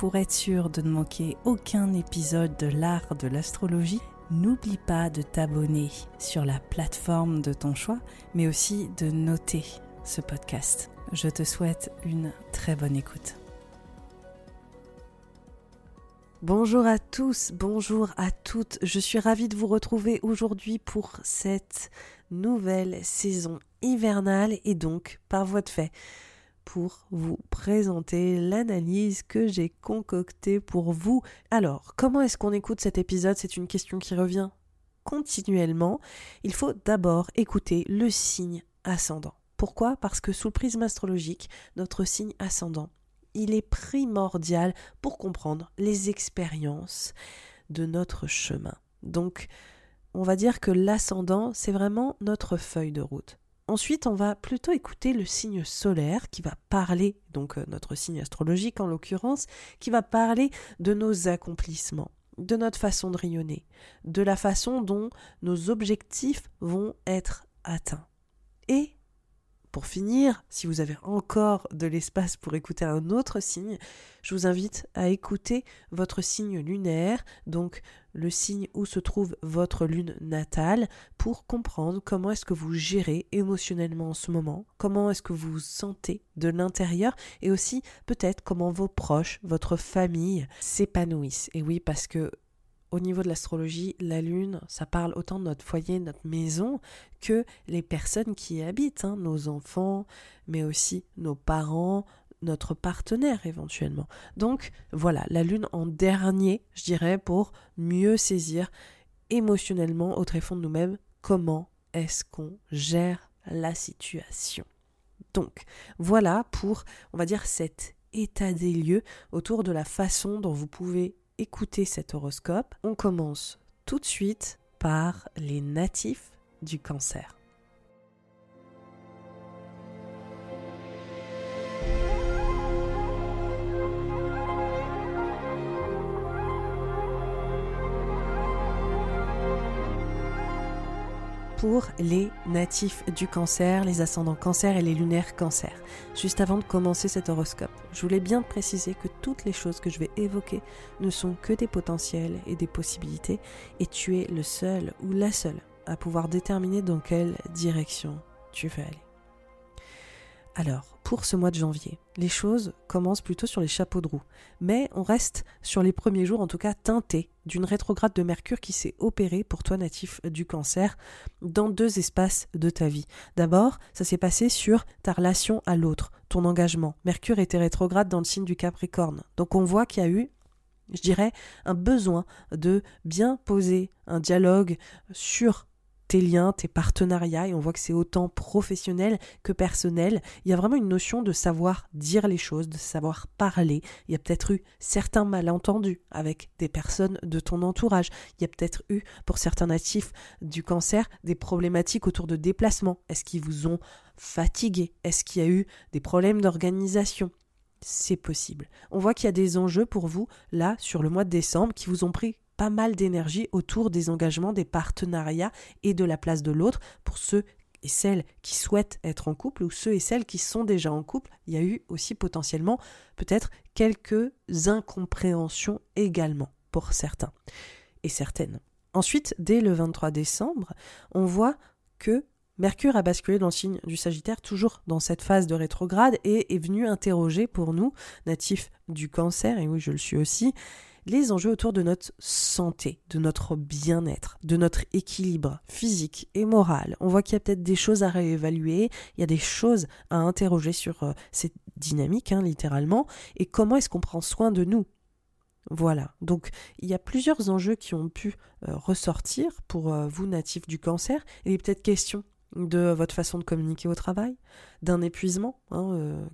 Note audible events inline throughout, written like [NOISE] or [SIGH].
Pour être sûr de ne manquer aucun épisode de l'art de l'astrologie, n'oublie pas de t'abonner sur la plateforme de ton choix, mais aussi de noter ce podcast. Je te souhaite une très bonne écoute. Bonjour à tous, bonjour à toutes. Je suis ravie de vous retrouver aujourd'hui pour cette nouvelle saison hivernale et donc par voie de fait pour vous présenter l'analyse que j'ai concoctée pour vous. Alors, comment est-ce qu'on écoute cet épisode? C'est une question qui revient continuellement. Il faut d'abord écouter le signe ascendant. Pourquoi? Parce que sous le prisme astrologique, notre signe ascendant, il est primordial pour comprendre les expériences de notre chemin. Donc, on va dire que l'ascendant, c'est vraiment notre feuille de route. Ensuite, on va plutôt écouter le signe solaire qui va parler, donc euh, notre signe astrologique en l'occurrence, qui va parler de nos accomplissements, de notre façon de rayonner, de la façon dont nos objectifs vont être atteints. Et pour finir, si vous avez encore de l'espace pour écouter un autre signe, je vous invite à écouter votre signe lunaire, donc le signe où se trouve votre lune natale, pour comprendre comment est-ce que vous gérez émotionnellement en ce moment, comment est-ce que vous vous sentez de l'intérieur, et aussi peut-être comment vos proches, votre famille s'épanouissent. Et oui, parce que au niveau de l'astrologie, la lune, ça parle autant de notre foyer, notre maison, que les personnes qui y habitent, hein, nos enfants, mais aussi nos parents, notre partenaire éventuellement. Donc voilà, la lune en dernier, je dirais, pour mieux saisir émotionnellement au tréfonds de nous-mêmes comment est-ce qu'on gère la situation. Donc voilà pour, on va dire, cet état des lieux autour de la façon dont vous pouvez écouter cet horoscope, on commence tout de suite par les natifs du cancer. Pour les natifs du cancer, les ascendants cancer et les lunaires cancer. Juste avant de commencer cet horoscope, je voulais bien préciser que toutes les choses que je vais évoquer ne sont que des potentiels et des possibilités, et tu es le seul ou la seule à pouvoir déterminer dans quelle direction tu veux aller. Alors, pour ce mois de janvier, les choses commencent plutôt sur les chapeaux de roue, mais on reste sur les premiers jours en tout cas teintés d'une rétrograde de Mercure qui s'est opérée pour toi natif du cancer dans deux espaces de ta vie. D'abord, ça s'est passé sur ta relation à l'autre, ton engagement. Mercure était rétrograde dans le signe du Capricorne. Donc on voit qu'il y a eu je dirais, un besoin de bien poser un dialogue sur tes liens, tes partenariats, et on voit que c'est autant professionnel que personnel. Il y a vraiment une notion de savoir dire les choses, de savoir parler. Il y a peut-être eu certains malentendus avec des personnes de ton entourage. Il y a peut-être eu, pour certains natifs du cancer, des problématiques autour de déplacement. Est-ce qu'ils vous ont fatigué Est-ce qu'il y a eu des problèmes d'organisation? C'est possible. On voit qu'il y a des enjeux pour vous, là, sur le mois de décembre, qui vous ont pris pas mal d'énergie autour des engagements, des partenariats et de la place de l'autre pour ceux et celles qui souhaitent être en couple ou ceux et celles qui sont déjà en couple. Il y a eu aussi potentiellement peut-être quelques incompréhensions également pour certains et certaines. Ensuite, dès le 23 décembre, on voit que Mercure a basculé dans le signe du Sagittaire, toujours dans cette phase de rétrograde, et est venu interroger pour nous, natifs du cancer, et oui je le suis aussi, les enjeux autour de notre santé, de notre bien-être, de notre équilibre physique et moral. On voit qu'il y a peut-être des choses à réévaluer, il y a des choses à interroger sur euh, cette dynamique, hein, littéralement, et comment est-ce qu'on prend soin de nous? Voilà, donc il y a plusieurs enjeux qui ont pu euh, ressortir pour euh, vous natifs du cancer. Il est peut-être question de votre façon de communiquer au travail, d'un épuisement hein,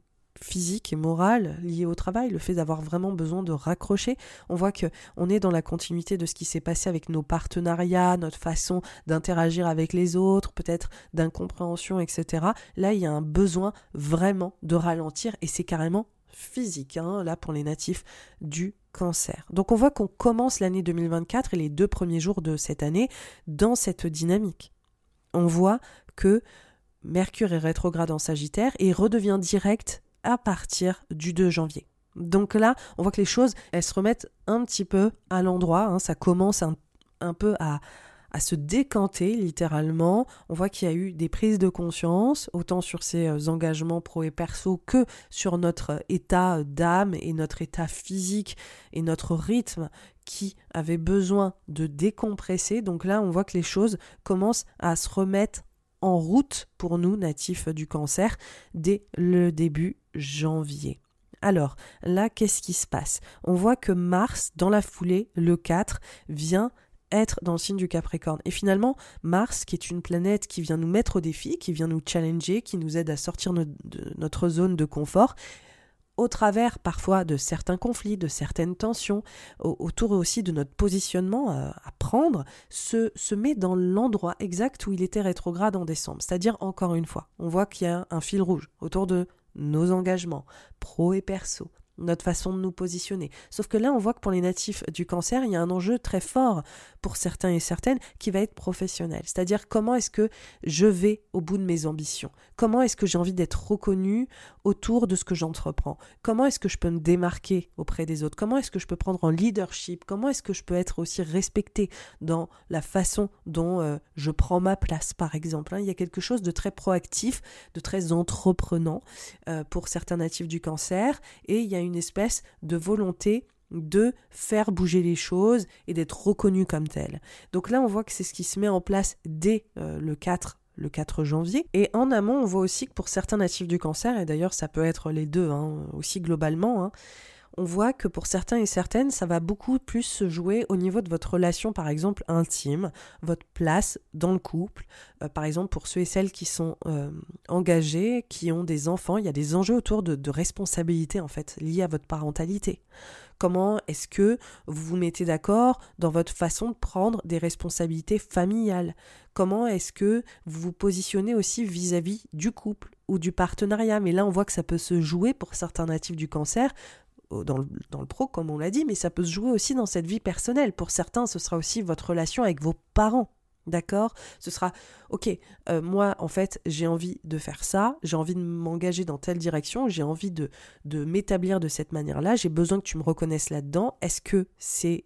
physique et morale liée au travail, le fait d'avoir vraiment besoin de raccrocher. On voit que on est dans la continuité de ce qui s'est passé avec nos partenariats, notre façon d'interagir avec les autres, peut-être d'incompréhension, etc. Là, il y a un besoin vraiment de ralentir et c'est carrément physique, hein, là pour les natifs du cancer. Donc on voit qu'on commence l'année 2024 et les deux premiers jours de cette année dans cette dynamique. On voit que Mercure est rétrograde en Sagittaire et redevient direct à partir du 2 janvier. Donc là, on voit que les choses, elles se remettent un petit peu à l'endroit, hein. ça commence un, peu à, à, se décanter littéralement. On voit qu'il y a eu des prises de conscience, autant sur ces euh, engagements pro et perso que sur notre état d'âme et notre état physique et notre rythme qui avait besoin de décompresser. Donc là, on voit que les choses commencent à se remettre en route pour nous, natifs du cancer, dès le début janvier. Alors, là, qu'est-ce qui se passe? On voit que Mars, dans la foulée, le 4, vient être dans le signe du Capricorne. Et finalement, Mars, qui est une planète qui vient nous mettre au défi, qui vient nous challenger, qui nous aide à sortir de notre zone de confort, au travers parfois de certains conflits, de certaines tensions, autour aussi de notre positionnement à, prendre, se, se met dans l'endroit exact où il était rétrograde en décembre. C'est-à-dire, encore une fois, on voit qu'il y a un fil rouge autour de nos engagements, pro et perso, notre façon de nous positionner. Sauf que là, on voit que pour les natifs du cancer, il y a un enjeu très fort pour certains et certaines qui va être professionnel. C'est-à-dire comment est-ce que je vais au bout de mes ambitions? Comment est-ce que j'ai envie d'être reconnu autour de ce que j'entreprends? Comment est-ce que je peux me démarquer auprès des autres? Comment est-ce que je peux prendre en leadership? Comment est-ce que je peux être aussi respecté dans la façon dont euh, je prends ma place, par exemple hein? Il y a quelque chose de très proactif, de très entreprenant euh, pour certains natifs du cancer et il y a espèce de volonté de faire bouger les choses et d'être reconnu comme tel. Donc là, on voit que c'est ce qui se met en place dès euh, le 4 le 4 janvier. Et en amont, on voit aussi que pour certains natifs du cancer, et d'ailleurs ça peut être les deux hein, aussi globalement, hein, on voit que pour certains et certaines, ça va beaucoup plus se jouer au niveau de votre relation, par exemple, intime, votre place dans le couple. Euh, par exemple, pour ceux et celles qui sont euh, engagés, qui ont des enfants, il y a des enjeux autour de, de responsabilité, en fait, liés à votre parentalité. Comment est-ce que vous vous mettez d'accord dans votre façon de prendre des responsabilités familiales? Comment est-ce que vous vous positionnez aussi vis-à-vis -vis du couple ou du partenariat? Mais là, on voit que ça peut se jouer pour certains natifs du cancer dans le, dans le pro, comme on l'a dit, mais ça peut se jouer aussi dans cette vie personnelle. Pour certains, ce sera aussi votre relation avec vos parents. D'accord? Ce sera, ok, euh, moi, en fait, j'ai envie de faire ça, j'ai envie de m'engager dans telle direction, j'ai envie de, de m'établir de cette manière-là, j'ai besoin que tu me reconnaisses là-dedans. Est-ce que c'est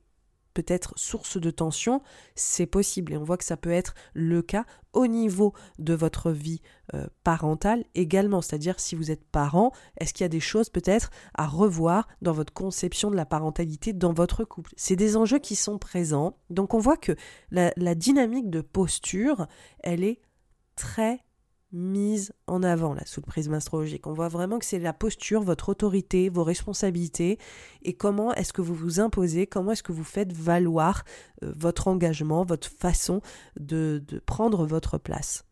peut-être source de tension, c'est possible. Et on voit que ça peut être le cas au niveau de votre vie euh, parentale également. C'est-à-dire si vous êtes parent, est-ce qu'il y a des choses peut-être à revoir dans votre conception de la parentalité dans votre couple? C'est des enjeux qui sont présents. Donc on voit que la, la dynamique de posture, elle est très mise en avant là sous le prisme astrologique. On voit vraiment que c'est la posture, votre autorité, vos responsabilités et comment est-ce que vous vous imposez, comment est-ce que vous faites valoir euh, votre engagement, votre façon de, de prendre votre place.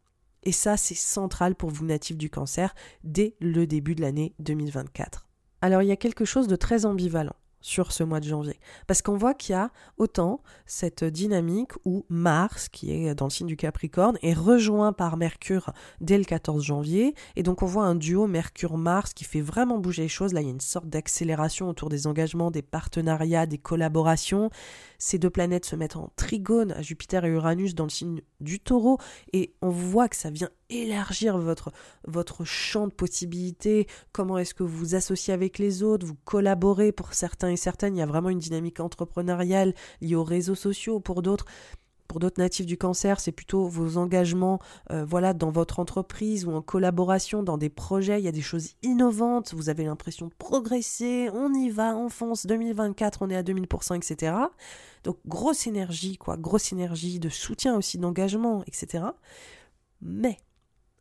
Et ça, c'est central pour vous natifs du cancer dès le début de l'année 2024. Alors il y a quelque chose de très ambivalent sur ce mois de janvier. Parce qu'on voit qu'il y a autant cette dynamique où Mars, qui est dans le signe du Capricorne, est rejoint par Mercure dès le 14 janvier. Et donc on voit un duo Mercure-Mars qui fait vraiment bouger les choses. Là, il y a une sorte d'accélération autour des engagements, des partenariats, des collaborations. Ces deux planètes se mettent en trigone à Jupiter et Uranus dans le signe du taureau. Et on voit que ça vient élargir votre, votre champ de possibilités, comment est-ce que vous vous associez avec les autres, vous collaborez pour certains certaines, il y a vraiment une dynamique entrepreneuriale liée aux réseaux sociaux, pour d'autres, Pour d'autres natifs du cancer, c'est plutôt vos engagements euh, voilà, dans votre entreprise ou en collaboration, dans des projets. Il y a des choses innovantes, vous avez l'impression de progresser, on y va, on fonce, 2024, on est à 2000%, etc. Donc grosse énergie, quoi, grosse énergie de soutien aussi, d'engagement, etc. Mais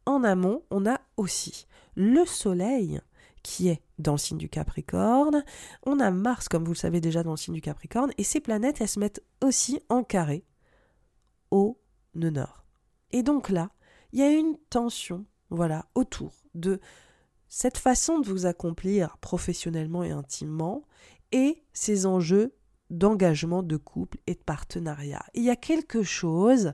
en amont, on a aussi le Soleil qui est dans le signe du Capricorne. On a Mars, comme vous le savez déjà, dans le signe du Capricorne. Et ces planètes, elles se mettent aussi en carré au nord. Et donc là, il y a une tension, voilà, autour de cette façon de vous accomplir professionnellement et intimement et ces enjeux d'engagement de couple et de partenariat. il y a quelque chose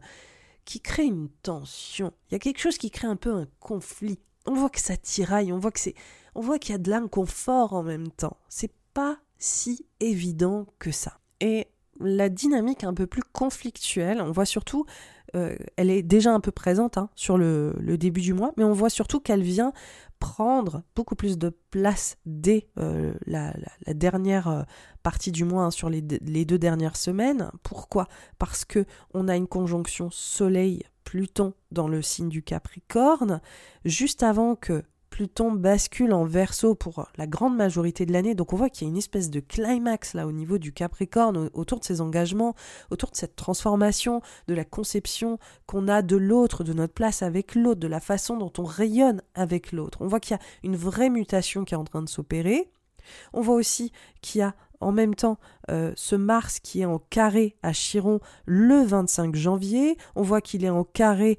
qui crée une tension, il y a quelque chose qui crée un peu un conflit. On voit que ça tiraille, on voit que c'est on voit qu'il y a de l'inconfort en même temps. C'est pas si évident que ça. Et la dynamique un peu plus conflictuelle, on voit surtout, euh, elle est déjà un peu présente hein, sur le, début du mois, mais on voit surtout qu'elle vient prendre beaucoup plus de place dès euh, la, dernière euh, partie du mois, hein, sur les, les, deux dernières semaines. Pourquoi? Parce que on a une conjonction Soleil-Pluton dans le signe du Capricorne, juste avant que Pluton bascule en verso pour la grande majorité de l'année. Donc on voit qu'il y a une espèce de climax là au niveau du Capricorne, autour de ses engagements, autour de cette transformation, de la conception qu'on a de l'autre, de notre place avec l'autre, de la façon dont on rayonne avec l'autre. On voit qu'il y a une vraie mutation qui est en train de s'opérer. On voit aussi qu'il y a en même temps euh, ce Mars qui est en carré à Chiron le 25 janvier. On voit qu'il est en carré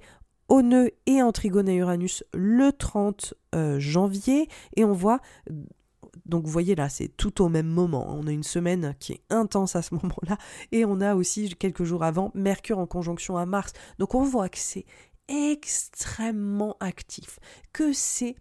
au nœud et en trigone à Uranus le 30 euh, janvier. Et on voit, donc vous voyez là, c'est tout au même moment. On a une semaine qui est intense à ce [LAUGHS] moment-là. Et on a aussi, quelques jours avant, Mercure en conjonction à Mars. Donc on voit que c'est extrêmement actif, que c'est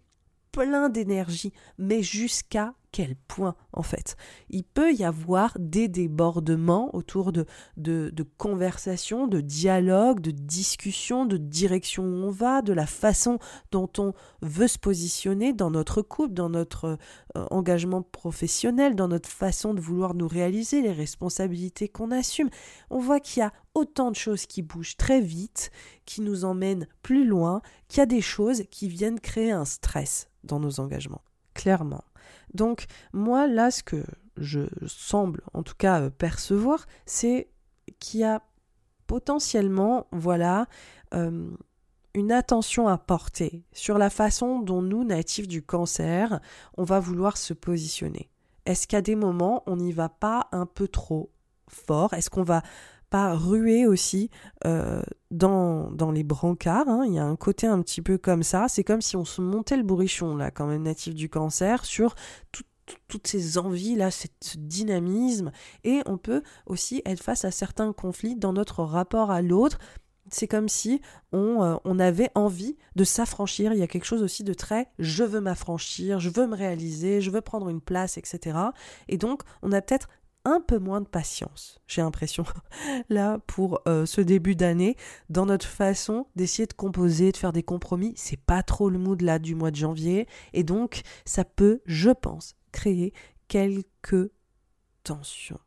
plein d'énergie, mais jusqu'à quel point en fait Il peut y avoir des débordements autour de, de, conversations, de dialogues, de discussions, de direction où on va, de la façon dont on veut se positionner dans notre couple, dans notre euh, engagement professionnel, dans notre façon de vouloir nous réaliser, les responsabilités qu'on assume. On voit qu'il y a autant de choses qui bougent très vite, qui nous emmènent plus loin, qu'il y a des choses qui viennent créer un stress dans nos engagements. Clairement. Donc moi là ce que je semble en tout cas euh, percevoir, c'est qu'il y a potentiellement voilà euh, une attention à porter sur la façon dont nous, natifs du cancer, on va vouloir se positionner. Est-ce qu'à des moments, on n'y va pas un peu trop fort? Est-ce qu'on va pas ruer aussi euh, dans, dans, les brancards. Hein. Il y a un côté un petit peu comme ça. C'est comme si on se montait le bourrichon, là, quand même natif du cancer, sur toutes ces envies là, ce dynamisme, et on peut aussi être face à certains conflits dans notre rapport à l'autre. C'est comme si on, euh, on, avait envie de s'affranchir. Il y a quelque chose aussi de très je veux m'affranchir, je veux me réaliser, je veux prendre une place, etc. Et donc, on a peut-être un peu moins de patience, j'ai l'impression, [LAUGHS] là, pour euh, ce début d'année, dans notre façon d'essayer de composer, de faire des compromis. C'est pas trop le mood là du mois de janvier, et donc ça peut, je pense, créer quelques tensions.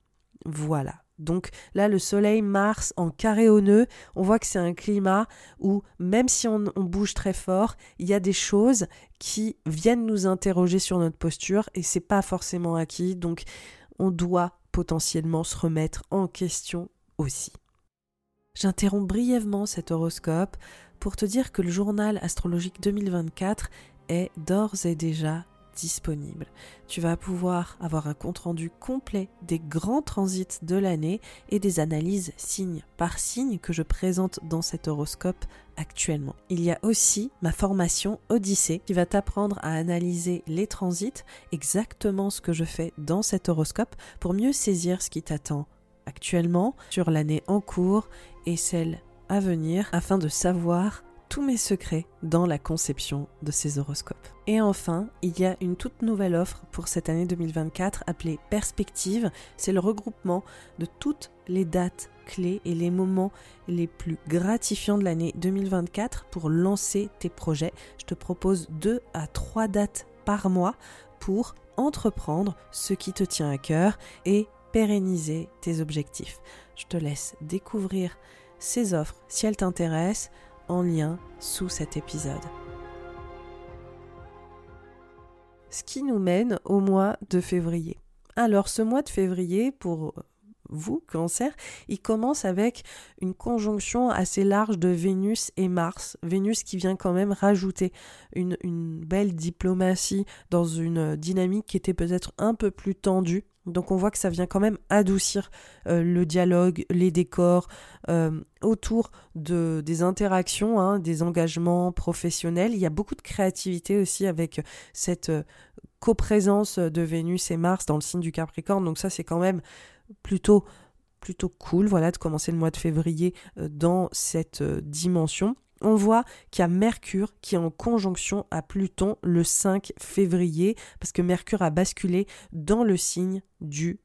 Voilà. Donc là, le Soleil, Mars en carré au nœud, on voit que c'est un climat où même si on, on, bouge très fort, il y a des choses qui viennent nous interroger sur notre posture et c'est pas forcément acquis. Donc on doit potentiellement se remettre en question aussi. J'interromps brièvement cet horoscope pour te dire que le journal astrologique 2024 est d'ores et déjà disponible. Tu vas pouvoir avoir un compte-rendu complet des grands transits de l'année et des analyses signe par signe que je présente dans cet horoscope actuellement. Il y a aussi ma formation Odyssée qui va t'apprendre à analyser les transits, exactement ce que je fais dans cet horoscope pour mieux saisir ce qui t'attend actuellement sur l'année en cours et celle à venir afin de savoir tous mes secrets dans la conception de ces horoscopes. Et enfin, il y a une toute nouvelle offre pour cette année 2024 appelée Perspective. C'est le regroupement de toutes les dates clés et les moments les plus gratifiants de l'année 2024 pour lancer tes projets. Je te propose deux à trois dates par mois pour entreprendre ce qui te tient à cœur et pérenniser tes objectifs. Je te laisse découvrir ces offres, si elles t'intéressent, en lien sous cet épisode. Ce qui nous mène au mois de février. Alors ce mois de février, pour vous, cancer, il commence avec une conjonction assez large de Vénus et Mars. Vénus qui vient quand même rajouter une, belle diplomatie dans une dynamique qui était peut-être un peu plus tendue. Donc on voit que ça vient quand même adoucir euh, le dialogue, les décors euh, autour de, des interactions, hein, des engagements professionnels. Il y a beaucoup de créativité aussi avec cette euh, coprésence de Vénus et Mars dans le signe du Capricorne. Donc ça c'est quand même plutôt plutôt cool voilà de commencer le mois de février dans cette dimension. On voit qu'il y a Mercure qui est en conjonction à Pluton le 5 février parce que Mercure a basculé dans le signe du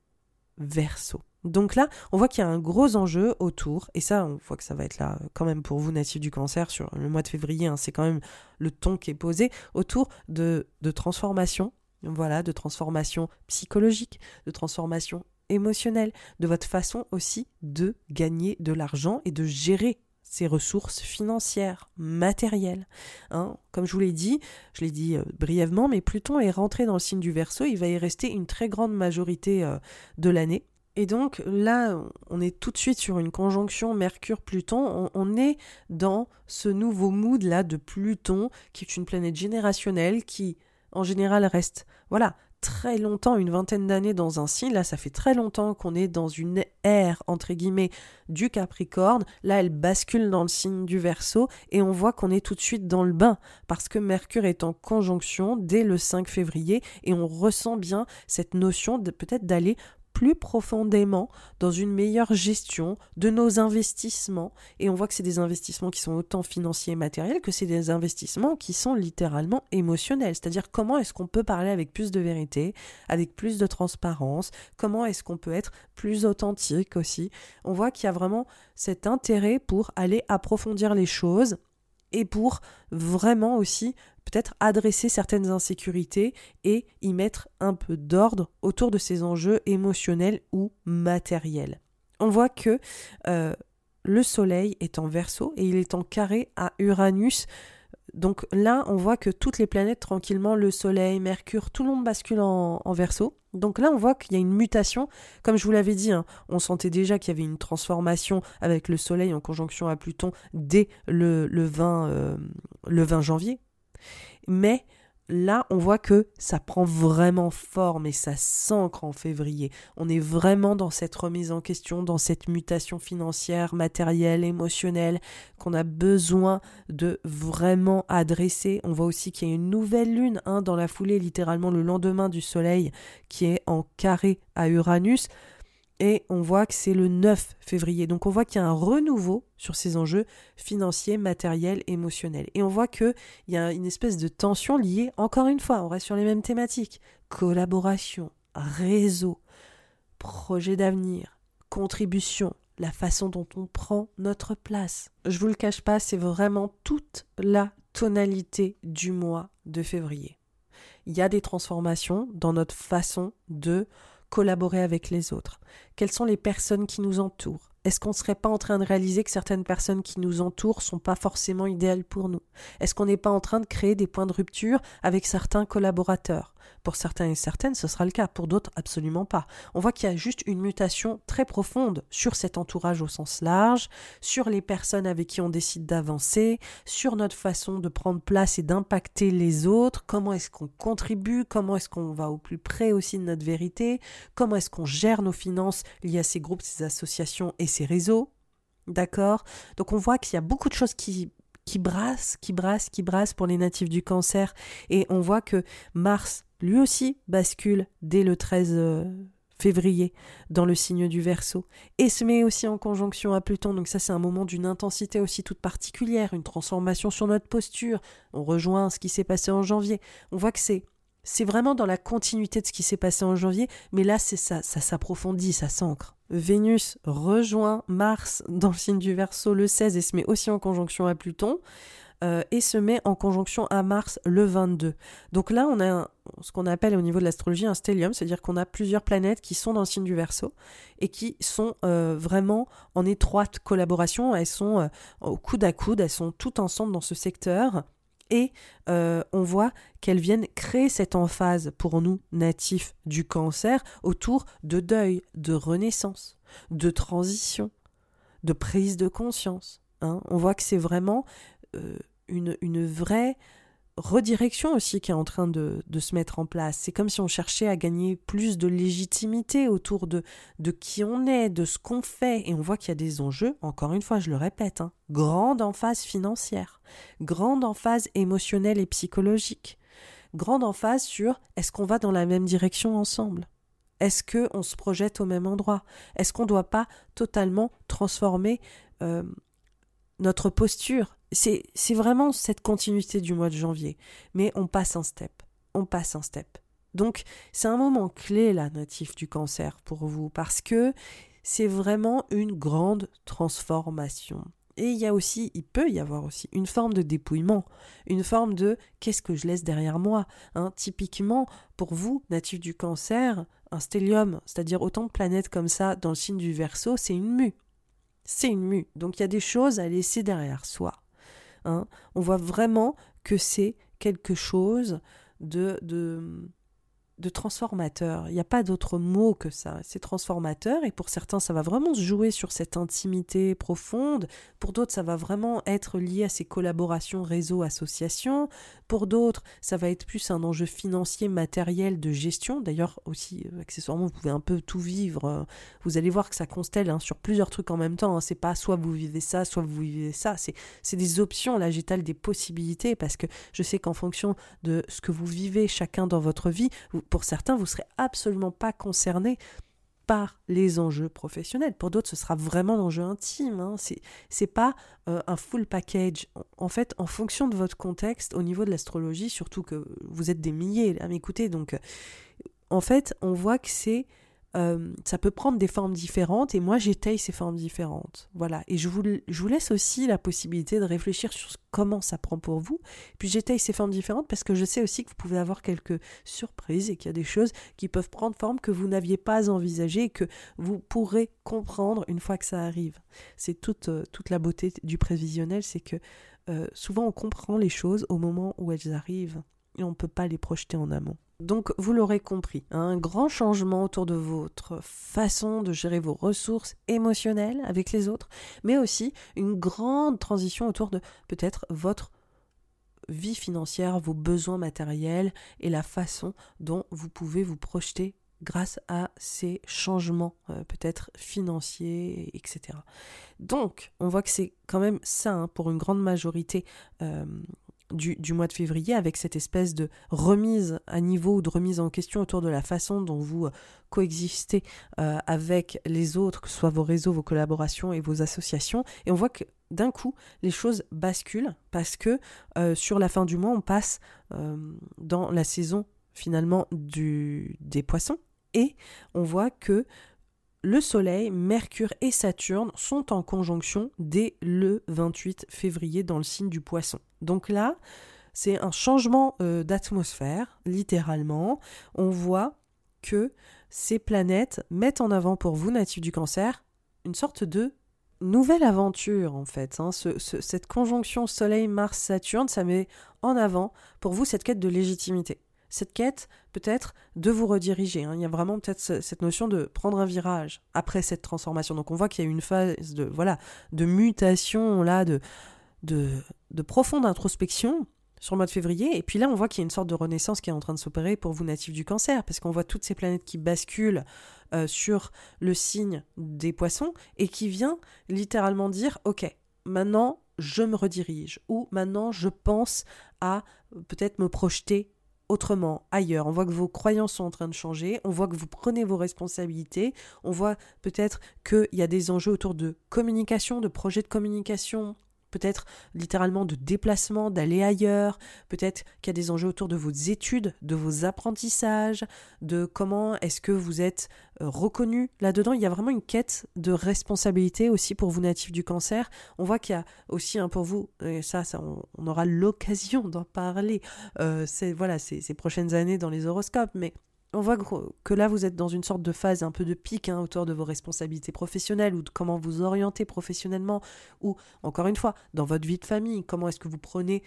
Verseau. Donc là, on voit qu'il y a un gros enjeu autour, et ça, on voit que ça va être là quand même pour vous, natifs du cancer, sur le mois de février, hein, c'est quand même le ton qui est posé, autour de, de transformation, voilà, de transformation psychologique, de transformation émotionnel, de votre façon aussi de gagner de l'argent et de gérer ses ressources financières, matérielles. Hein. Comme je vous l'ai dit, je l'ai dit euh, brièvement, mais Pluton est rentré dans le signe du Verseau, il va y rester une très grande majorité euh, de l'année. Et donc là, on est tout de suite sur une conjonction Mercure-Pluton. On, est dans ce nouveau mood là de Pluton, qui est une planète générationnelle qui, en général, reste voilà très longtemps, une vingtaine d'années dans un signe. Là, ça fait très longtemps qu'on est dans une ère, entre guillemets, du Capricorne. Là, elle bascule dans le signe du Verseau et on voit qu'on est tout de suite dans le bain parce que Mercure est en conjonction dès le 5 février et on ressent bien cette notion de peut-être d'aller plus profondément dans une meilleure gestion de nos investissements. Et on voit que c'est des investissements qui sont autant financiers et matériels que c'est des investissements qui sont littéralement émotionnels. C'est-à-dire comment est-ce qu'on peut parler avec plus de vérité, avec plus de transparence, comment est-ce qu'on peut être plus authentique aussi. On voit qu'il y a vraiment cet intérêt pour aller approfondir les choses et pour vraiment aussi peut-être adresser certaines insécurités et y mettre un peu d'ordre autour de ces enjeux émotionnels ou matériels. On voit que euh, le Soleil est en verso et il est en carré à Uranus. Donc là, on voit que toutes les planètes, tranquillement, le Soleil, Mercure, tout le monde bascule en, verso. Donc là, on voit qu'il y a une mutation. Comme je vous l'avais dit, hein, on sentait déjà qu'il y avait une transformation avec le Soleil en conjonction à Pluton dès le, 20, le 20 euh, janvier. Mais là, on voit que ça prend vraiment forme et ça s'ancre en février. On est vraiment dans cette remise en question, dans cette mutation financière, matérielle, émotionnelle qu'on a besoin de vraiment adresser. On voit aussi qu'il y a une nouvelle lune hein, dans la foulée, littéralement le lendemain du soleil, qui est en carré à Uranus et on voit que c'est le 9 février. Donc on voit qu'il y a un renouveau sur ces enjeux financiers, matériels, émotionnels. Et on voit qu'il y a une espèce de tension liée, encore une fois, on reste sur les mêmes thématiques, collaboration, réseau, projet d'avenir, contribution, la façon dont on prend notre place. Je vous le cache pas, c'est vraiment toute la tonalité du mois de février. Il y a des transformations dans notre façon de collaborer avec les autres. Quelles sont les personnes qui nous entourent? Est-ce qu'on ne serait pas en train de réaliser que certaines personnes qui nous entourent sont pas forcément idéales pour nous? Est-ce qu'on n'est pas en train de créer des points de rupture avec certains collaborateurs? Pour certains et certaines, ce sera le cas, pour d'autres, absolument pas. On voit qu'il y a juste une mutation très profonde sur cet entourage au sens large, sur les personnes avec qui on décide d'avancer, sur notre façon de prendre place et d'impacter les autres, comment est-ce qu'on contribue, comment est-ce qu'on va au plus près aussi de notre vérité, comment est-ce qu'on gère nos finances liées à ces groupes, ces associations et ces réseaux. D'accord? Donc on voit qu'il y a beaucoup de choses qui qui brassent, qui brassent, qui brassent pour les natifs du cancer. Et on voit que Mars lui aussi bascule dès le 13 euh, février dans le signe du Verseau et se met aussi en conjonction à Pluton. Donc ça c'est un moment d'une intensité aussi toute particulière, une transformation sur notre posture. On rejoint ce qui s'est passé en janvier. On voit que c'est c'est vraiment dans la continuité de ce qui s'est passé en janvier, mais là c'est ça, ça s'approfondit, ça s'ancre. Vénus rejoint Mars dans le signe du Verseau le 16 et se met aussi en conjonction à Pluton. euh, et se met en conjonction à Mars le 22. Donc là, on a ce qu'on appelle au niveau de l'astrologie un stellium, c'est-à-dire qu'on a plusieurs planètes qui sont dans le signe du Verseau et qui sont euh, vraiment en étroite collaboration. Elles sont euh, au coude à coude, elles sont toutes ensemble dans ce secteur. Et on voit qu'elles viennent créer cette emphase pour nous natifs du cancer autour de deuil, de renaissance, de transition, de prise de conscience. Hein. On voit que c'est vraiment une, une vraie redirection aussi qui est en train de, se mettre en place. C'est comme si on cherchait à gagner plus de légitimité autour de, de qui on est, de ce qu'on fait. Et on voit qu'il y a des enjeux, encore une fois, je le répète, hein, grande emphase financière, grande emphase émotionnelle et psychologique, grande emphase sur est-ce qu'on va dans la même direction ensemble? Est-ce qu'on se projette au même endroit? Est-ce qu'on ne doit pas totalement transformer euh, notre posture c'est vraiment cette continuité du mois de janvier. Mais on passe un step. On passe un step. Donc, c'est un moment clé, là, natif du cancer pour vous, parce que c'est vraiment une grande transformation. Et il y a aussi, il peut y avoir aussi une forme de dépouillement, une forme de qu'est-ce que je laisse derrière moi? Hein. Typiquement, pour vous, natif du cancer, un stellium, c'est-à-dire autant de planètes comme ça dans le signe du Verseau, c'est une mue. C'est une mue. Donc il y a des choses à laisser derrière soi. Hein, on voit vraiment que c'est quelque chose de, de, de transformateur. Il n'y a pas d'autre mot que ça. C'est transformateur et pour certains, ça va vraiment se jouer sur cette intimité profonde. Pour d'autres, ça va vraiment être lié à ces collaborations réseau-association. Pour d'autres, ça va être plus un enjeu financier, matériel, de gestion. D'ailleurs, aussi, euh, accessoirement, vous pouvez un peu tout vivre. Vous allez voir que ça constelle hein, sur plusieurs trucs en même temps. Hein. C'est pas soit vous vivez ça, soit vous vivez ça. C'est des options. Là, j'étale des possibilités parce que je sais qu'en fonction de ce que vous vivez chacun dans votre vie, pour certains, vous ne serez absolument pas concerné par les enjeux professionnels. Pour d'autres, ce sera vraiment l'enjeu intime. Hein. C'est, pas euh, un full package. En fait, en fonction de votre contexte, au niveau de l'astrologie, surtout que vous êtes des milliers à m'écouter, donc en fait, on voit que c'est euh, ça peut prendre des formes différentes et moi j'étaye ces formes différentes. Voilà. Et je vous, laisse aussi la possibilité de réfléchir sur comment ça prend pour vous. Puis j'étaye ces formes différentes parce que je sais aussi que vous pouvez avoir quelques surprises et qu'il y a des choses qui peuvent prendre forme que vous n'aviez pas envisagées et que vous pourrez comprendre une fois que ça arrive. C'est toute, euh, toute la beauté du prévisionnel, c'est que euh, souvent on comprend les choses au moment où elles arrivent et on ne peut pas les projeter en amont. Donc vous l'aurez compris, un grand changement autour de votre façon de gérer vos ressources émotionnelles avec les autres, mais aussi une grande transition autour de peut-être votre vie financière, vos besoins matériels et la façon dont vous pouvez vous projeter grâce à ces changements euh, peut-être financiers, etc. Donc, on voit que c'est quand même ça hein, pour une grande majorité euh, du, mois de février avec cette espèce de remise à niveau ou de remise en question autour de la façon dont vous euh, coexistez euh, avec les autres, que ce soit vos réseaux, vos collaborations et vos associations. Et on voit que d'un coup, les choses basculent parce que euh, sur la fin du mois, on passe dans la saison finalement du, des poissons et on voit que le Soleil, Mercure et Saturne sont en conjonction dès le 28 février dans le signe du poisson. Donc là, c'est un changement euh, d'atmosphère, littéralement. On voit que ces planètes mettent en avant pour vous, natifs du cancer, une sorte de nouvelle aventure en fait. Hein. cette conjonction Soleil-Mars-Saturne, ça met en avant pour vous cette quête de légitimité cette quête peut-être de vous rediriger. Hein. Il y a vraiment peut-être cette notion de prendre un virage après cette transformation. Donc on voit qu'il y a une phase de voilà de mutation là, de, de, de profonde introspection sur le mois de février. Et puis là, on voit qu'il y a une sorte de renaissance qui est en train de s'opérer pour vous natifs du cancer, parce qu'on voit toutes ces planètes qui basculent euh, sur le signe des poissons et qui vient littéralement dire, OK, maintenant je me redirige, ou maintenant je pense à peut-être me projeter autrement, ailleurs. On voit que vos croyances sont en train de changer, on voit que vous prenez vos responsabilités, on voit peut-être qu'il y a des enjeux autour de communication, de projets de communication peut-être littéralement de déplacement, d'aller ailleurs, peut-être qu'il y a des enjeux autour de vos études, de vos apprentissages, de comment est-ce que vous êtes euh, reconnu là-dedans. Il y a vraiment une quête de responsabilité aussi pour vous natifs du cancer. On voit qu'il y a aussi un pour vous, et ça, ça on, aura l'occasion d'en parler, euh, voilà, ces, ces prochaines années dans les horoscopes, mais on voit que là, vous êtes dans une sorte de phase un peu de pic hein, autour de vos responsabilités professionnelles ou de comment vous orienter professionnellement ou, encore une fois, dans votre vie de famille, comment est-ce que vous prenez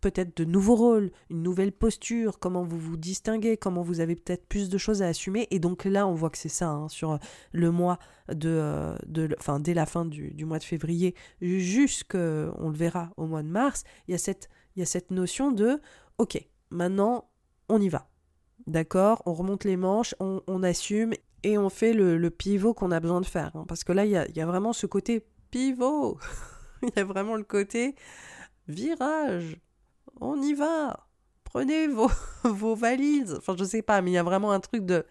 peut-être de nouveaux rôles, une nouvelle posture, comment vous vous distinguez, comment vous avez peut-être plus de choses à assumer? Et donc là, on voit que c'est ça, hein, sur le mois de, euh, enfin, dès la fin du, du mois de février, jusqu'on le verra au mois de mars, il y a cette, il y a cette notion de, ok, maintenant, on y va D'accord On remonte les manches, on, assume et on fait le, pivot qu'on a besoin de faire. Hein. parce que là, il y a, vraiment ce côté pivot. [LAUGHS] Il y a vraiment le côté virage. On y va. Prenez vos, [LAUGHS] vos valises. Enfin, je sais pas, mais il y a vraiment un truc de.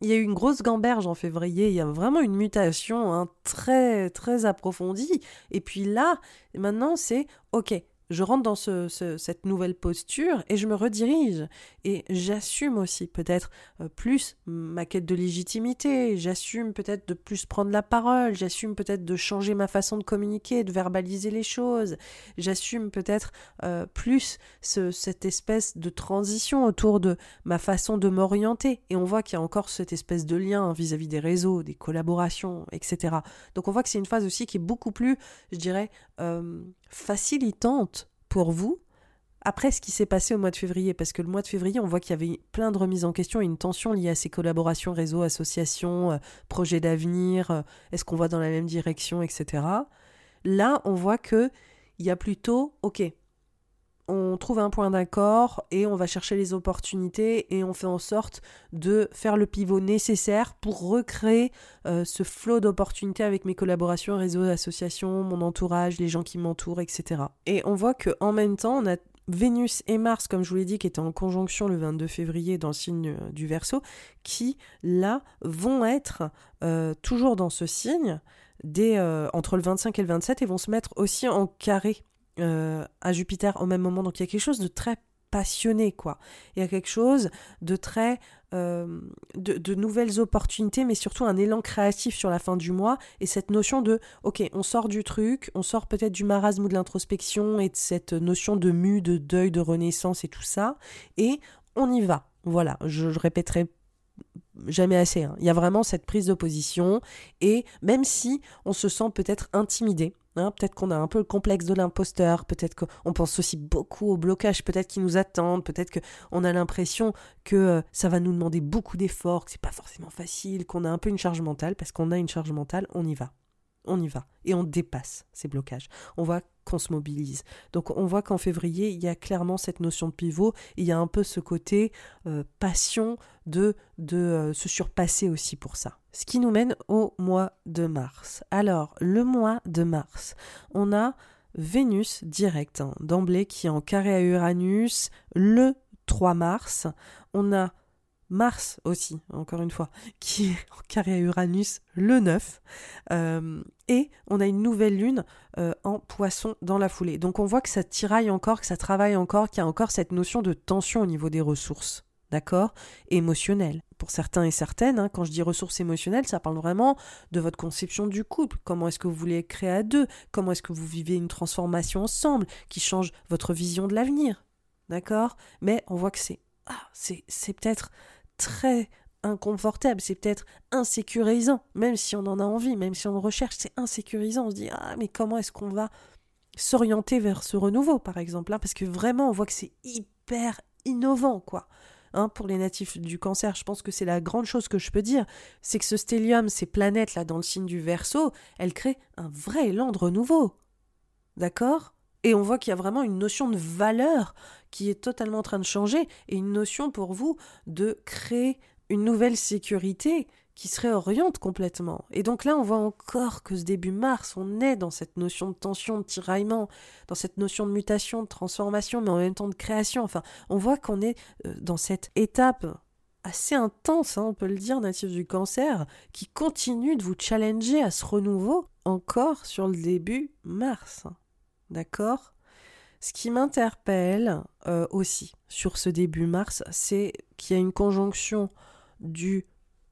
Il y a eu une grosse gamberge en février, il y a vraiment une mutation hein, très très approfondie. Et puis là, maintenant, c'est OK, je rentre dans cette nouvelle posture et je me redirige. Et j'assume aussi peut-être euh, plus ma quête de légitimité, j'assume peut-être de plus prendre la parole, j'assume peut-être de changer ma façon de communiquer, de verbaliser les choses, j'assume peut-être euh, plus cette espèce de transition autour de ma façon de m'orienter. Et on voit qu'il y a encore cette espèce de lien vis-à-vis des réseaux, des collaborations, etc. Donc on voit que c'est une phase aussi qui est beaucoup plus, je dirais, euh, facilitante pour vous après ce qui s'est passé au mois de février, parce que le mois de février, on voit qu'il y avait plein de remises en question et une tension liée à ces collaborations, réseaux, associations, euh, projets d'avenir, euh, est-ce qu'on va dans la même direction, etc. Là, on voit que il y a plutôt, ok, on trouve un point d'accord et on va chercher les opportunités et on fait en sorte de faire le pivot nécessaire pour recréer euh, ce flot d'opportunités avec mes collaborations, réseaux, associations, mon entourage, les gens qui m'entourent, etc. Et on voit que en même temps, on a Vénus et Mars, comme je vous l'ai dit, qui étaient en conjonction le 22 février dans le signe euh, du Verseau, qui là vont être euh, toujours dans ce signe entre le 25 et le 27 et vont se mettre aussi en carré euh, à Jupiter au même moment. Donc il y a quelque chose de très passionné, quoi. Il y a quelque chose de très... Euh, de, nouvelles opportunités, mais surtout un élan créatif sur la fin du mois, et cette notion de, ok, on sort du truc, on sort peut-être du marasme ou de l'introspection, et de cette notion de mu, de deuil, de renaissance et tout ça, et on y va. Voilà, je, répéterai jamais assez. Hein. Il y a vraiment cette prise de position, et même si on se sent peut-être intimidé, Hein, peut-être qu'on a un peu le complexe de l'imposteur, peut-être qu'on pense aussi beaucoup au blocage, peut-être qui nous attendent, peut-être qu'on a l'impression que euh, ça va nous demander beaucoup d'efforts, que c'est pas forcément facile, qu'on a un peu une charge mentale, parce qu'on a une charge mentale, on y va. On y va. Et on dépasse ces blocages. On voit qu'on se mobilise. Donc on voit qu'en février, il y a clairement cette notion de pivot, il y a un peu ce côté euh, passion de, de euh, se surpasser aussi pour ça. Ce qui nous mène au mois de mars. Alors, le mois de mars, on a Vénus direct, hein, d'emblée, qui est en carré à Uranus le 3 mars. On a Mars aussi, encore une fois, [LAUGHS] qui est en carré à Uranus le 9. Euh, et on a une nouvelle lune euh, en poisson dans la foulée. Donc on voit que ça tiraille encore, que ça travaille encore, qu'il y a encore cette notion de tension au niveau des ressources d'accord? Émotionnel. Pour certains et certaines, hein, quand je dis ressources émotionnelles, ça parle vraiment de votre conception du couple. Comment est-ce que vous voulez créer à deux? Comment est-ce que vous vivez une transformation ensemble qui change votre vision de l'avenir? D'accord? Mais on voit que c'est ah, c'est, peut-être très inconfortable, c'est peut-être insécurisant, même si on en a envie, même si on le recherche, c'est insécurisant. On se dit ah mais comment est-ce qu'on va s'orienter vers ce renouveau par exemple hein? parce que vraiment on voit que c'est hyper innovant quoi. Pour les natifs du cancer, je pense que c'est la grande chose que je peux dire, c'est que ce stellium, ces planètes là dans le signe du Verseau, elles créent un vrai élan de renouveau. D'accord? Et on voit qu'il y a vraiment une notion de valeur qui est totalement en train de changer et une notion pour vous de créer une nouvelle sécurité qui se réoriente complètement. Et donc là, on voit encore que ce début mars, on est dans cette notion de tension, de tiraillement, dans cette notion de mutation, de transformation, mais en même temps de création. Enfin, on voit qu'on est euh, dans cette étape assez intense, hein, on peut le dire, natif du cancer, qui continue de vous challenger à ce renouveau encore sur le début mars. d'accord? Ce qui m'interpelle euh, aussi sur ce début mars, c'est qu'il y a une conjonction du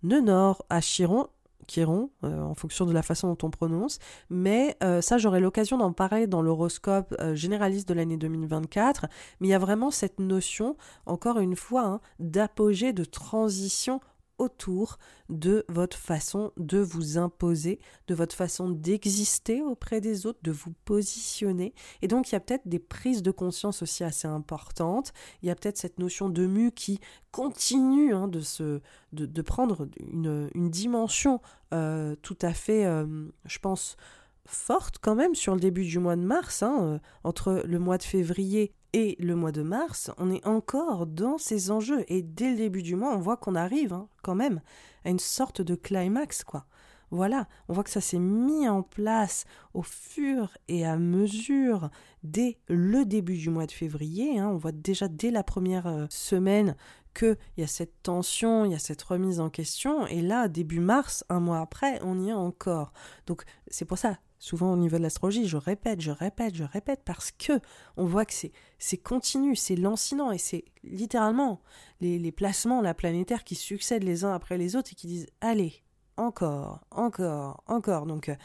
nœud nord à Chiron Chiron, euh, en fonction de la façon dont on prononce. Mais euh, ça, j'aurai l'occasion d'en parler dans l'horoscope euh, généraliste de l'année 2024. Mais il y a vraiment cette notion, encore une fois, hein, d'apogée, de transition autour de votre façon de vous imposer, de votre façon d'exister auprès des autres, de vous positionner. Et donc il y a peut-être des prises de conscience aussi assez importantes. Il y a peut-être cette notion de mu qui continue hein, de, se, de, prendre une, dimension euh, tout à fait, euh, je pense, forte quand même sur le début du mois de mars, hein, euh, entre le mois de février et le mois de mars, on est encore dans ces enjeux. Et dès le début du mois, on voit qu'on arrive hein, quand même à une sorte de climax, quoi. Voilà, on voit que ça s'est mis en place au fur et à mesure dès le début du mois de février. Hein. on voit déjà dès la première euh, semaine qu'il y a cette tension, il y a cette remise en question. Et là, début mars, un mois après, on y est encore. Donc c'est pour ça, souvent au niveau de l'astrologie, je répète, je répète, je répète, parce que on voit que c'est, continu, c'est lancinant, et c'est littéralement les, les placements la planétaire qui succèdent les uns après les autres et qui disent allez, encore, encore, encore. Donc euh,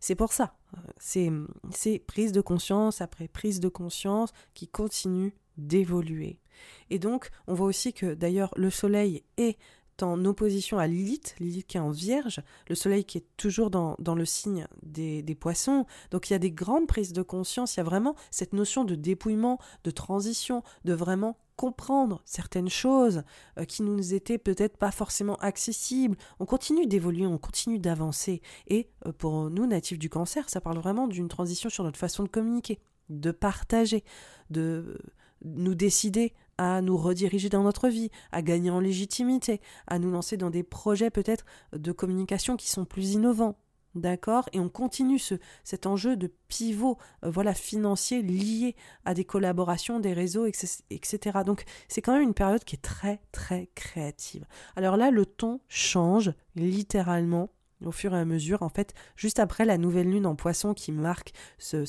c'est pour ça, c'est, c'est prise de conscience après prise de conscience qui continue d'évoluer. Et donc on voit aussi que d'ailleurs le Soleil est en opposition à Lilith, Lilith qui est en vierge, le soleil qui est toujours dans, le signe des, poissons. Donc il y a des grandes prises de conscience, il y a vraiment cette notion de dépouillement, de transition, de vraiment comprendre certaines choses euh, qui nous étaient peut-être pas forcément accessibles. On continue d'évoluer, on continue d'avancer. Et euh, pour nous, natifs du cancer, ça parle vraiment d'une transition sur notre façon de communiquer, de partager, de nous décider à nous rediriger dans notre vie, à gagner en légitimité, à nous lancer dans des projets peut-être de communication qui sont plus innovants. D'accord? Et on continue ce, cet enjeu de pivot euh, voilà, financier lié à des collaborations, des réseaux, etc. Donc c'est quand même une période qui est très très créative. Alors là, le ton change littéralement au fur et à mesure, en fait, juste après la nouvelle lune en poisson qui marque ce,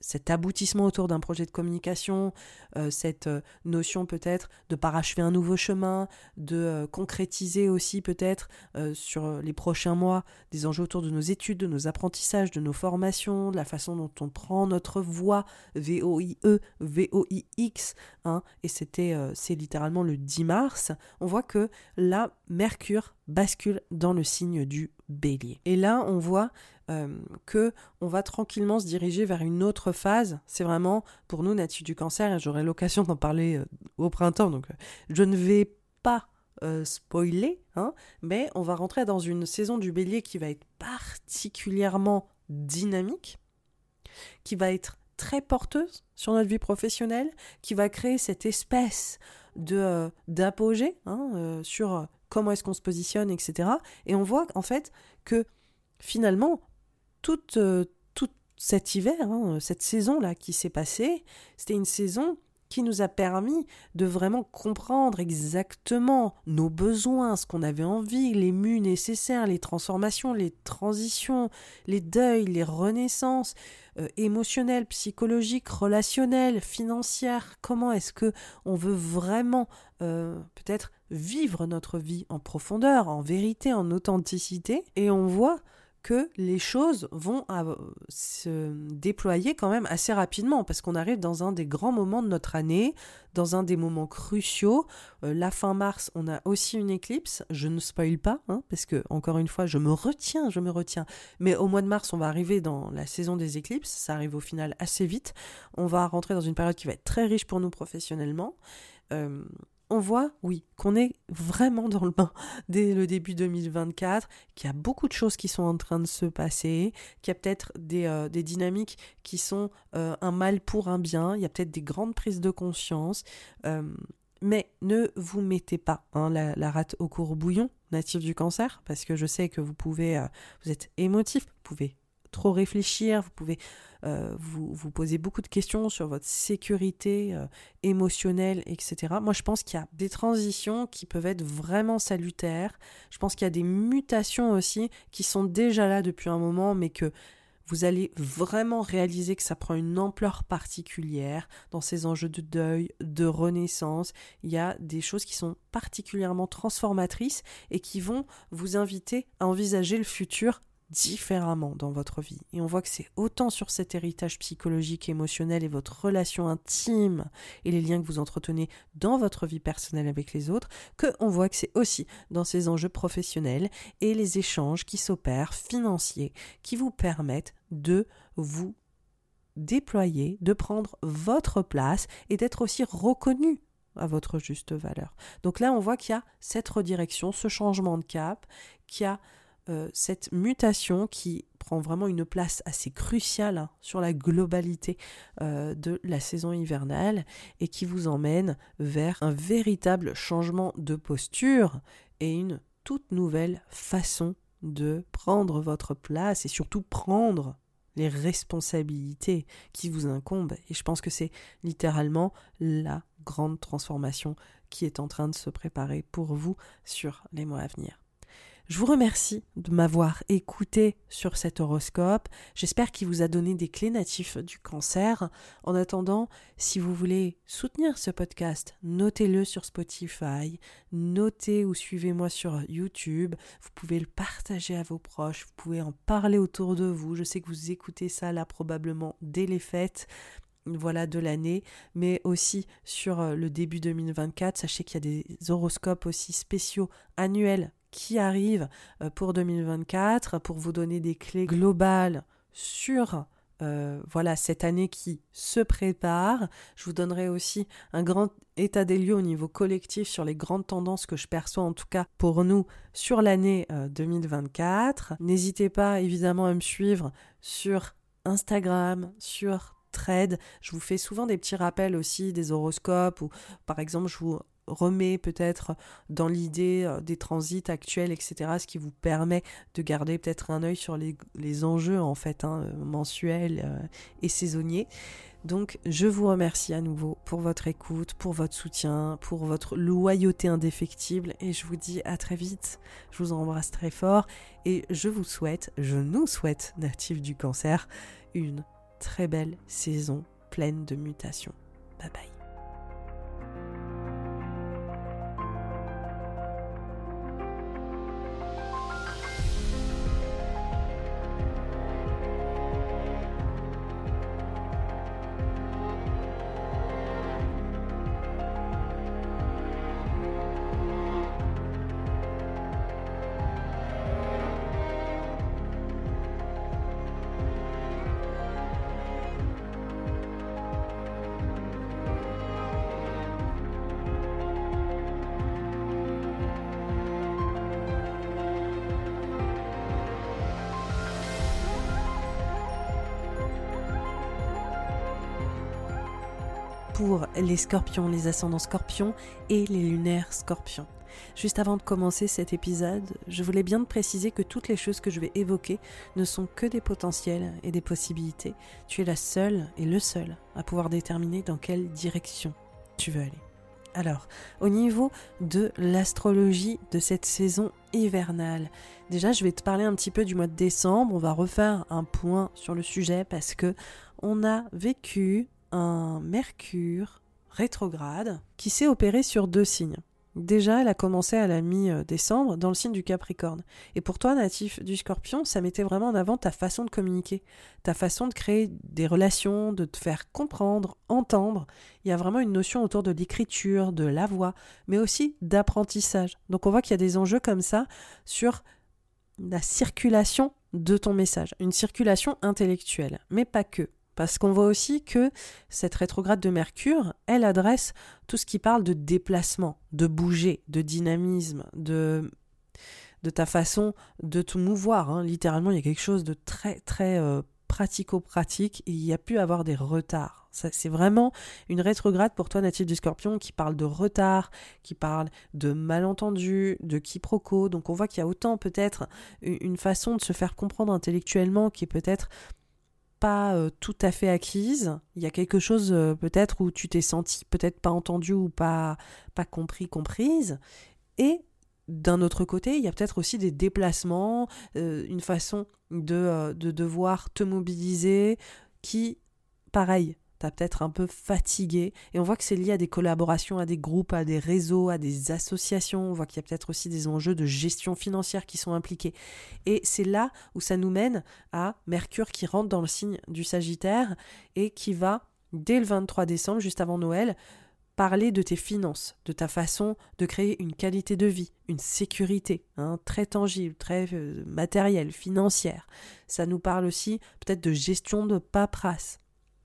cet aboutissement autour d'un projet de communication, euh, cette euh, notion peut-être de parachever un nouveau chemin, de euh, concrétiser aussi peut-être sur les prochains mois des enjeux autour de nos études, de nos apprentissages, de nos formations, de la façon dont on prend notre voix, V-O-I-E, V-O-I-X, hein, et c'était, c'est littéralement le 10 mars, on voit que là, Mercure bascule dans le signe du bélier. Et là, on voit euh, que on va tranquillement se diriger vers une autre phase. C'est vraiment, pour nous, natifs du cancer, et j'aurai l'occasion d'en parler euh, au printemps, donc euh, je ne vais pas spoiler, hein, mais on va rentrer dans une saison du bélier qui va être particulièrement dynamique, qui va être très porteuse sur notre vie professionnelle, qui va créer cette espèce de d'apogée hein, sur comment est-ce qu'on se positionne, etc. Et on voit en fait que finalement, toute, euh, toute cet hiver, hein, cette saison-là qui s'est passée, c'était une saison qui nous a permis de vraiment comprendre exactement nos besoins, ce qu'on avait envie, les mus nécessaires, les transformations, les transitions, les deuils, les renaissances euh, émotionnelles, psychologiques, relationnelles, financières. Comment est-ce que on veut vraiment euh, peut-être vivre notre vie en profondeur, en vérité, en authenticité, et on voit que les choses vont se déployer quand même assez rapidement parce qu'on arrive dans un des grands moments de notre année, dans un des moments cruciaux. Euh, la fin mars, on a aussi une éclipse. Je ne spoil pas hein, parce que encore une fois, je me retiens, je me retiens. Mais au mois de mars, on va arriver dans la saison des éclipses. Ça arrive au final assez vite. On va rentrer dans une période qui va être très riche pour nous professionnellement. Euh, on voit, oui, qu'on est vraiment dans le bain dès le début 2024, qu'il y a beaucoup de choses qui sont en train de se passer, qu'il y a peut-être des, euh, dynamiques qui sont euh, un mal pour un bien, il y a peut-être des grandes prises de conscience. Euh, mais ne vous mettez pas hein, la, rate au bouillon natif du cancer, parce que je sais que vous pouvez, vous êtes émotif, vous pouvez trop réfléchir, vous pouvez euh, vous, vous posez beaucoup de questions sur votre sécurité euh, émotionnelle, etc. Moi, je pense qu'il y a des transitions qui peuvent être vraiment salutaires. Je pense qu'il y a des mutations aussi qui sont déjà là depuis un moment, mais que vous allez vraiment réaliser que ça prend une ampleur particulière dans ces enjeux de deuil, de renaissance. Il y a des choses qui sont particulièrement transformatrices et qui vont vous inviter à envisager le futur différemment dans votre vie. Et on voit que c'est autant sur cet héritage psychologique, émotionnel et votre relation intime et les liens que vous entretenez dans votre vie personnelle avec les autres, que on voit que c'est aussi dans ces enjeux professionnels et les échanges qui s'opèrent financiers qui vous permettent de vous déployer, de prendre votre place et d'être aussi reconnu à votre juste valeur. Donc là, on voit qu'il y a cette redirection, ce changement de cap, qu'il y a euh, cette mutation qui prend vraiment une place assez cruciale hein, sur la globalité euh, de la saison hivernale et qui vous emmène vers un véritable changement de posture et une toute nouvelle façon de prendre votre place et surtout prendre les responsabilités qui vous incombent. Et je pense que c'est littéralement la grande transformation qui est en train de se préparer pour vous sur les mois à venir. Je vous remercie de m'avoir écouté sur cet horoscope. J'espère qu'il vous a donné des clés natifs du cancer. En attendant, si vous voulez soutenir ce podcast, notez-le sur Spotify, notez ou suivez-moi sur YouTube. Vous pouvez le partager à vos proches, vous pouvez en parler autour de vous. Je sais que vous écoutez ça là probablement dès les fêtes voilà de l'année, mais aussi sur euh, le début 2024. Sachez qu'il y a des horoscopes aussi spéciaux annuels qui arrive euh, pour 2024 pour vous donner des clés globales sur euh, voilà cette année qui se prépare. Je vous donnerai aussi un grand état des lieux au niveau collectif sur les grandes tendances que je perçois en tout cas pour nous sur l'année 2024. Euh, N'hésitez pas évidemment à me suivre sur Instagram, sur Thread. Je vous fais souvent des petits rappels aussi des horoscopes ou par exemple je vous remet peut-être dans l'idée euh, des transits actuels, etc., ce qui vous permet de garder peut-être un œil sur les, enjeux en fait hein, mensuels euh, et saisonniers. Donc je vous remercie à nouveau pour votre écoute, pour votre soutien, pour votre loyauté indéfectible et je vous dis à très vite. Je vous embrasse très fort et je vous souhaite, je nous souhaite, natifs du cancer, une très belle saison pleine de mutations. Bye bye. Les scorpions, les ascendants scorpions et les lunaires scorpions. Juste avant de commencer cet épisode, je voulais bien te préciser que toutes les choses que je vais évoquer ne sont que des potentiels et des possibilités. Tu es la seule et le seul à pouvoir déterminer dans quelle direction tu veux aller. Alors, au niveau de l'astrologie de cette saison hivernale, déjà je vais te parler un petit peu du mois de décembre, on va refaire un point sur le sujet parce que on a vécu un Mercure rétrograde qui s'est opéré sur deux signes. Déjà, elle a commencé à la mi-décembre dans le signe du Capricorne. Et pour toi, natif du Scorpion, ça mettait vraiment en avant ta façon de communiquer, ta façon de créer des relations, de te faire comprendre, entendre. Il y a vraiment une notion autour de l'écriture, de la voix, mais aussi d'apprentissage. Donc on voit qu'il y a des enjeux comme ça sur la circulation de ton message, une circulation intellectuelle, mais pas que. Parce qu'on voit aussi que cette rétrograde de Mercure, elle adresse tout ce qui parle de déplacement, de bouger, de dynamisme, de, ta façon de te mouvoir. Hein. Littéralement, il y a quelque chose de très, très euh, pratico-pratique il y a pu avoir des retards. C'est vraiment une rétrograde pour toi, natif du scorpion, qui parle de retard, qui parle de malentendu, de quiproquo. Donc on voit qu'il y a autant peut-être une façon de se faire comprendre intellectuellement qui est peut-être pas euh, tout à fait acquise. Il y a quelque chose euh, peut-être où tu t'es senti peut-être pas entendu ou pas, pas compris, comprise. Et d'un autre côté, il y a peut-être aussi des déplacements, euh, une façon de, de, devoir te mobiliser qui, pareil, peut-être un peu fatigué. Et on voit que c'est lié à des collaborations, à des groupes, à des réseaux, à des associations. On voit qu'il y a peut-être aussi des enjeux de gestion financière qui sont impliqués. Et c'est là où ça nous mène à Mercure qui rentre dans le signe du Sagittaire et qui va, dès le 23 décembre, juste avant Noël, parler de tes finances, de ta façon de créer une qualité de vie, une sécurité, hein, très tangible, très euh, matérielle, financière. Ça nous parle aussi peut-être de gestion de paperasse.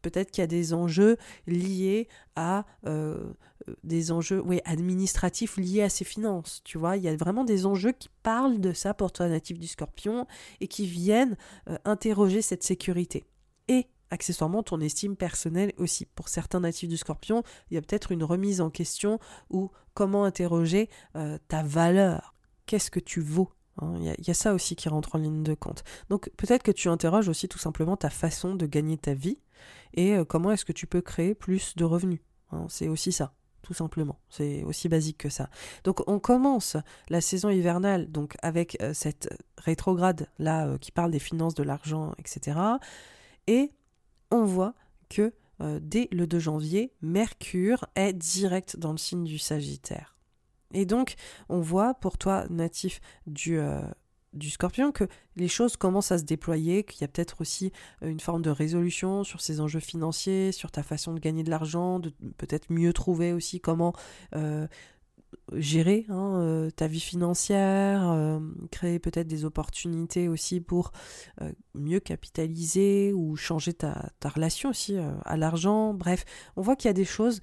Peut-être qu'il y a des enjeux liés à euh, des enjeux administratifs liés à ces finances. Tu vois, il y a vraiment des enjeux qui parlent de ça pour toi natif du scorpion et qui viennent euh, interroger cette sécurité. Et accessoirement ton estime personnelle aussi. Pour certains natifs du scorpion, il y a peut-être une remise en question ou comment interroger euh, ta valeur. Qu'est-ce que tu vaux hein? il, y a, ça aussi qui rentre en ligne de compte. Donc peut-être que tu interroges aussi tout simplement ta façon de gagner ta vie et euh, comment est-ce que tu peux créer plus de revenus. Hein? C'est aussi ça tout simplement. C'est aussi basique que ça. Donc on commence la saison hivernale donc avec euh, cette rétrograde là qui parle des finances, de l'argent, etc. Et on voit que euh, dès le 2 janvier, Mercure est direct dans le signe du Sagittaire. Et donc, on voit pour toi, natif du, euh, du Scorpion, que les choses commencent à se déployer, qu'il y a peut-être aussi euh, une forme de résolution sur ces enjeux financiers, sur ta façon de gagner de l'argent, de peut-être mieux trouver aussi comment gérer hein, euh, ta vie financière, euh, créer peut-être des opportunités aussi pour euh, mieux capitaliser ou changer ta, relation aussi à l'argent. Bref, on voit qu'il y a des choses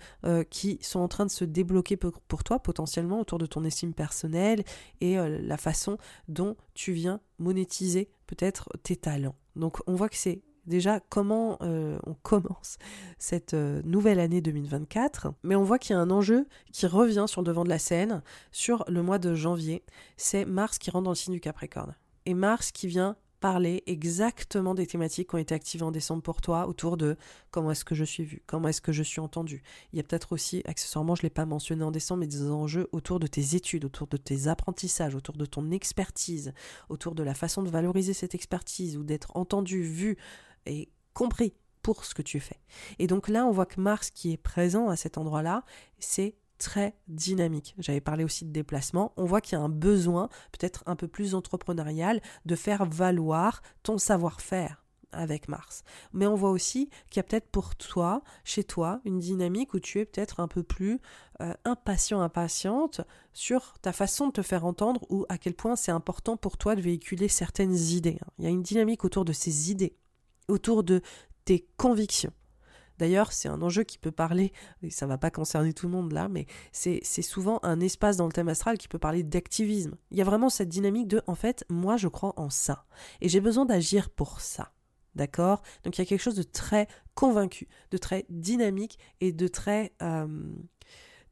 qui sont en train de se débloquer pour, toi potentiellement autour de ton estime personnelle et la façon dont tu viens monétiser peut-être tes talents. Donc on voit que c'est déjà comment euh, on commence cette euh, nouvelle année 2024, mais on voit qu'il y a un enjeu qui revient sur le devant de la scène sur le mois de janvier. C'est Mars qui rentre dans le signe du Capricorne. Et Mars qui vient parler exactement des thématiques qui ont été activées en décembre pour toi autour de comment est-ce que je suis vu, comment est-ce que je suis entendu. Il y a peut-être aussi, accessoirement, je ne l'ai pas mentionné en décembre, mais des enjeux autour de tes études, autour de tes apprentissages, autour de ton expertise, autour de la façon de valoriser cette expertise ou d'être entendu, vu, et compris pour ce que tu fais. Et donc là, on voit que Mars qui est présent à cet endroit-là, c'est très dynamique. J'avais parlé aussi de déplacement. On voit qu'il y a un besoin, peut-être un peu plus entrepreneurial, de faire valoir ton savoir-faire avec Mars. Mais on voit aussi qu'il y a peut-être pour toi, chez toi, une dynamique où tu es peut-être un peu plus euh, impatient, impatiente sur ta façon de te faire entendre ou à quel point c'est important pour toi de véhiculer certaines idées. Il y a une dynamique autour de ces idées autour de tes convictions. D'ailleurs, c'est un enjeu qui peut parler, et ça va pas concerner tout le monde là, mais c'est souvent un espace dans le thème astral qui peut parler d'activisme. Il y a vraiment cette dynamique de, en fait, moi je crois en ça, et j'ai besoin d'agir pour ça. D'accord? Donc il y a quelque chose de très convaincu, de très dynamique et de très, euh,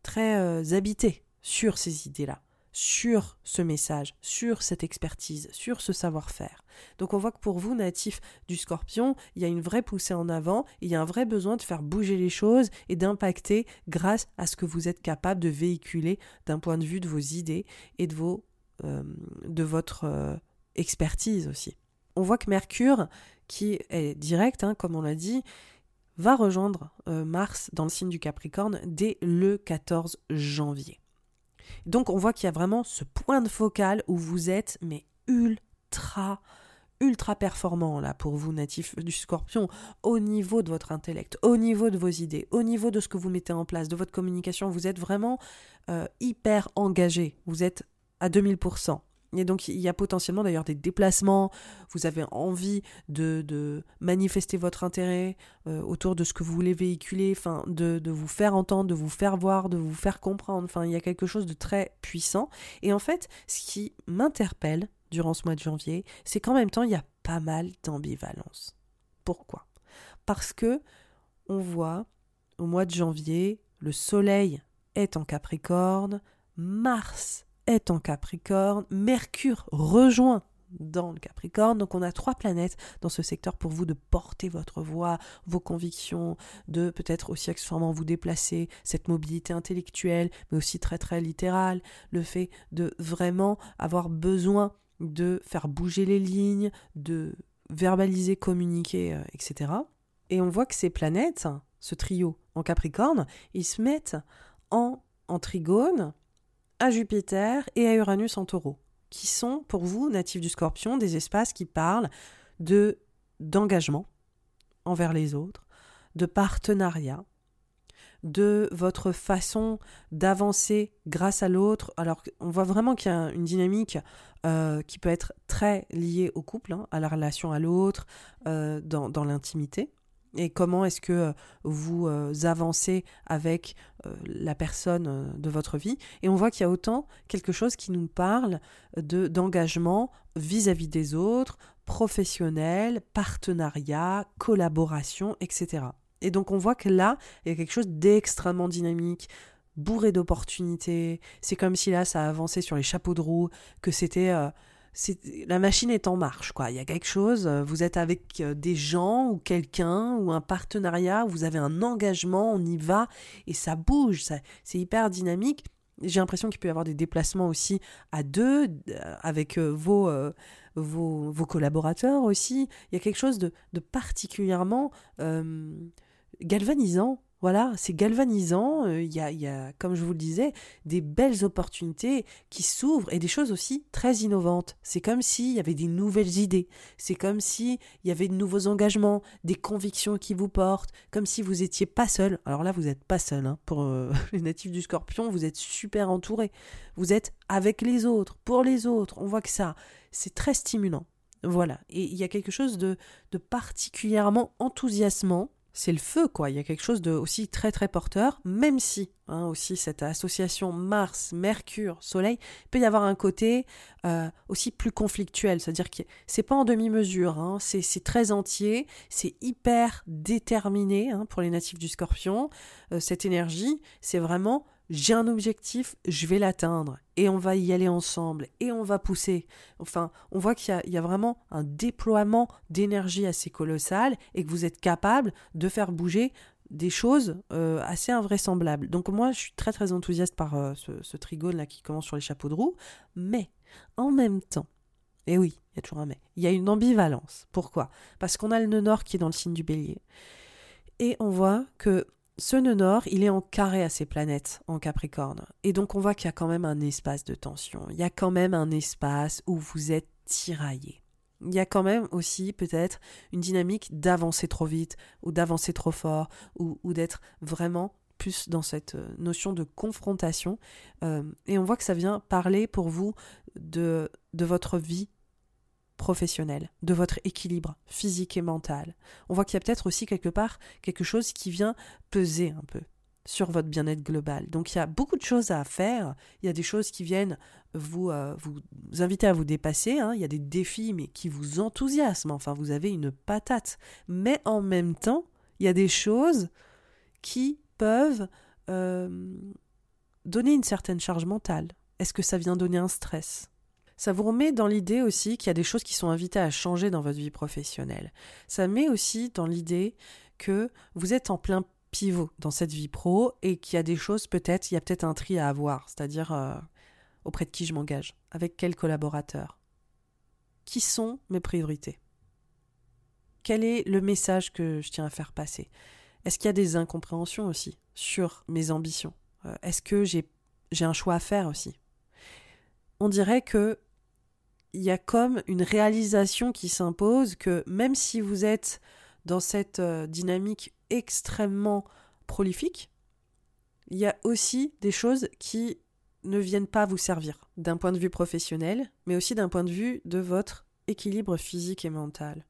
très euh, habité sur ces idées-là sur ce message, sur cette expertise, sur ce savoir-faire. Donc on voit que pour vous, natifs du scorpion, il y a une vraie poussée en avant, il y a un vrai besoin de faire bouger les choses et d'impacter grâce à ce que vous êtes capable de véhiculer d'un point de vue de vos idées et de, vos, euh, de votre euh, expertise aussi. On voit que Mercure, qui est direct, hein, comme on l'a dit, va rejoindre euh, Mars dans le signe du Capricorne dès le 14 janvier. Donc on voit qu'il y a vraiment ce point de focal où vous êtes mais ultra ultra performant là pour vous natifs du scorpion au niveau de votre intellect, au niveau de vos idées, au niveau de ce que vous mettez en place, de votre communication, vous êtes vraiment euh, hyper engagé, vous êtes à 2000%. Et il y a potentiellement d'ailleurs des déplacements, vous avez envie de, manifester votre intérêt euh, autour de ce que vous voulez véhiculer, de, de, vous faire entendre, de vous faire voir, de vous faire comprendre, il y a quelque chose de très puissant. Et en fait, ce qui m'interpelle durant ce mois de janvier, c'est qu'en même temps il y a pas mal d'ambivalence. Pourquoi? Parce que on voit au mois de janvier, le soleil est en Capricorne, Mars est en Capricorne, Mercure rejoint dans le Capricorne. Donc on a trois planètes dans ce secteur pour vous de porter votre voix, vos convictions, de peut-être aussi accessoirement vous déplacer, cette mobilité intellectuelle, mais aussi très très littérale, le fait de vraiment avoir besoin de faire bouger les lignes, de verbaliser, communiquer, euh, etc. Et on voit que ces planètes, ce trio en Capricorne, ils se mettent en, en trigone à Jupiter et à Uranus en taureau, qui sont pour vous, natifs du scorpion, des espaces qui parlent de d'engagement envers les autres, de partenariat, de votre façon d'avancer grâce à l'autre. Alors, on voit vraiment qu'il y a une dynamique euh, qui peut être très liée au couple, hein, à la relation à l'autre, euh, dans, dans l'intimité et comment est-ce que euh, vous euh, avancez avec euh, la personne de votre vie? Et on voit qu'il y a autant quelque chose qui nous parle de d'engagement vis-à-vis des autres, professionnel, partenariat, collaboration, etc. Et donc on voit que là, il y a quelque chose d'extrêmement dynamique, bourré d'opportunités. C'est comme si là, ça avançait sur les chapeaux de roue, que c'était la machine est en marche, quoi. Il y a quelque chose, euh, vous êtes avec euh, des gens ou quelqu'un ou un partenariat, vous avez un engagement, on y va et ça bouge, c'est hyper dynamique. J'ai l'impression qu'il peut y avoir des déplacements aussi à deux, euh, avec vos, vos, collaborateurs aussi. Il y a quelque chose de, particulièrement galvanisant voilà, c'est galvanisant. Euh, il y, a, comme je vous le disais, des belles opportunités qui s'ouvrent et des choses aussi très innovantes. C'est comme s'il y avait des nouvelles idées. C'est comme s'il y avait de nouveaux engagements, des convictions qui vous portent, comme si vous étiez pas seul. Alors là, vous n'êtes pas seul. Hein. Pour euh, [LAUGHS] les natifs du scorpion, vous êtes super entouré. Vous êtes avec les autres, pour les autres. On voit que ça, c'est très stimulant. Voilà. Et il y a quelque chose de particulièrement enthousiasmant c'est le feu, quoi. Il y a quelque chose de aussi très très porteur, même si hein, aussi cette association Mars, Mercure, Soleil peut y avoir un côté euh, aussi plus conflictuel, c'est-à-dire que c'est pas en demi-mesure, hein. c'est très entier, c'est hyper déterminé hein, pour les natifs du Scorpion. Euh, cette énergie, c'est vraiment j'ai un objectif, je vais l'atteindre, et on va y aller ensemble, et on va pousser. Enfin, on voit qu'il y, a vraiment un déploiement d'énergie assez colossal, et que vous êtes capable de faire bouger des choses euh, assez invraisemblables. Donc moi, je suis très très enthousiaste par euh, ce, trigone là qui commence sur les chapeaux de roue, mais en même temps, et oui, il y a toujours un mais, il y a une ambivalence. Pourquoi? Parce qu'on a le nœud nord qui est dans le signe du bélier, et on voit que ce nœud nord, il est en carré à ces planètes en Capricorne. Et donc on voit qu'il y a quand même un espace de tension. Il y a quand même un espace où vous êtes tiraillé. Il y a quand même aussi peut-être une dynamique d'avancer trop vite ou d'avancer trop fort ou, d'être vraiment plus dans cette euh, notion de confrontation. Euh, et on voit que ça vient parler pour vous de votre vie professionnel, de votre équilibre physique et mental. On voit qu'il y a peut-être aussi quelque part quelque chose qui vient peser un peu sur votre bien-être global. Donc il y a beaucoup de choses à faire, il y a des choses qui viennent vous, euh, vous inviter à vous dépasser, hein. il y a des défis mais qui vous enthousiasment, enfin vous avez une patate. Mais en même temps, il y a des choses qui peuvent euh, donner une certaine charge mentale. Est-ce que ça vient donner un stress? Ça vous remet dans l'idée aussi qu'il y a des choses qui sont invitées à changer dans votre vie professionnelle. Ça met aussi dans l'idée que vous êtes en plein pivot dans cette vie pro et qu'il y a des choses peut-être, il y a peut-être un tri à avoir, c'est-à-dire euh, auprès de qui je m'engage, avec quel collaborateur, qui sont mes priorités, quel est le message que je tiens à faire passer, est-ce qu'il y a des incompréhensions aussi sur mes ambitions, euh, est-ce que j'ai un choix à faire aussi? On dirait que il y a comme une réalisation qui s'impose que même si vous êtes dans cette euh, dynamique extrêmement prolifique, il y a aussi des choses qui ne viennent pas vous servir d'un point de vue professionnel, mais aussi d'un point de vue de votre équilibre physique et mental.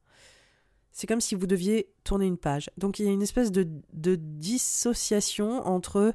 C'est comme si vous deviez tourner une page. Donc il y a une espèce de, dissociation entre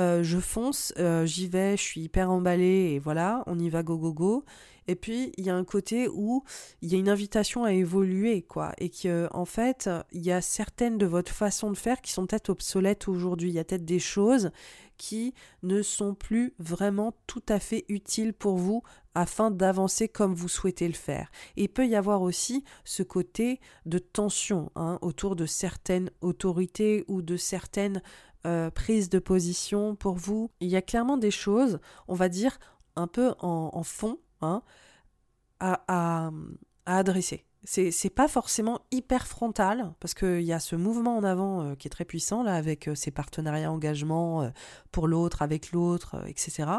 euh, je fonce, euh, j'y vais, je suis hyper emballé et voilà, on y va go go go. Et puis il y a un côté où il y a une invitation à évoluer quoi, et que en fait il y a certaines de votre façon de faire qui sont peut-être obsolètes aujourd'hui. Il y a peut-être des choses qui ne sont plus vraiment tout à fait utiles pour vous afin d'avancer comme vous souhaitez le faire. Et il peut y avoir aussi ce côté de tension hein, autour de certaines autorités ou de certaines euh, prises de position pour vous. Il y a clairement des choses, on va dire, un peu en, fond hein, à, adresser. C'est pas forcément hyper frontal parce qu'il y a ce mouvement en avant euh, qui est très puissant là avec euh, ces partenariats engagement euh, pour l'autre avec l'autre etc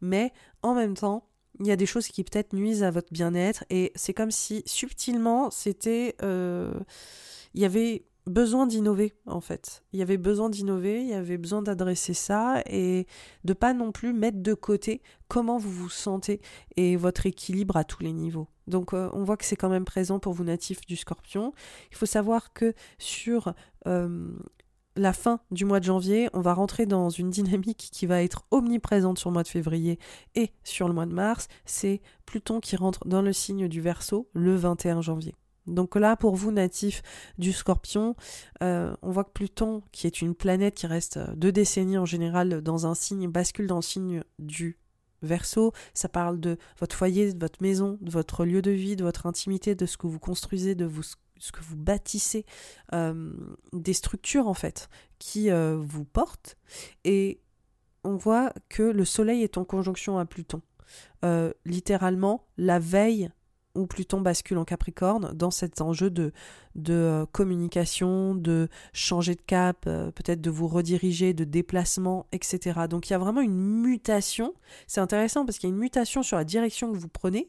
mais en même temps il y a des choses qui peut-être nuisent à votre bien-être et c'est comme si subtilement c'était il y avait besoin d'innover en fait. Il y avait besoin d'innover, il y avait besoin d'adresser ça et de pas non plus mettre de côté comment vous vous sentez et votre équilibre à tous les niveaux. Donc euh, on voit que c'est quand même présent pour vous natifs du scorpion. Il faut savoir que sur euh, la fin du mois de janvier, on va rentrer dans une dynamique qui va être omniprésente sur le mois de février et sur le mois de mars. C'est Pluton qui rentre dans le signe du Verseau le 21 janvier. Donc là, pour vous, natifs du scorpion, euh, on voit que Pluton, qui est une planète qui reste euh, deux décennies en général dans un signe, bascule dans le signe du Verseau. Ça parle de votre foyer, de votre maison, de votre lieu de vie, de votre intimité, de ce que vous construisez, de ce que vous bâtissez, euh, des structures en fait qui vous portent. Et on voit que le Soleil est en conjonction à Pluton. littéralement, la veille où Pluton bascule en Capricorne dans cet enjeu de, de euh, communication, de changer de cap, euh, peut-être de vous rediriger, de déplacement, etc. Donc il y a vraiment une mutation. C'est intéressant parce qu'il y a une mutation sur la direction que vous prenez,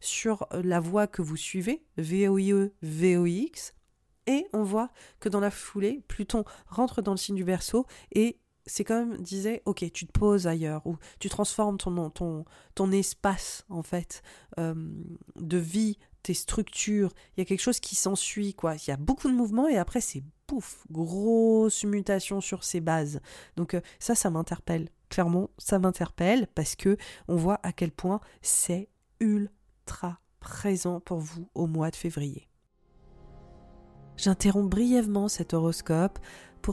sur euh, la voie que vous suivez, VOIE, VOX. Et on voit que dans la foulée, Pluton rentre dans le signe du Verseau et c'est comme disait, ok, tu te poses ailleurs, ou tu transformes ton, ton, ton espace, en fait, euh, de vie, tes structures. Il y a quelque chose qui s'ensuit, quoi. Il y a beaucoup de mouvements et après, c'est pouf, grosse mutation sur ses bases. Donc, euh, ça, ça m'interpelle. Clairement, ça m'interpelle parce que on voit à quel point c'est ultra présent pour vous au mois de février. J'interromps brièvement cet horoscope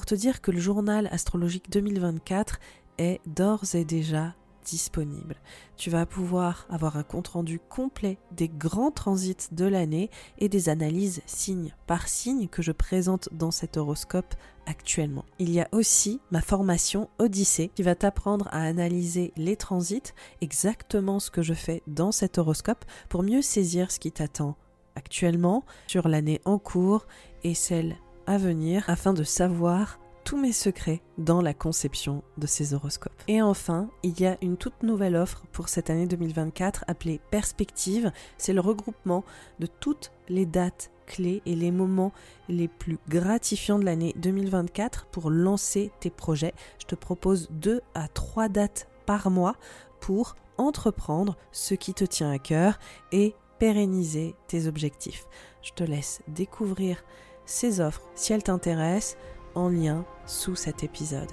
te dire que le journal astrologique 2024 est d'ores et déjà disponible. Tu vas pouvoir avoir un compte-rendu complet des grands transits de l'année et des analyses signe par signe que je présente dans cet horoscope actuellement. Il y a aussi ma formation Odyssée qui va t'apprendre à analyser les transits, exactement ce que je fais dans cet horoscope pour mieux saisir ce qui t'attend actuellement sur l'année en cours et celle à venir afin de savoir tous mes secrets dans la conception de ces horoscopes. Et enfin, il y a une toute nouvelle offre pour cette année 2024 appelée Perspective. C'est le regroupement de toutes les dates clés et les moments les plus gratifiants de l'année 2024 pour lancer tes projets. Je te propose deux à trois dates par mois pour entreprendre ce qui te tient à cœur et pérenniser tes objectifs. Je te laisse découvrir ces offres, si elles t'intéressent, en lien sous cet épisode.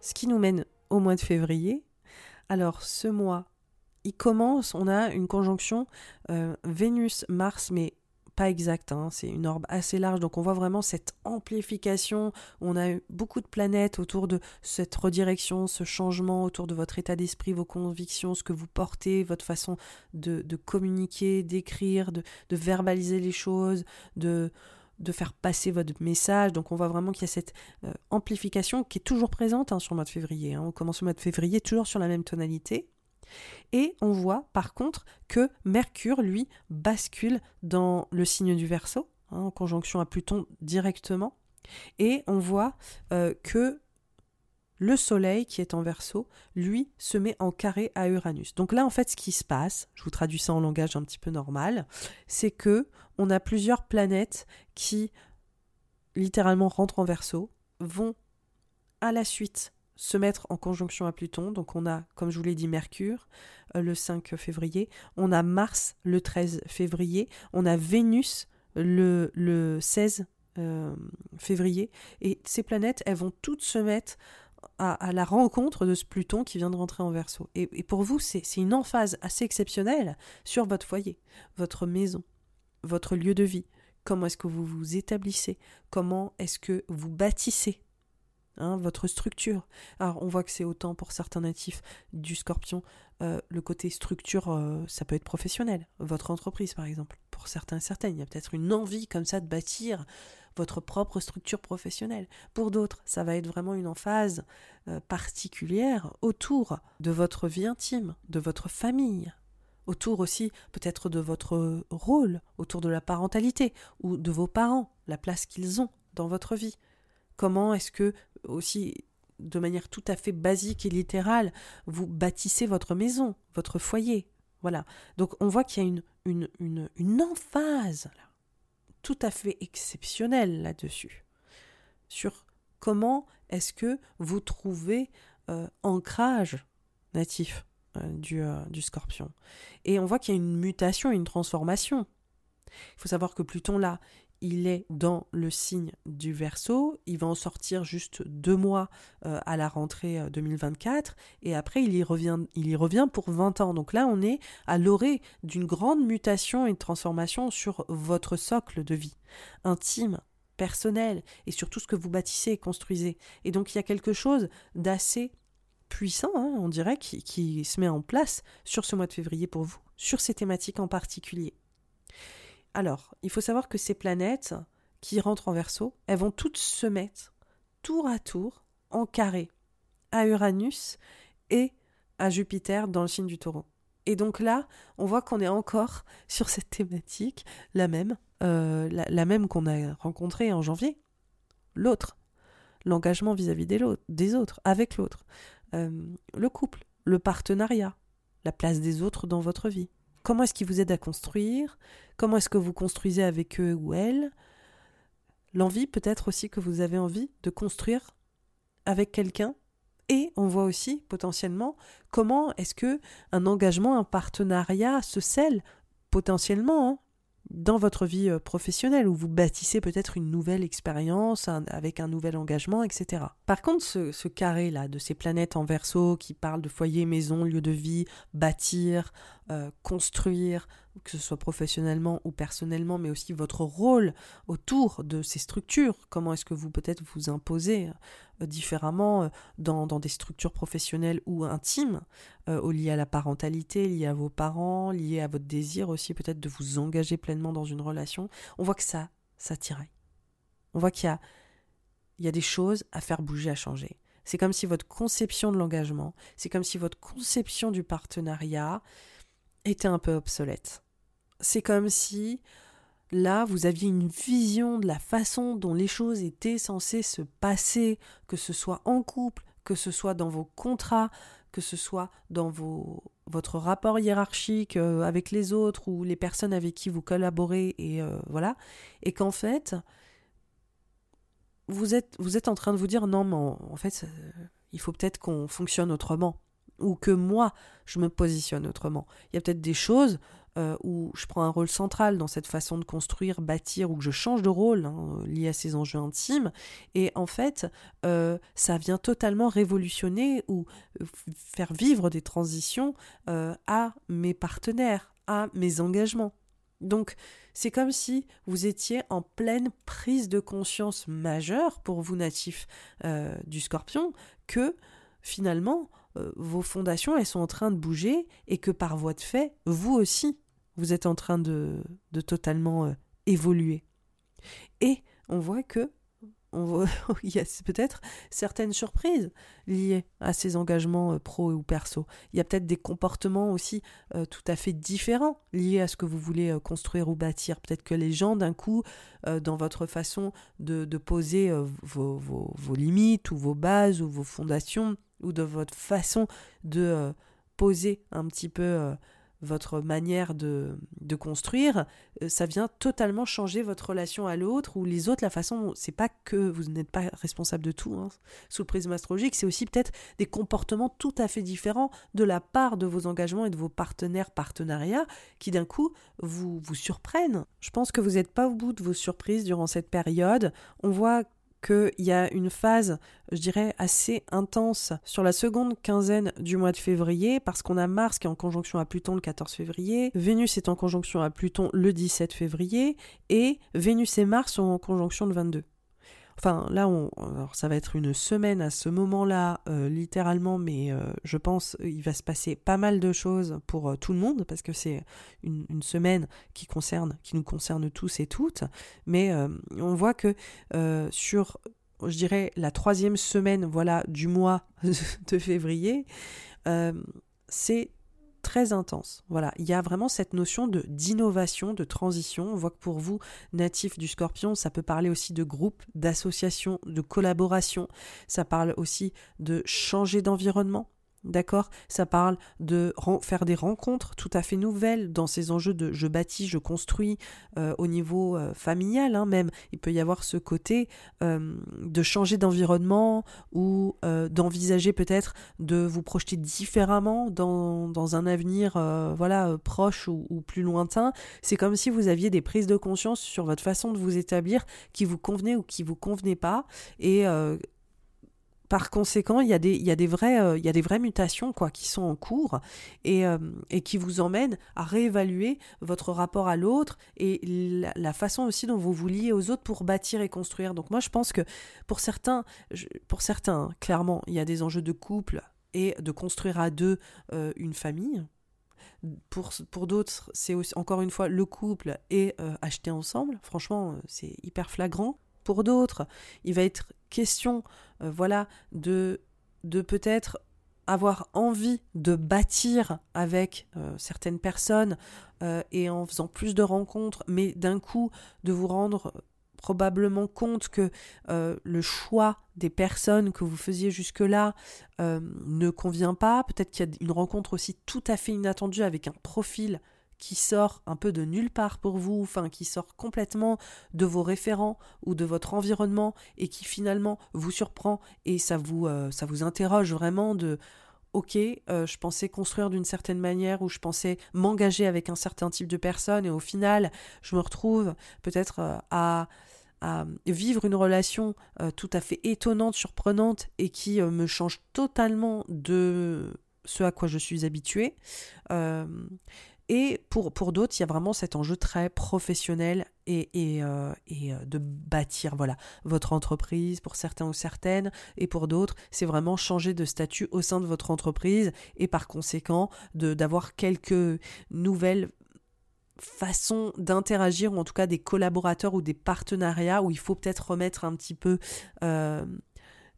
Ce qui nous mène au mois de février. Alors ce mois, il commence, on a une conjonction euh, Vénus-Mars, mais pas exact, hein, c'est une orbe assez large, donc on voit vraiment cette amplification, on a beaucoup de planètes autour de cette redirection, ce changement autour de votre état d'esprit, vos convictions, ce que vous portez, votre façon de, communiquer, d'écrire, de, verbaliser les choses, de, de faire passer votre message. Donc on voit vraiment qu'il y a cette euh, amplification qui est toujours présente hein, sur le mois de février. Hein. On commence le mois de février toujours sur la même tonalité. Et on voit par contre que Mercure, lui, bascule dans le signe du Verseau, hein, en conjonction à Pluton directement. Et on voit euh, que le Soleil, qui est en Verseau, lui, se met en carré à Uranus. Donc là, en fait, ce qui se passe, je vous traduis ça en langage un petit peu normal, c'est que on a plusieurs planètes qui littéralement rentrent en Verseau, vont à la suite se mettre en conjonction à Pluton. Donc on a, comme je vous l'ai dit, Mercure euh, le 5 février, on a Mars le 13 février, on a Vénus le, le 16 euh, février. Et ces planètes, elles vont toutes se mettre à, la rencontre de ce Pluton qui vient de rentrer en verso. Et, et pour vous, c'est une emphase assez exceptionnelle sur votre foyer, votre maison, votre lieu de vie. Comment est-ce que vous vous établissez? Comment est-ce que vous bâtissez? Hein, votre structure. Alors on voit que c'est autant pour certains natifs du scorpion, euh, le côté structure, euh, ça peut être professionnel, votre entreprise par exemple. Pour certains certaines, il y a peut-être une envie comme ça de bâtir votre propre structure professionnelle. Pour d'autres, ça va être vraiment une emphase euh, particulière autour de votre vie intime, de votre famille, autour aussi peut-être de votre rôle, autour de la parentalité ou de vos parents, la place qu'ils ont dans votre vie. Comment est-ce que, aussi de manière tout à fait basique et littérale, vous bâtissez votre maison, votre foyer Voilà. Donc on voit qu'il y a une, une, une, emphase là, tout à fait exceptionnelle là-dessus. Sur comment est-ce que vous trouvez euh, ancrage natif euh, du, euh, du scorpion. Et on voit qu'il y a une mutation, une transformation. Il faut savoir que Pluton, là, il est dans le signe du Verseau. Il va en sortir juste deux mois euh, à la rentrée 2024 euh, et après il y revient, il y revient pour 20 ans. Donc là, on est à l'orée d'une grande mutation et de transformation sur votre socle de vie intime, personnel et sur tout ce que vous bâtissez et construisez. Et donc il y a quelque chose d'assez puissant, hein, on dirait, qui se met en place sur ce mois de février pour vous, sur ces thématiques en particulier. Alors, il faut savoir que ces planètes qui rentrent en verso, elles vont toutes se mettre tour à tour en carré à Uranus et à Jupiter dans le signe du taureau. Et donc là, on voit qu'on est encore [LAUGHS] sur cette thématique, la même, euh, la, même qu'on a rencontrée en janvier. L'autre, l'engagement vis-à-vis des, autres, avec l'autre. Euh, le couple, le partenariat, la place des autres dans votre vie. Comment est-ce qu'ils vous aident à construire? Comment est-ce que vous construisez avec eux ou elles? L'envie peut-être aussi que vous avez envie de construire avec quelqu'un? Et on voit aussi potentiellement comment est-ce que un engagement, un partenariat se scelle potentiellement hein, dans votre vie euh, professionnelle où vous bâtissez peut-être une nouvelle expérience avec un nouvel engagement, etc. Par contre, ce, carré-là de ces planètes en verso qui parlent de foyer, maison, lieu de vie, bâtir, euh, construire, que ce soit professionnellement ou personnellement, mais aussi votre rôle autour de ces structures. Comment est-ce que vous peut-être vous imposez euh, différemment euh, dans, des structures professionnelles ou intimes, liées à la parentalité, liées à vos parents, liées à votre désir aussi peut-être de vous engager pleinement dans une relation? On voit que ça, ça tiraille. On voit qu'il y y a des choses à faire bouger, à changer. C'est comme si votre conception de l'engagement, c'est comme si votre conception du partenariat était un peu obsolète. C'est comme si là, vous aviez une vision de la façon dont les choses étaient censées se passer, que ce soit en couple, que ce soit dans vos contrats, que ce soit dans vos, votre rapport hiérarchique euh, avec les autres ou les personnes avec qui vous collaborez et euh, voilà, et qu'en fait vous êtes vous êtes en train de vous dire non mais en, fait il faut peut-être qu'on fonctionne autrement ou que moi je me positionne autrement. Il y a peut-être des choses euh, où je prends un rôle central dans cette façon de construire, bâtir, ou que je change de rôle hein, lié à ces enjeux intimes. Et en fait, euh, ça vient totalement révolutionner ou euh, faire vivre des transitions à mes partenaires, à mes engagements. Donc, c'est comme si vous étiez en pleine prise de conscience majeure pour vous natifs du scorpion que finalement, vos fondations, elles sont en train de bouger et que par voie de fait, vous aussi, vous êtes en train de, de totalement euh, évoluer. Et on voit que on voit, [LAUGHS] il y a peut-être certaines surprises liées à ces engagements euh, pro ou perso. Il y a peut-être des comportements aussi euh, tout à fait différents liés à ce que vous voulez construire ou bâtir. Peut-être que les gens, d'un coup, dans votre façon de, poser vos, vos, limites ou vos bases ou vos fondations, ou de votre façon de poser un petit peu votre manière de, de construire, euh, ça vient totalement changer votre relation à l'autre ou les autres, la façon, c'est pas que vous n'êtes pas responsable de tout hein, sous le prisme astrologique, c'est aussi peut-être des comportements tout à fait différents de la part de vos engagements et de vos partenaires, partenariats, qui d'un coup vous, vous surprennent. Je pense que vous n'êtes pas au bout de vos surprises durant cette période. On voit qu'il y a une phase, je dirais, assez intense sur la seconde quinzaine du mois de février, parce qu'on a Mars qui est en conjonction à Pluton le 14 février, Vénus est en conjonction à Pluton le 17 février, et Vénus et Mars sont en conjonction le 22. Enfin, là, on, ça va être une semaine à ce moment-là, euh, littéralement, mais euh, je pense il va se passer pas mal de choses pour euh, tout le monde parce que c'est une, une, semaine qui concerne, qui nous concerne tous et toutes. Mais on voit que sur, je dirais, la troisième semaine, voilà, du mois [LAUGHS] de février, c'est très intense. Voilà, il y a vraiment cette notion de d'innovation, de transition. On voit que pour vous, natif du scorpion, ça peut parler aussi de groupe, d'association, de collaboration. Ça parle aussi de changer d'environnement. D'accord? Ça parle de faire des rencontres tout à fait nouvelles dans ces enjeux de je bâtis, je construis euh, au niveau euh, familial hein, même. Il peut y avoir ce côté euh, de changer d'environnement ou d'envisager peut-être de vous projeter différemment dans, dans un avenir voilà proche ou, ou, plus lointain. C'est comme si vous aviez des prises de conscience sur votre façon de vous établir qui vous convenait ou qui vous convenait pas et par conséquent, il y a des, vraies, euh, mutations quoi, qui sont en cours et, euh, qui vous emmènent à réévaluer votre rapport à l'autre et la, façon aussi dont vous vous liez aux autres pour bâtir et construire. Donc moi, je pense que pour certains, certains clairement, il y a des enjeux de couple et de construire à deux euh, une famille. Pour, pour d'autres, c'est encore une fois le couple et acheter ensemble. Franchement, c'est hyper flagrant. Pour d'autres, il va être question, euh, voilà, de, peut-être avoir envie de bâtir avec euh, certaines personnes euh, et en faisant plus de rencontres, mais d'un coup de vous rendre probablement compte que le choix des personnes que vous faisiez jusque-là ne convient pas. Peut-être qu'il y a une rencontre aussi tout à fait inattendue avec un profil qui sort un peu de nulle part pour vous, enfin qui sort complètement de vos référents ou de votre environnement et qui finalement vous surprend et ça vous, euh, ça vous interroge vraiment de ok, euh, je pensais construire d'une certaine manière ou je pensais m'engager avec un certain type de personne et au final je me retrouve peut-être euh, à, à, vivre une relation tout à fait étonnante, surprenante et qui me change totalement de ce à quoi je suis habituée. Et pour, pour d'autres, il y a vraiment cet enjeu très professionnel et, et, euh, et, euh, de bâtir voilà, votre entreprise pour certains ou certaines. Et pour d'autres, c'est vraiment changer de statut au sein de votre entreprise et par conséquent d'avoir quelques nouvelles façons d'interagir ou en tout cas des collaborateurs ou des partenariats où il faut peut-être remettre un petit peu euh,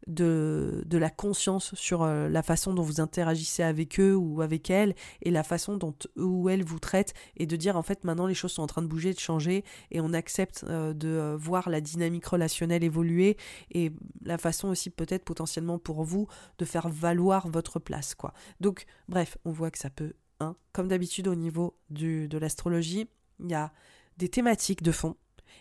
de, de la conscience sur euh, la façon dont vous interagissez avec eux ou avec elles et la façon dont eux ou elles vous traitent et de dire en fait maintenant les choses sont en train de bouger, de changer et on accepte euh, de euh, voir la dynamique relationnelle évoluer et la façon aussi peut-être potentiellement pour vous de faire valoir votre place quoi. Donc bref, on voit que ça peut, hein, comme d'habitude au niveau du, de l'astrologie, il y a des thématiques de fond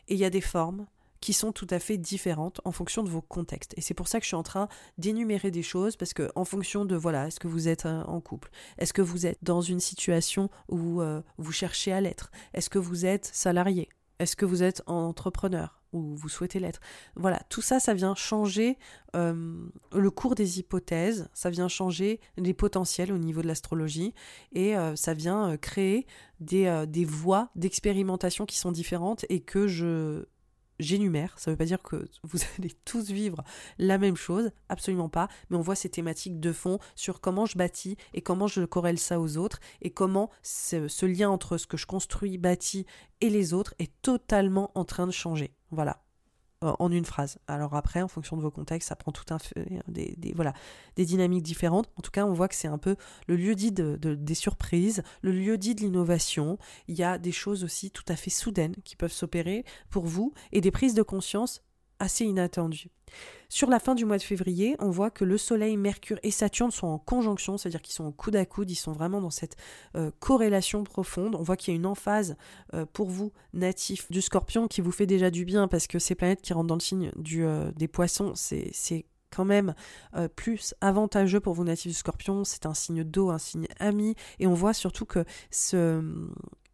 et il y a des formes qui sont tout à fait différentes en fonction de vos contextes. Et c'est pour ça que je suis en train d'énumérer des choses parce que en fonction de voilà, est-ce que vous êtes euh, en couple, est-ce que vous êtes dans une situation où euh, vous cherchez à l'être, est-ce que vous êtes salarié, est-ce que vous êtes entrepreneur? Ou vous souhaitez l'être? Voilà, tout ça, ça vient changer euh, le cours des hypothèses, ça vient changer les potentiels au niveau de l'astrologie et ça vient créer des voies d'expérimentation qui sont différentes et que je j'énumère, ça ne veut pas dire que vous [LAUGHS] allez tous vivre la même chose, absolument pas, mais on voit ces thématiques de fond sur comment je bâtis et comment je corrèle ça aux autres et comment ce, ce lien entre ce que je construis, bâtis et les autres est totalement en train de changer. Voilà. En une phrase. Alors après, en fonction de vos contextes, ça prend tout un des, des, voilà, des dynamiques différentes. En tout cas, on voit que c'est un peu le lieu dit de, des surprises, le lieu dit de l'innovation. Il y a des choses aussi tout à fait soudaines qui peuvent s'opérer pour vous et des prises de conscience assez inattendu. Sur la fin du mois de février, on voit que le Soleil, Mercure et Saturne sont en conjonction, c'est-à-dire qu'ils sont au coude à coude, ils sont vraiment dans cette euh, corrélation profonde. On voit qu'il y a une emphase euh, pour vous, natif du Scorpion, qui vous fait déjà du bien parce que ces planètes qui rentrent dans le signe euh, des Poissons, c'est quand même plus avantageux pour vous natifs du Scorpion. C'est un signe d'eau, un signe ami, et on voit surtout que ce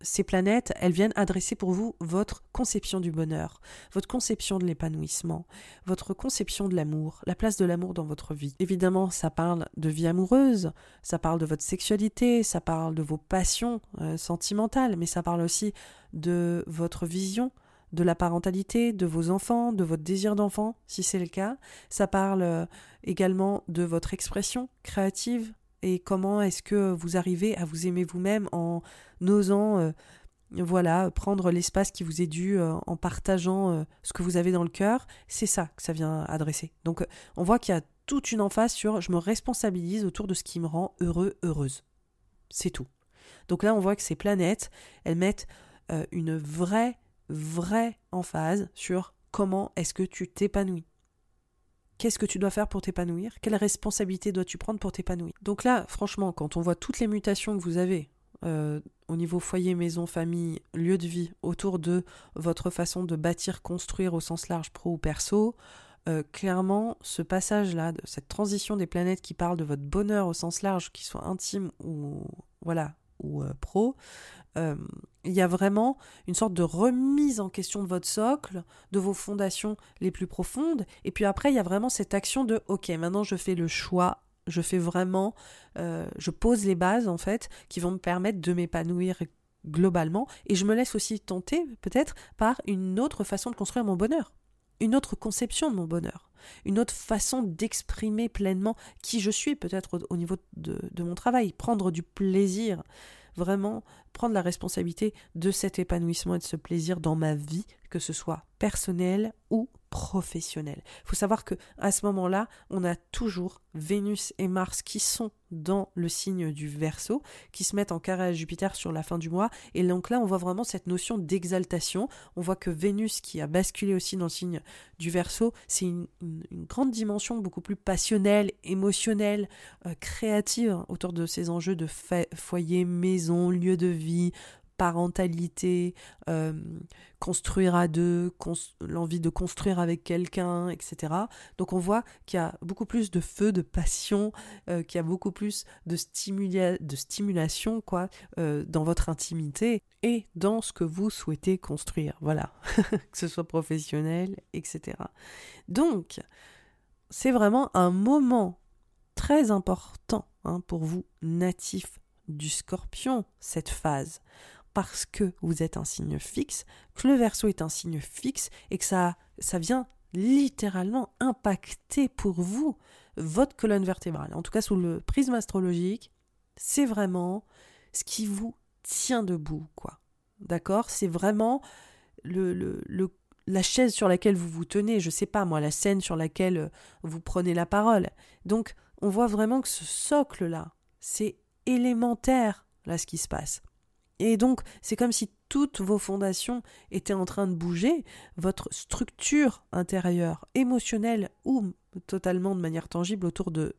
ces planètes, elles viennent adresser pour vous votre conception du bonheur, votre conception de l'épanouissement, votre conception de l'amour, la place de l'amour dans votre vie. Évidemment, ça parle de vie amoureuse, ça parle de votre sexualité, ça parle de vos passions euh, sentimentales, mais ça parle aussi de votre vision, de la parentalité, de vos enfants, de votre désir d'enfant, si c'est le cas. Ça parle euh, également de votre expression créative, et comment est-ce que vous arrivez à vous aimer vous-même en osant euh, voilà prendre l'espace qui vous est dû euh, en partageant euh, ce que vous avez dans le cœur. C'est ça que ça vient adresser. Donc on voit qu'il y a toute une emphase sur je me responsabilise autour de ce qui me rend heureux heureuse. C'est tout. Donc là on voit que ces planètes elles mettent une vraie vraie emphase sur comment est-ce que tu t'épanouis Qu'est-ce que tu dois faire pour t'épanouir? Quelle responsabilité dois-tu prendre pour t'épanouir? Donc là, franchement, quand on voit toutes les mutations que vous avez euh, au niveau foyer, maison, famille, lieu de vie, autour de votre façon de bâtir, construire au sens large, pro ou perso, euh, clairement, ce passage-là, cette transition des planètes qui parle de votre bonheur au sens large, qu'il soit intime ou voilà ou euh, pro, il y a vraiment une sorte de remise en question de votre socle, de vos fondations les plus profondes. Et puis après, il y a vraiment cette action de OK, maintenant je fais le choix, je fais vraiment, euh, je pose les bases en fait qui vont me permettre de m'épanouir globalement. Et je me laisse aussi tenter peut-être par une autre façon de construire mon bonheur, une autre conception de mon bonheur une autre façon d'exprimer pleinement qui je suis peut-être au, niveau de, mon travail, prendre du plaisir vraiment prendre la responsabilité de cet épanouissement et de ce plaisir dans ma vie, que ce soit personnel ou professionnel. Il faut savoir que à ce moment-là, on a toujours Vénus et Mars qui sont dans le signe du Verseau, qui se mettent en carré à Jupiter sur la fin du mois. Et donc là, on voit vraiment cette notion d'exaltation. On voit que Vénus, qui a basculé aussi dans le signe du Verseau, c'est une, grande dimension beaucoup plus passionnelle, émotionnelle, euh, créative autour de ces enjeux de foyer, maison, lieu de vie, parentalité, euh, construire à deux, l'envie de construire avec quelqu'un, etc. Donc on voit qu'il y a beaucoup plus de feu, de passion, euh, qu'il y a beaucoup plus de, de stimulation quoi, euh, dans votre intimité et dans ce que vous souhaitez construire. Voilà, [LAUGHS] que ce soit professionnel, etc. Donc, c'est vraiment un moment très important hein, pour vous, natif du scorpion, cette phase parce que vous êtes un signe fixe, que le verso est un signe fixe et que ça, ça vient littéralement impacter pour vous votre colonne vertébrale. En tout cas, sous le prisme astrologique, c'est vraiment ce qui vous tient debout, quoi. D'accord? C'est vraiment la chaise sur laquelle vous vous tenez, je sais pas moi, la scène sur laquelle vous prenez la parole. Donc, on voit vraiment que ce socle-là, c'est élémentaire, là, ce qui se passe. Et donc, c'est comme si toutes vos fondations étaient en train de bouger, votre structure intérieure, émotionnelle ou totalement de manière tangible autour de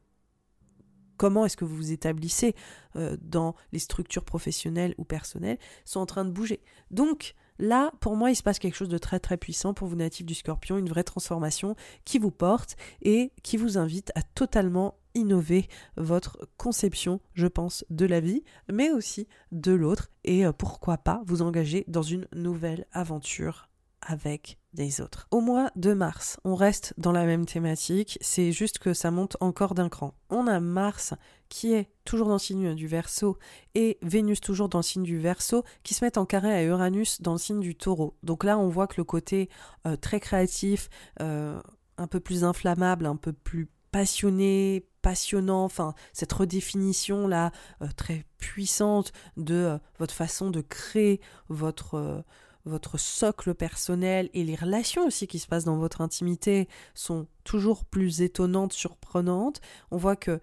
comment est-ce que vous vous établissez euh, dans les structures professionnelles ou personnelles, sont en train de bouger. Donc, Là, pour moi, il se passe quelque chose de très très puissant pour vous natifs du scorpion, une vraie transformation qui vous porte et qui vous invite à totalement innover votre conception, je pense, de la vie, mais aussi de l'autre, et euh, pourquoi pas vous engager dans une nouvelle aventure avec des autres. Au mois de mars, on reste dans la même thématique, c'est juste que ça monte encore d'un cran. On a Mars qui est toujours dans le signe du Verseau et Vénus toujours dans le signe du Verseau qui se mettent en carré à Uranus dans le signe du Taureau. Donc là, on voit que le côté euh, très créatif, euh, un peu plus inflammable, un peu plus passionné, passionnant, enfin cette redéfinition là euh, très puissante de euh, votre façon de créer votre euh, votre socle personnel et les relations aussi qui se passent dans votre intimité sont toujours plus étonnantes, surprenantes. On voit que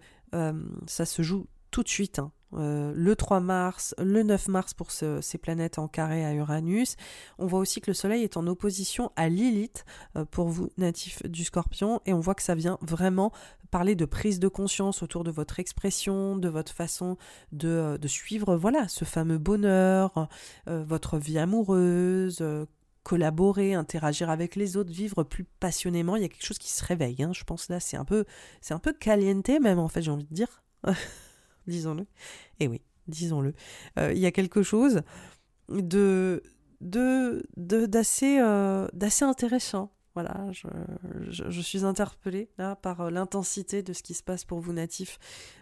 ça se joue tout de suite. Hein. Euh, le 3 mars, le 9 mars pour ces planètes en carré à Uranus. On voit aussi que le Soleil est en opposition à Lilith euh, pour vous natifs du Scorpion et on voit que ça vient vraiment parler de prise de conscience autour de votre expression, de votre façon de, euh, suivre voilà ce fameux bonheur, votre vie amoureuse, collaborer, interagir avec les autres, vivre plus passionnément. Il y a quelque chose qui se réveille. Hein, je pense là, c'est un peu, c'est un peu caliente même en fait, j'ai envie de dire. [LAUGHS] disons-le. Eh oui, disons-le. Euh, il y a quelque chose de de d'assez euh, d'assez intéressant. Voilà, je, je, suis interpellée là par euh, l'intensité de ce qui se passe pour vous natifs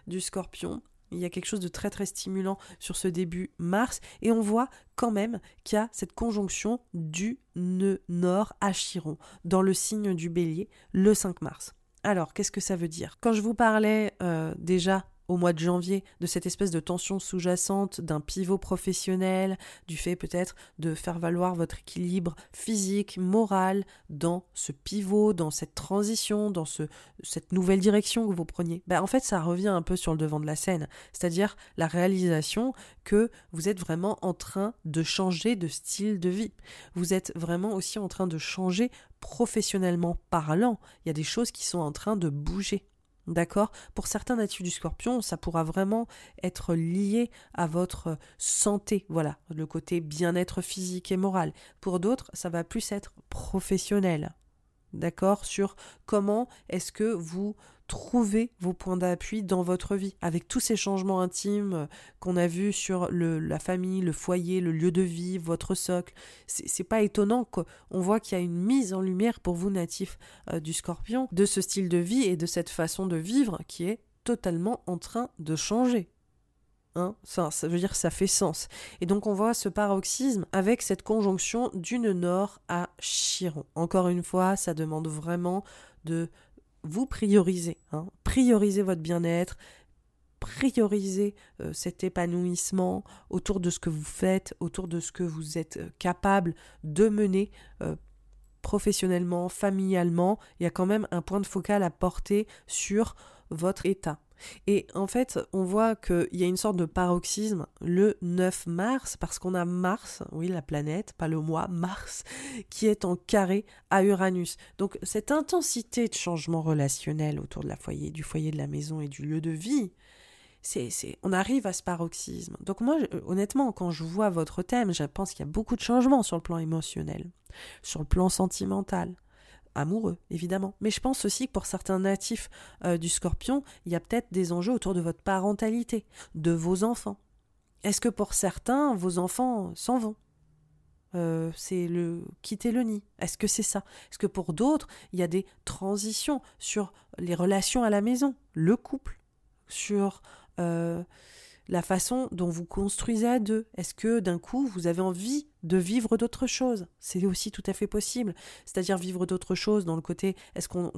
du Scorpion. Il y a quelque chose de très très stimulant sur ce début mars et on voit quand même qu'il y a cette conjonction du nœud nord à Chiron dans le signe du bélier le 5 mars. Alors, qu'est-ce que ça veut dire? Quand je vous parlais déjà au mois de janvier de cette espèce de tension sous-jacente, d'un pivot professionnel, du fait peut-être de faire valoir votre équilibre physique, moral dans ce pivot, dans cette transition, dans ce, cette nouvelle direction que vous preniez. Ben, en fait, ça revient un peu sur le devant de la scène, c'est-à-dire la réalisation que vous êtes vraiment en train de changer de style de vie. Vous êtes vraiment aussi en train de changer professionnellement parlant. Il y a des choses qui sont en train de bouger. D'accord? Pour certains natifs du scorpion, ça pourra vraiment être lié à votre santé, voilà, le côté bien-être physique et moral. Pour d'autres, ça va plus être professionnel. D'accord? Sur comment est-ce que vous trouvez vos points d'appui dans votre vie, avec tous ces changements intimes euh, qu'on a vus sur le, la famille, le foyer, le lieu de vie, votre socle. C'est pas étonnant qu'on voit qu'il y a une mise en lumière pour vous natifs euh, du scorpion de ce style de vie et de cette façon de vivre qui est totalement en train de changer. Hein? Ça, ça veut dire ça fait sens. Et donc on voit ce paroxysme avec cette conjonction d'une nord à Chiron. Encore une fois, ça demande vraiment de vous priorisez. Hein. Priorisez votre bien-être, priorisez euh, cet épanouissement autour de ce que vous faites, autour de ce que vous êtes euh, capable de mener euh, professionnellement, familialement. Il y a quand même un point de focal à porter sur votre état. Et en fait, on voit qu'il y a une sorte de paroxysme le 9 mars, parce qu'on a Mars, oui, la planète, pas le mois, Mars, qui est en carré à Uranus. Donc cette intensité de changement relationnel autour de la foyer, du foyer de la maison et du lieu de vie, c'est, on arrive à ce paroxysme. Donc moi, honnêtement, quand je vois votre thème, je pense qu'il y a beaucoup de changements sur le plan émotionnel, sur le plan sentimental, amoureux, évidemment. Mais je pense aussi que pour certains natifs euh, du scorpion, il y a peut-être des enjeux autour de votre parentalité, de vos enfants. Est-ce que pour certains, vos enfants s'en vont? Euh, c'est le quitter le nid. Est-ce que c'est ça? Est-ce que pour d'autres, il y a des transitions sur les relations à la maison, le couple, sur euh, la façon dont vous construisez à deux. Est-ce que d'un coup, vous avez envie de vivre d'autres choses? C'est aussi tout à fait possible. C'est-à-dire vivre d'autres choses dans le côté, est-ce qu'on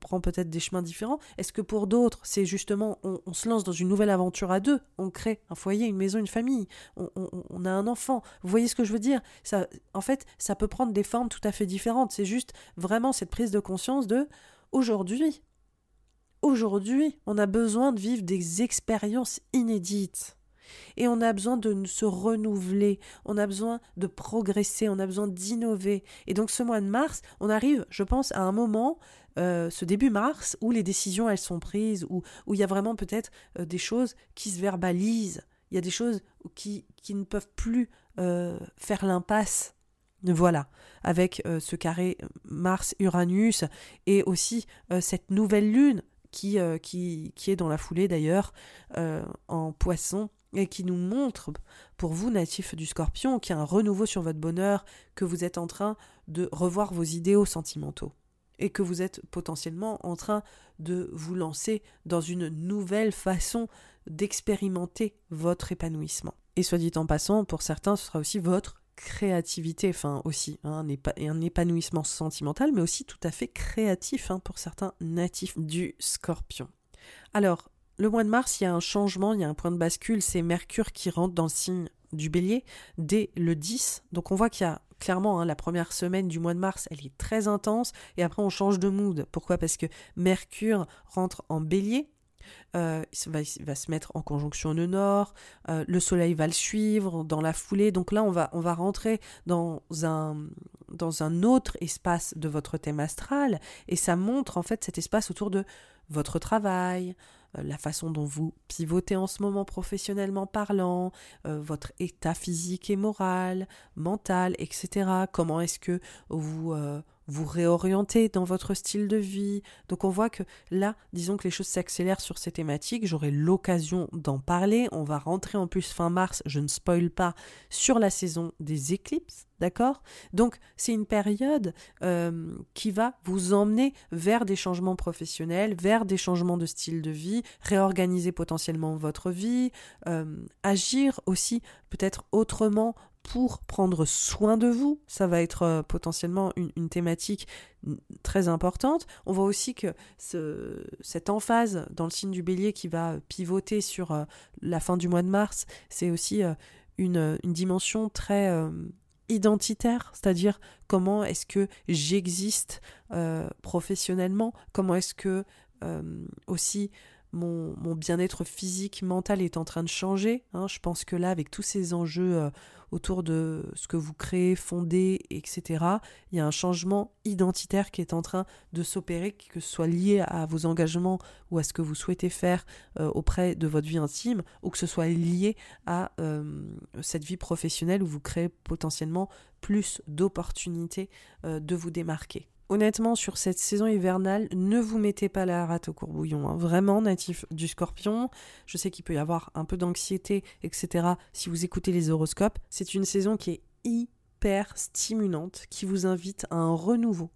prend peut-être des chemins différents? Est-ce que pour d'autres, c'est justement, on, se lance dans une nouvelle aventure à deux, on crée un foyer, une maison, une famille, on, a un enfant. Vous voyez ce que je veux dire? Ça, En fait, ça peut prendre des formes tout à fait différentes. C'est juste vraiment cette prise de conscience de, aujourd'hui, Aujourd'hui, on a besoin de vivre des expériences inédites. Et on a besoin de se renouveler, on a besoin de progresser, on a besoin d'innover. Et donc ce mois de mars, on arrive, je pense, à un moment, euh, ce début mars, où les décisions, elles sont prises, où, où il y a vraiment peut-être euh, des choses qui se verbalisent, il y a des choses qui, qui ne peuvent plus euh, faire l'impasse. Voilà, avec ce carré Mars-Uranus et aussi cette nouvelle lune qui, euh, qui, est dans la foulée d'ailleurs euh, en poisson et qui nous montre, pour vous natifs du scorpion, qu'il y a un renouveau sur votre bonheur, que vous êtes en train de revoir vos idéaux sentimentaux et que vous êtes potentiellement en train de vous lancer dans une nouvelle façon d'expérimenter votre épanouissement. Et soit dit en passant, pour certains, ce sera aussi votre créativité, enfin aussi, hein, un, épanouissement sentimental, mais aussi tout à fait créatif hein, pour certains natifs du scorpion. Alors, le mois de mars, il y a un changement, il y a un point de bascule, c'est Mercure qui rentre dans le signe du bélier dès le 10. Donc on voit qu'il y a clairement hein, la première semaine du mois de mars, elle est très intense, et après on change de mood. Pourquoi? Parce que Mercure rentre en bélier, euh, il, va, se mettre en conjonction nœud nord, euh, le soleil va le suivre dans la foulée. Donc là, on va, on va rentrer dans un, dans un autre espace de votre thème astral et ça montre en fait cet espace autour de votre travail, euh, la façon dont vous pivotez en ce moment professionnellement parlant, votre état physique et moral, mental, etc. Comment est-ce que vous vous réorienter dans votre style de vie. Donc on voit que là, disons que les choses s'accélèrent sur ces thématiques, j'aurai l'occasion d'en parler. On va rentrer en plus fin mars, je ne spoil pas, sur la saison des éclipses. D'accord? Donc c'est une période euh, qui va vous emmener vers des changements professionnels, vers des changements de style de vie, réorganiser potentiellement votre vie, euh, agir aussi peut-être autrement pour prendre soin de vous. Ça va être euh, potentiellement une, thématique très importante. On voit aussi que ce, cette emphase dans le signe du bélier qui va pivoter sur euh, la fin du mois de mars, c'est aussi euh, une, dimension très identitaire, c'est-à-dire comment est-ce que j'existe professionnellement, comment est-ce que aussi mon, mon bien-être physique, mental est en train de changer. Hein? Je pense que là, avec tous ces enjeux autour de ce que vous créez, fondez, etc. Il y a un changement identitaire qui est en train de s'opérer, que ce soit lié à vos engagements ou à ce que vous souhaitez faire euh, auprès de votre vie intime, ou que ce soit lié à euh, cette vie professionnelle où vous créez potentiellement plus d'opportunités euh, de vous démarquer honnêtement, sur cette saison hivernale, ne vous mettez pas la rate au courbouillon. Hein. Vraiment, natif du scorpion, je sais qu'il peut y avoir un peu d'anxiété, etc. Si vous écoutez les horoscopes, c'est une saison qui est hyper stimulante, qui vous invite à un renouveau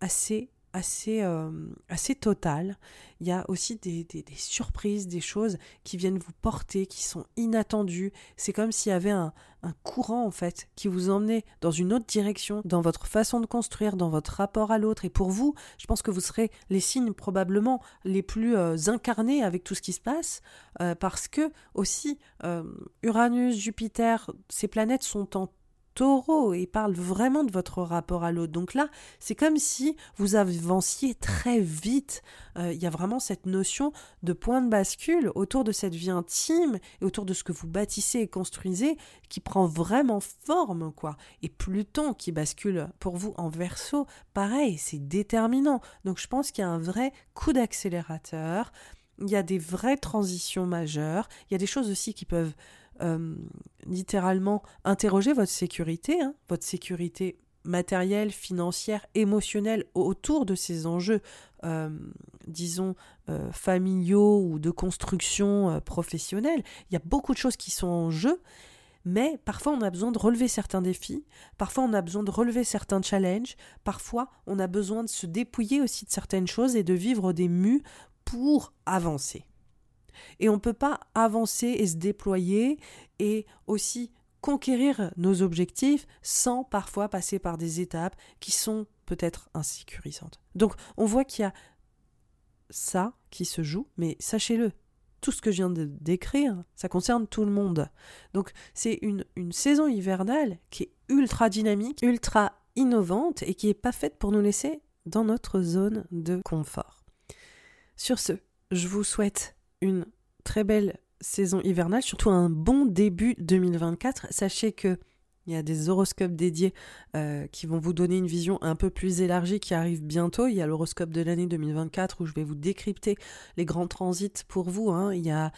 assez assez, euh, assez total. Il y a aussi des, des, surprises, des choses qui viennent vous porter, qui sont inattendues. C'est comme s'il y avait un, un, courant, en fait, qui vous emmenait dans une autre direction, dans votre façon de construire, dans votre rapport à l'autre. Et pour vous, je pense que vous serez les signes probablement les plus euh, incarnés avec tout ce qui se passe, euh, parce que aussi, Uranus, Jupiter, ces planètes sont en taureau et parle vraiment de votre rapport à l'autre. Donc là, c'est comme si vous avanciez très vite. Euh, il y a vraiment cette notion de point de bascule autour de cette vie intime et autour de ce que vous bâtissez et construisez qui prend vraiment forme, quoi. Et Pluton qui bascule pour vous en verso, pareil, c'est déterminant. Donc je pense qu'il y a un vrai coup d'accélérateur. Il y a des vraies transitions majeures. Il y a des choses aussi qui peuvent euh, littéralement interroger votre sécurité, hein, votre sécurité matérielle, financière, émotionnelle autour de ces enjeux, euh, disons, euh, familiaux ou de construction professionnelle. Il y a beaucoup de choses qui sont en jeu, mais parfois on a besoin de relever certains défis, parfois on a besoin de relever certains challenges, parfois on a besoin de se dépouiller aussi de certaines choses et de vivre des mues pour avancer. Et on ne peut pas avancer et se déployer et aussi conquérir nos objectifs sans parfois passer par des étapes qui sont peut-être insécurisantes. Donc on voit qu'il y a ça qui se joue, mais sachez-le, tout ce que je viens de décrire, ça concerne tout le monde. Donc c'est une, une saison hivernale qui est ultra dynamique, ultra innovante et qui n'est pas faite pour nous laisser dans notre zone de confort. Sur ce, je vous souhaite une très belle saison hivernale, surtout un bon début 2024. Sachez que il y a des horoscopes dédiés euh, qui vont vous donner une vision un peu plus élargie qui arrive bientôt. Il y a l'horoscope de l'année 2024 où je vais vous décrypter les grands transits pour vous. Hein. Il y a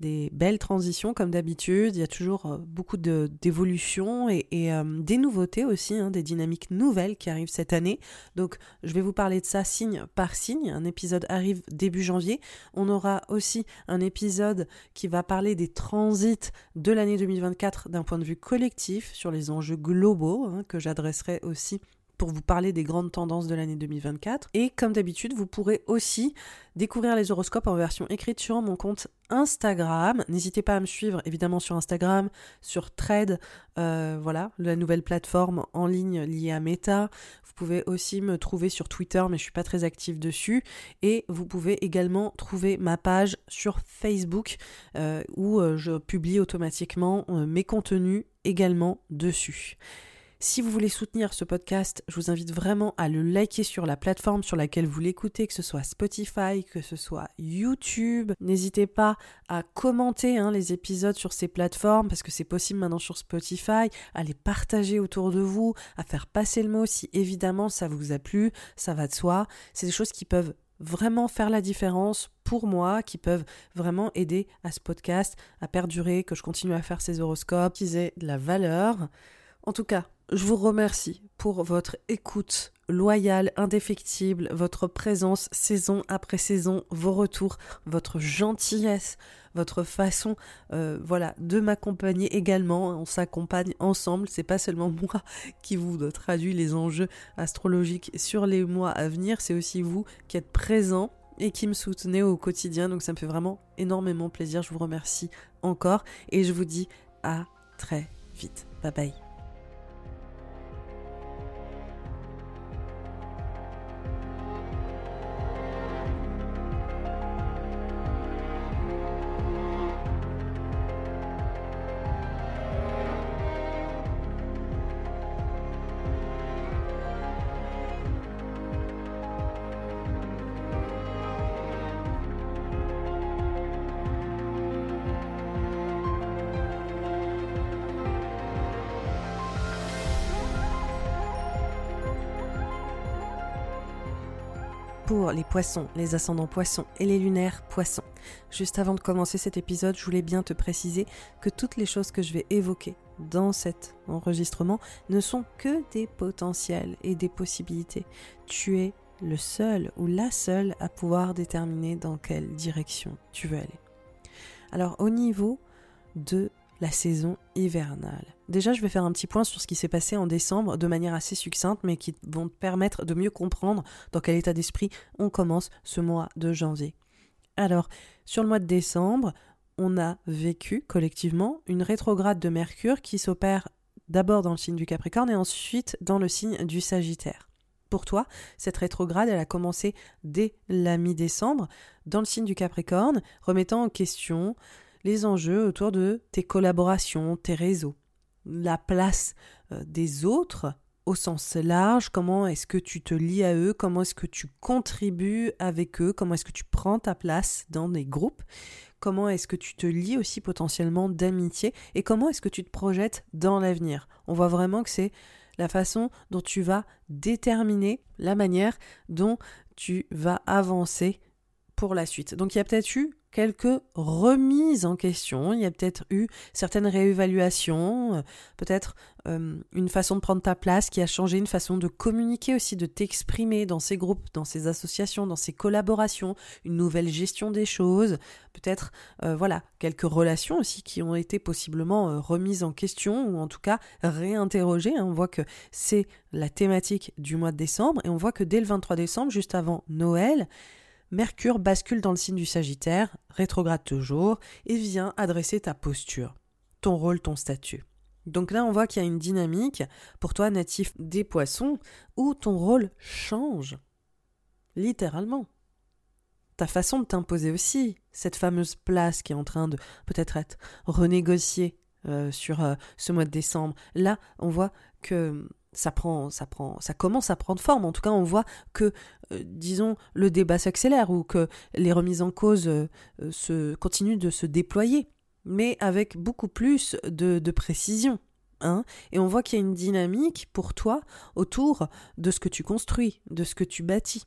des belles transitions comme d'habitude. Il y a toujours euh, beaucoup d'évolutions et, euh, des nouveautés aussi, hein, des dynamiques nouvelles qui arrivent cette année. Donc je vais vous parler de ça signe par signe. Un épisode arrive début janvier. On aura aussi un épisode qui va parler des transits de l'année 2024 d'un point de vue collectif sur les enjeux globaux hein, que j'adresserai aussi pour vous parler des grandes tendances de l'année 2024. Et comme d'habitude, vous pourrez aussi découvrir les horoscopes en version écrite sur mon compte Instagram. N'hésitez pas à me suivre évidemment sur Instagram, sur Thread, euh, voilà, la nouvelle plateforme en ligne liée à Meta. Vous pouvez aussi me trouver sur Twitter, mais je suis pas très active dessus. Et vous pouvez également trouver ma page sur Facebook euh, où euh, je publie automatiquement mes contenus également dessus. Si vous voulez soutenir ce podcast, je vous invite vraiment à le liker sur la plateforme sur laquelle vous l'écoutez, que ce soit Spotify, que ce soit YouTube. N'hésitez pas à commenter hein, les épisodes sur ces plateformes, parce que c'est possible maintenant sur Spotify, à les partager autour de vous, à faire passer le mot si évidemment ça vous a plu, ça va de soi. C'est des choses qui peuvent vraiment faire la différence pour moi, qui peuvent vraiment aider à ce podcast à perdurer, que je continue à faire ces horoscopes, qu'ils aient de la valeur. En tout cas, je vous remercie pour votre écoute loyale, indéfectible, votre présence saison après saison, vos retours, votre gentillesse, votre façon euh, voilà, de m'accompagner également. On s'accompagne ensemble, c'est pas seulement [LAUGHS] moi qui vous traduit les enjeux astrologiques sur les mois à venir, c'est aussi vous qui êtes présent et qui me soutenez au quotidien. Donc ça me fait vraiment énormément plaisir. Je vous remercie encore et je vous dis à très vite. Bye bye. Pour les poissons, les ascendants poissons et les lunaires poissons. Juste avant de commencer cet épisode, je voulais bien te préciser que toutes les choses que je vais évoquer dans cet enregistrement ne sont que des potentiels et des possibilités. Tu es le seul ou la seule à pouvoir déterminer dans quelle direction tu veux aller. Alors au niveau de la saison hivernale. Déjà, je vais faire un petit point sur ce qui s'est passé en décembre de manière assez succincte, mais qui vont te permettre de mieux comprendre dans quel état d'esprit on commence ce mois de janvier. Alors, sur le mois de décembre, on a vécu collectivement une rétrograde de Mercure qui s'opère d'abord dans le signe du Capricorne et ensuite dans le signe du Sagittaire. Pour toi, cette rétrograde, elle a commencé dès la mi-décembre dans le signe du Capricorne, remettant en question les enjeux autour de tes collaborations, tes réseaux, la place euh, des autres au sens large, comment est-ce que tu te lis à eux, comment est-ce que tu contribues avec eux, comment est-ce que tu prends ta place dans des groupes, comment est-ce que tu te lis aussi potentiellement d'amitié et comment est-ce que tu te projettes dans l'avenir. On voit vraiment que c'est la façon dont tu vas déterminer la manière dont tu vas avancer pour la suite. Donc il y a peut-être eu quelques remises en question, il y a peut-être eu certaines réévaluations, euh, peut-être euh, une façon de prendre ta place qui a changé, une façon de communiquer aussi, de t'exprimer dans ces groupes, dans ces associations, dans ces collaborations, une nouvelle gestion des choses, peut-être euh, voilà, quelques relations aussi qui ont été possiblement remises en question ou en tout cas réinterrogées. Hein. On voit que c'est la thématique du mois de décembre et on voit que dès le 23 décembre, juste avant Noël, Mercure bascule dans le signe du Sagittaire, rétrograde toujours, et vient adresser ta posture, ton rôle, ton statut. Donc là, on voit qu'il y a une dynamique, pour toi natif des poissons, où ton rôle change. Littéralement. Ta façon de t'imposer aussi, cette fameuse place qui est en train de peut-être être renégociée euh, sur euh, ce mois de décembre. Là, on voit que ça prend, ça prend, ça commence à prendre forme. En tout cas, on voit que, euh, disons, le débat s'accélère ou que les remises en cause euh, euh, se continuent de se déployer, mais avec beaucoup plus de, précision. Hein Et on voit qu'il y a une dynamique pour toi autour de ce que tu construis, de ce que tu bâtis,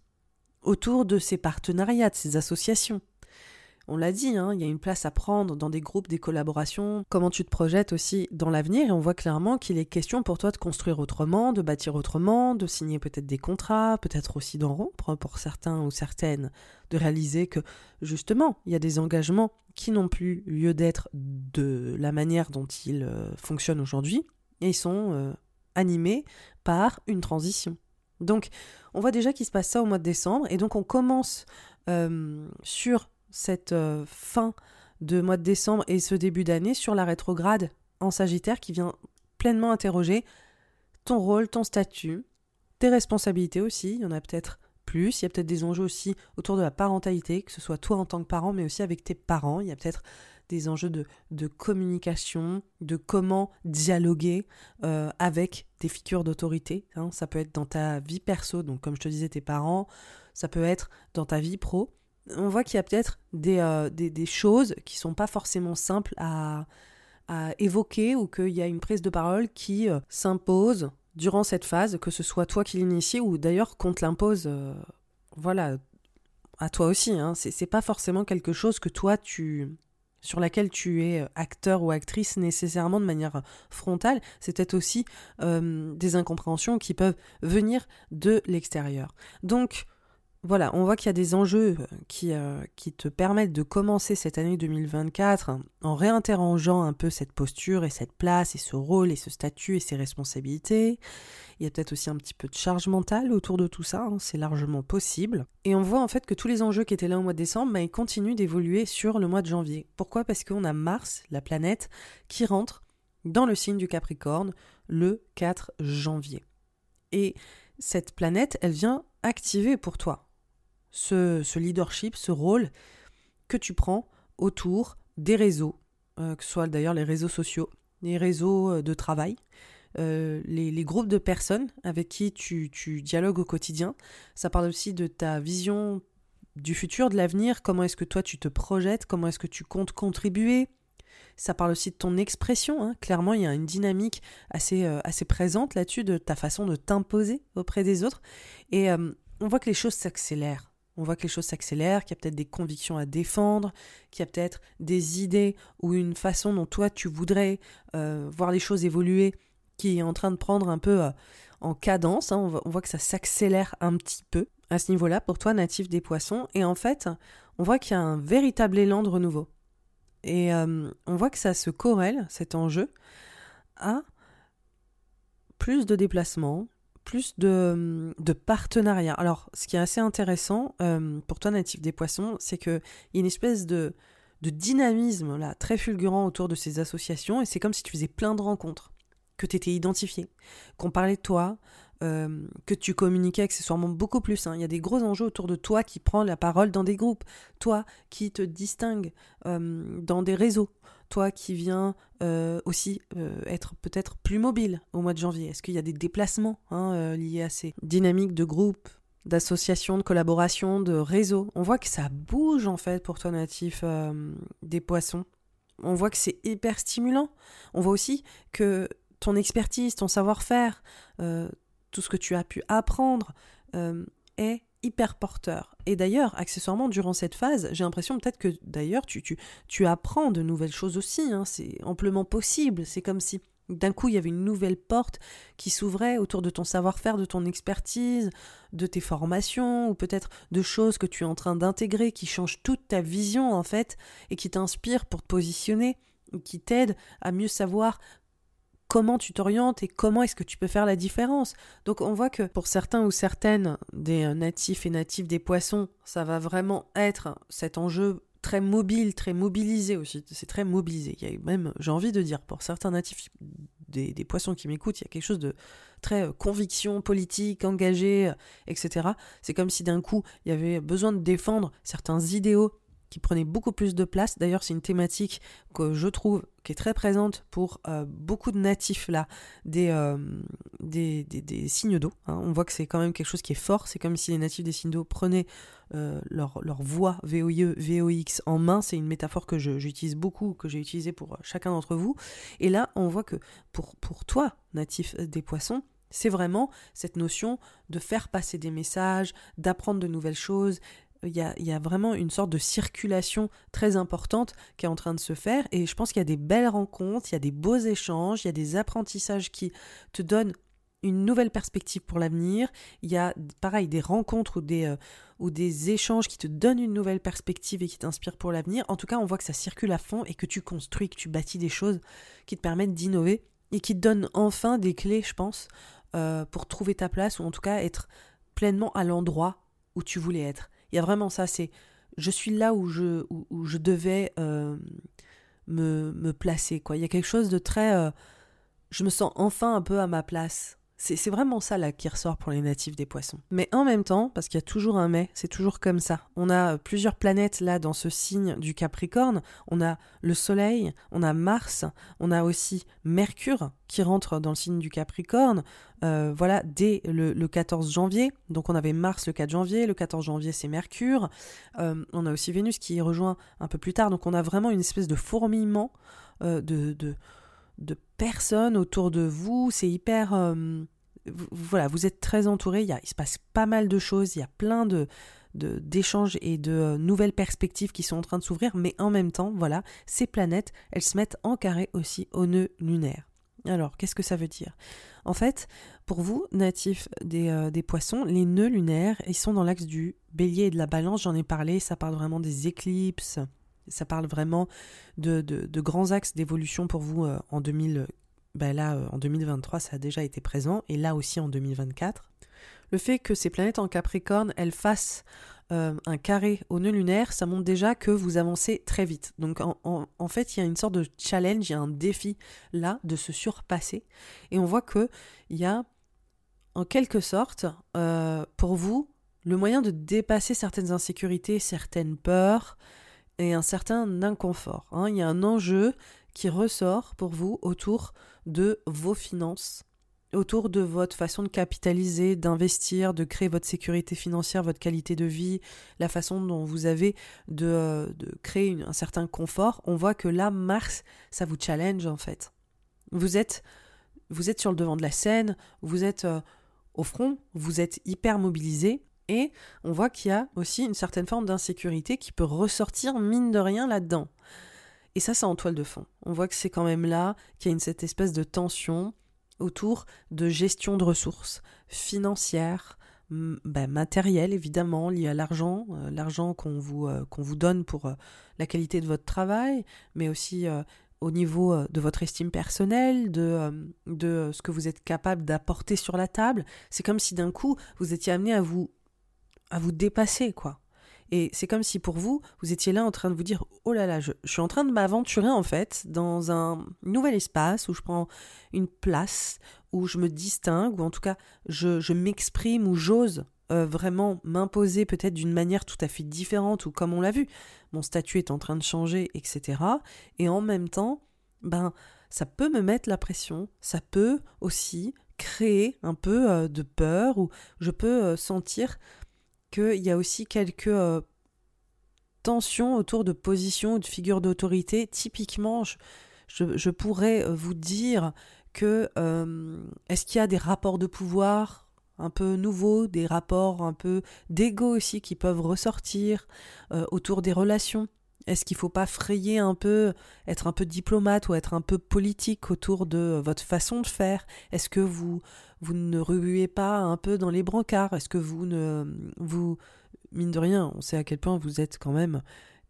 autour de ces partenariats, de ces associations on l'a dit, hein, il y a une place à prendre dans des groupes, des collaborations, comment tu te projettes aussi dans l'avenir, et on voit clairement qu'il est question pour toi de construire autrement, de bâtir autrement, de signer peut-être des contrats, peut-être aussi d'en rompre pour certains ou certaines, de réaliser que justement, il y a des engagements qui n'ont plus lieu d'être de la manière dont ils euh, fonctionnent aujourd'hui, et ils sont euh, animés par une transition. Donc, on voit déjà qu'il se passe ça au mois de décembre, et donc on commence euh, sur cette euh, fin de mois de décembre et ce début d'année sur la rétrograde en Sagittaire qui vient pleinement interroger ton rôle, ton statut, tes responsabilités aussi. Il y en a peut-être plus. Il y a peut-être des enjeux aussi autour de la parentalité, que ce soit toi en tant que parent, mais aussi avec tes parents. Il y a peut-être des enjeux de, communication, de comment dialoguer euh, avec des figures d'autorité. Hein. Ça peut être dans ta vie perso, donc comme je te disais, tes parents, ça peut être dans ta vie pro. On voit qu'il y a peut-être des, euh, des, choses qui sont pas forcément simples à, à évoquer ou qu'il y a une prise de parole qui euh, s'impose durant cette phase, que ce soit toi qui l'initie ou d'ailleurs qu'on te l'impose, voilà, à toi aussi. Hein. C'est pas forcément quelque chose que toi tu sur laquelle tu es euh, acteur ou actrice nécessairement de manière euh, frontale, c'est peut-être aussi euh, des incompréhensions qui peuvent venir de l'extérieur. Donc, voilà, on voit qu'il y a des enjeux euh, qui, euh, qui te permettent de commencer cette année 2024 en réinterrogeant un peu cette posture et cette place et ce rôle et ce statut et ces responsabilités. Il y a peut-être aussi un petit peu de charge mentale autour de tout ça, hein, c'est largement possible. Et on voit en fait que tous les enjeux qui étaient là au mois de décembre, bah, ils continuent d'évoluer sur le mois de janvier. Pourquoi? Parce qu'on a Mars, la planète, qui rentre dans le signe du Capricorne le 4 janvier. Et cette planète, elle vient activer pour toi ce, leadership, ce rôle que tu prends autour des réseaux, euh, que ce soit d'ailleurs les réseaux sociaux, les réseaux euh, de travail, euh, les, groupes de personnes avec qui tu, dialogues au quotidien. Ça parle aussi de ta vision du futur, de l'avenir, comment est-ce que toi tu te projettes, comment est-ce que tu comptes contribuer? Ça parle aussi de ton expression. Hein. Clairement, il y a une dynamique assez, assez présente là-dessus de ta façon de t'imposer auprès des autres. Et on voit que les choses s'accélèrent on voit que les choses s'accélèrent, qu'il y a peut-être des convictions à défendre, qu'il y a peut-être des idées ou une façon dont toi tu voudrais euh, voir les choses évoluer qui est en train de prendre un peu euh, en cadence. Hein. On, voit, que ça s'accélère un petit peu à ce niveau-là pour toi, natif des poissons. Et en fait, on voit qu'il y a un véritable élan de renouveau. Et euh, on voit que ça se corrèle, cet enjeu, à plus de déplacements, plus de, partenariats. Alors, ce qui est assez intéressant euh, pour toi, natif des poissons, c'est qu'il y a une espèce de, de dynamisme là, très fulgurant autour de ces associations, et c'est comme si tu faisais plein de rencontres, que tu étais identifié, qu'on parlait de toi, euh, que tu communiquais accessoirement beaucoup plus. Hein. Il y a des gros enjeux autour de toi qui prend la parole dans des groupes, toi qui te distingue euh, dans des réseaux, toi qui viens euh, aussi être peut-être plus mobile au mois de janvier Est-ce qu'il y a des déplacements hein, liés à ces dynamiques de groupe, d'associations, de collaboration, de réseaux? On voit que ça bouge en fait pour toi natif des poissons. On voit que c'est hyper stimulant. On voit aussi que ton expertise, ton savoir-faire, tout ce que tu as pu apprendre est hyper porteur. Et d'ailleurs, accessoirement, durant cette phase, j'ai l'impression peut-être que d'ailleurs, tu, apprends de nouvelles choses aussi. Hein. c'est amplement possible. C'est comme si d'un coup, il y avait une nouvelle porte qui s'ouvrait autour de ton savoir-faire, de ton expertise, de tes formations, ou peut-être de choses que tu es en train d'intégrer qui changent toute ta vision, en fait, et qui t'inspirent pour te positionner, qui t'aident à mieux savoir comment tu t'orientes et comment est-ce que tu peux faire la différence. Donc on voit que pour certains ou certaines des euh, natifs et natifs des poissons, ça va vraiment être cet enjeu très mobile, très mobilisé aussi. C'est très mobilisé. Il y a même, j'ai envie de dire, pour certains natifs des, poissons qui m'écoutent, il y a quelque chose de très euh, conviction politique, engagé, euh, etc. C'est comme si d'un coup, il y avait besoin de défendre certains idéaux qui prenait beaucoup plus de place. D'ailleurs, c'est une thématique que je trouve qui est très présente pour euh, beaucoup de natifs là, des, euh, signes d'eau. Hein. On voit que c'est quand même quelque chose qui est fort. C'est comme si les natifs des signes d'eau prenaient euh, leur, leur voix VOIE, VOX en main. C'est une métaphore que j'utilise beaucoup, que j'ai utilisée pour chacun d'entre vous. Et là, on voit que pour toi, natif des poissons, c'est vraiment cette notion de faire passer des messages, d'apprendre de nouvelles choses, il y, a, vraiment une sorte de circulation très importante qui est en train de se faire et je pense qu'il y a des belles rencontres, il y a des beaux échanges, il y a des apprentissages qui te donnent une nouvelle perspective pour l'avenir, il y a pareil des rencontres ou des, euh, ou des échanges qui te donnent une nouvelle perspective et qui t'inspirent pour l'avenir. En tout cas, on voit que ça circule à fond et que tu construis, que tu bâtis des choses qui te permettent d'innover et qui te donnent enfin des clés, je pense, euh, pour trouver ta place ou en tout cas être pleinement à l'endroit où tu voulais être. Il y a vraiment ça, c'est je suis là où je, devais euh, me, me, placer. Quoi. Il y a quelque chose de très... Euh, je me sens enfin un peu à ma place. C'est vraiment ça là qui ressort pour les natifs des poissons. Mais en même temps, parce qu'il y a toujours un mais, c'est toujours comme ça. On a plusieurs planètes là dans ce signe du Capricorne. On a le Soleil, on a Mars, on a aussi Mercure qui rentre dans le signe du Capricorne. Euh, voilà, dès le, 14 janvier. Donc on avait Mars le 4 janvier, le 14 janvier c'est Mercure. Euh, on a aussi Vénus qui rejoint un peu plus tard. Donc on a vraiment une espèce de fourmillement euh, de de personnes autour de vous. C'est hyper. Euh, voilà, vous êtes très entouré. Il, se passe pas mal de choses. Il y a plein de d'échanges et de euh, nouvelles perspectives qui sont en train de s'ouvrir, mais en même temps, voilà, ces planètes, elles se mettent en carré aussi au nœud lunaire. Alors, qu'est-ce que ça veut dire? En fait, pour vous, natifs des, euh, des, poissons, les nœuds lunaires, ils sont dans l'axe du bélier et de la balance, j'en ai parlé, ça parle vraiment des éclipses, ça parle vraiment de, grands axes d'évolution pour vous euh, en 2000. Ben là, euh, en 2023, ça a déjà été présent, et là aussi en 2024. Le fait que ces planètes en Capricorne, elles fassent euh, un carré au nœud lunaire, ça montre déjà que vous avancez très vite. Donc en, fait, il y a une sorte de challenge, il y a un défi là de se surpasser. Et on voit qu'il y a, en quelque sorte, pour vous, le moyen de dépasser certaines insécurités, certaines peurs, et un certain inconfort. Hein. Il y a un enjeu qui ressort pour vous autour de vos finances, autour de votre façon de capitaliser, d'investir, de créer votre sécurité financière, votre qualité de vie, la façon dont vous avez de, euh, créer un certain confort. On voit que là, Mars, ça vous challenge en fait. Vous êtes, vous êtes sur le devant de la scène, vous êtes euh, au front, vous êtes hyper mobilisé et on voit qu'il y a aussi une certaine forme d'insécurité qui peut ressortir mine de rien là-dedans. Et ça, c'est en toile de fond. On voit que c'est quand même là qu'il y a cette espèce de tension autour de gestion de ressources financières, ben, matérielles évidemment, liées à l'argent, euh, l'argent qu'on vous, euh, qu'on vous donne pour euh, la qualité de votre travail, mais aussi au niveau de votre estime personnelle, de ce que vous êtes capable d'apporter sur la table. C'est comme si d'un coup, vous étiez amené à vous à vous dépasser, quoi. Et c'est comme si pour vous, vous étiez là en train de vous dire Oh là là, je, suis en train de m'aventurer en fait dans un nouvel espace où je prends une place, où je me distingue, ou en tout cas je, m'exprime, ou j'ose euh, vraiment m'imposer peut-être d'une manière tout à fait différente, ou comme on l'a vu, mon statut est en train de changer, etc. Et en même temps, ben, ça peut me mettre la pression, ça peut aussi créer un peu euh, de peur, ou je peux euh, sentir qu'il y a aussi quelques euh, tensions autour de positions ou de figures d'autorité. Typiquement, je, pourrais euh, vous dire que euh, est-ce qu'il y a des rapports de pouvoir un peu nouveaux, des rapports un peu d'ego aussi qui peuvent ressortir autour des relations? Est-ce qu'il ne faut pas frayer un peu, être un peu diplomate ou être un peu politique autour de votre façon de faire? Est-ce que vous, vous ne rebuez pas un peu dans les brancards Est-ce que vous ne. Vous, mine de rien, on sait à quel point vous êtes quand même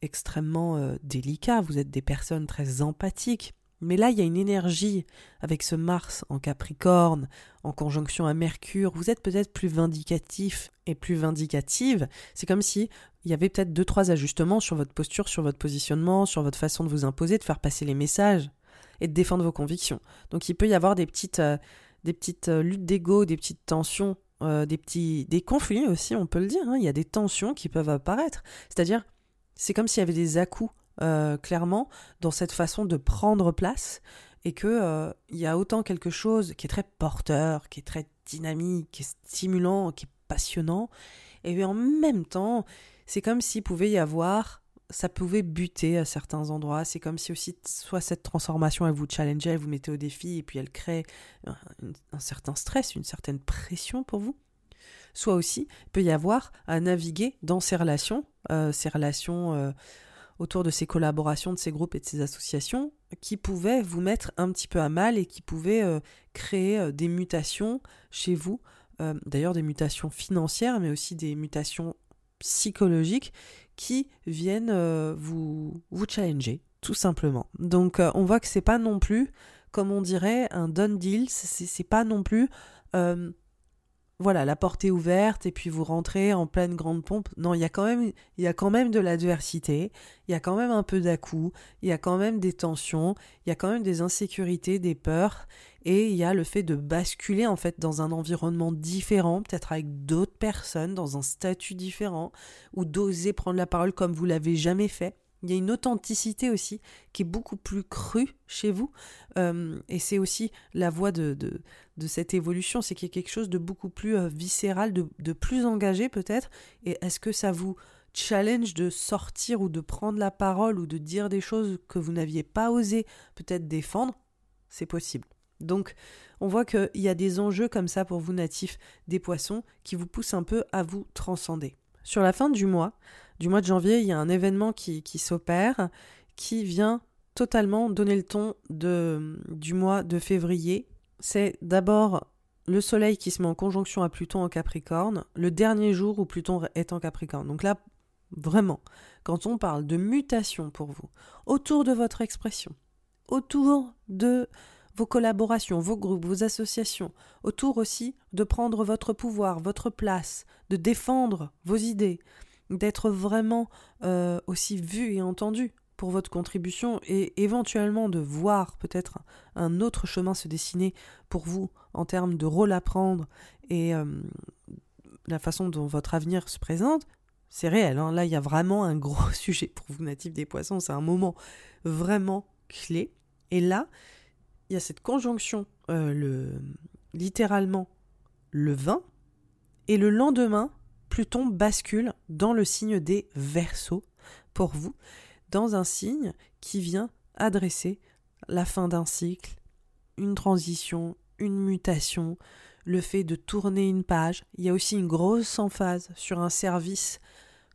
extrêmement euh, délicat, vous êtes des personnes très empathiques. Mais là, il y a une énergie avec ce Mars en Capricorne, en conjonction à Mercure. Vous êtes peut-être plus vindicatif et plus vindicative. C'est comme si il y avait peut-être deux, trois ajustements sur votre posture, sur votre positionnement, sur votre façon de vous imposer, de faire passer les messages et de défendre vos convictions. Donc il peut y avoir des petites, euh, des petites euh, luttes d'ego, des petites tensions, euh, des petits, des conflits aussi, on peut le dire. Hein. Il y a des tensions qui peuvent apparaître. C'est-à-dire, c'est comme s'il y avait des à-coups euh, clairement dans cette façon de prendre place et que il y a autant quelque chose qui est très porteur, qui est très dynamique, qui est stimulant, qui est passionnant, et en même temps, c'est comme s'il pouvait y avoir, ça pouvait buter à certains endroits. C'est comme si aussi soit cette transformation elle vous challengeait, elle vous mettait au défi, et puis elle crée un, certain stress, une certaine pression pour vous. Soit aussi, il peut y avoir à naviguer dans ces relations, euh, ces relations autour de ces collaborations, de ces groupes et de ces associations qui pouvaient vous mettre un petit peu à mal et qui pouvaient euh, créer euh, des mutations chez vous, euh, d'ailleurs des mutations financières, mais aussi des mutations psychologiques qui viennent vous, vous challenger, tout simplement. Donc on voit que c'est pas non plus, comme on dirait, un done deal, c'est pas non plus voilà, la porte est ouverte et puis vous rentrez en pleine grande pompe. Non, il y a quand même, il y a quand même de l'adversité, il y a quand même un peu dà il y a quand même des tensions, il y a quand même des insécurités, des peurs, et il y a le fait de basculer en fait dans un environnement différent, peut-être avec d'autres personnes, dans un statut différent, ou d'oser prendre la parole comme vous l'avez jamais fait. Il y a une authenticité aussi qui est beaucoup plus crue chez vous. Euh, et c'est aussi la voie de, de, cette évolution, c'est qu'il y a quelque chose de beaucoup plus euh, viscéral, de, de plus engagé peut-être. Et est-ce que ça vous challenge de sortir ou de prendre la parole ou de dire des choses que vous n'aviez pas osé peut-être défendre? C'est possible. Donc, on voit qu'il y a des enjeux comme ça pour vous natifs des poissons qui vous poussent un peu à vous transcender. Sur la fin du mois, du mois de janvier, il y a un événement qui, s'opère qui vient totalement donner le ton de, du mois de février. C'est d'abord le Soleil qui se met en conjonction à Pluton en Capricorne, le dernier jour où Pluton est en Capricorne. Donc là, vraiment, quand on parle de mutation pour vous, autour de votre expression, autour de vos collaborations, vos groupes, vos associations, autour aussi de prendre votre pouvoir, votre place, de défendre vos idées, d'être vraiment euh, aussi vu et entendu pour votre contribution et éventuellement de voir peut-être un autre chemin se dessiner pour vous en termes de rôle à prendre et euh, la façon dont votre avenir se présente, c'est réel. Hein. Là, il y a vraiment un gros [LAUGHS] sujet pour vous natifs des poissons. C'est un moment vraiment clé. Et là, il y a cette conjonction, euh, le, littéralement le 20, et le lendemain, Pluton bascule dans le signe des Verseaux pour vous, dans un signe qui vient adresser la fin d'un cycle, une transition, une mutation, le fait de tourner une page. Il y a aussi une grosse emphase sur un service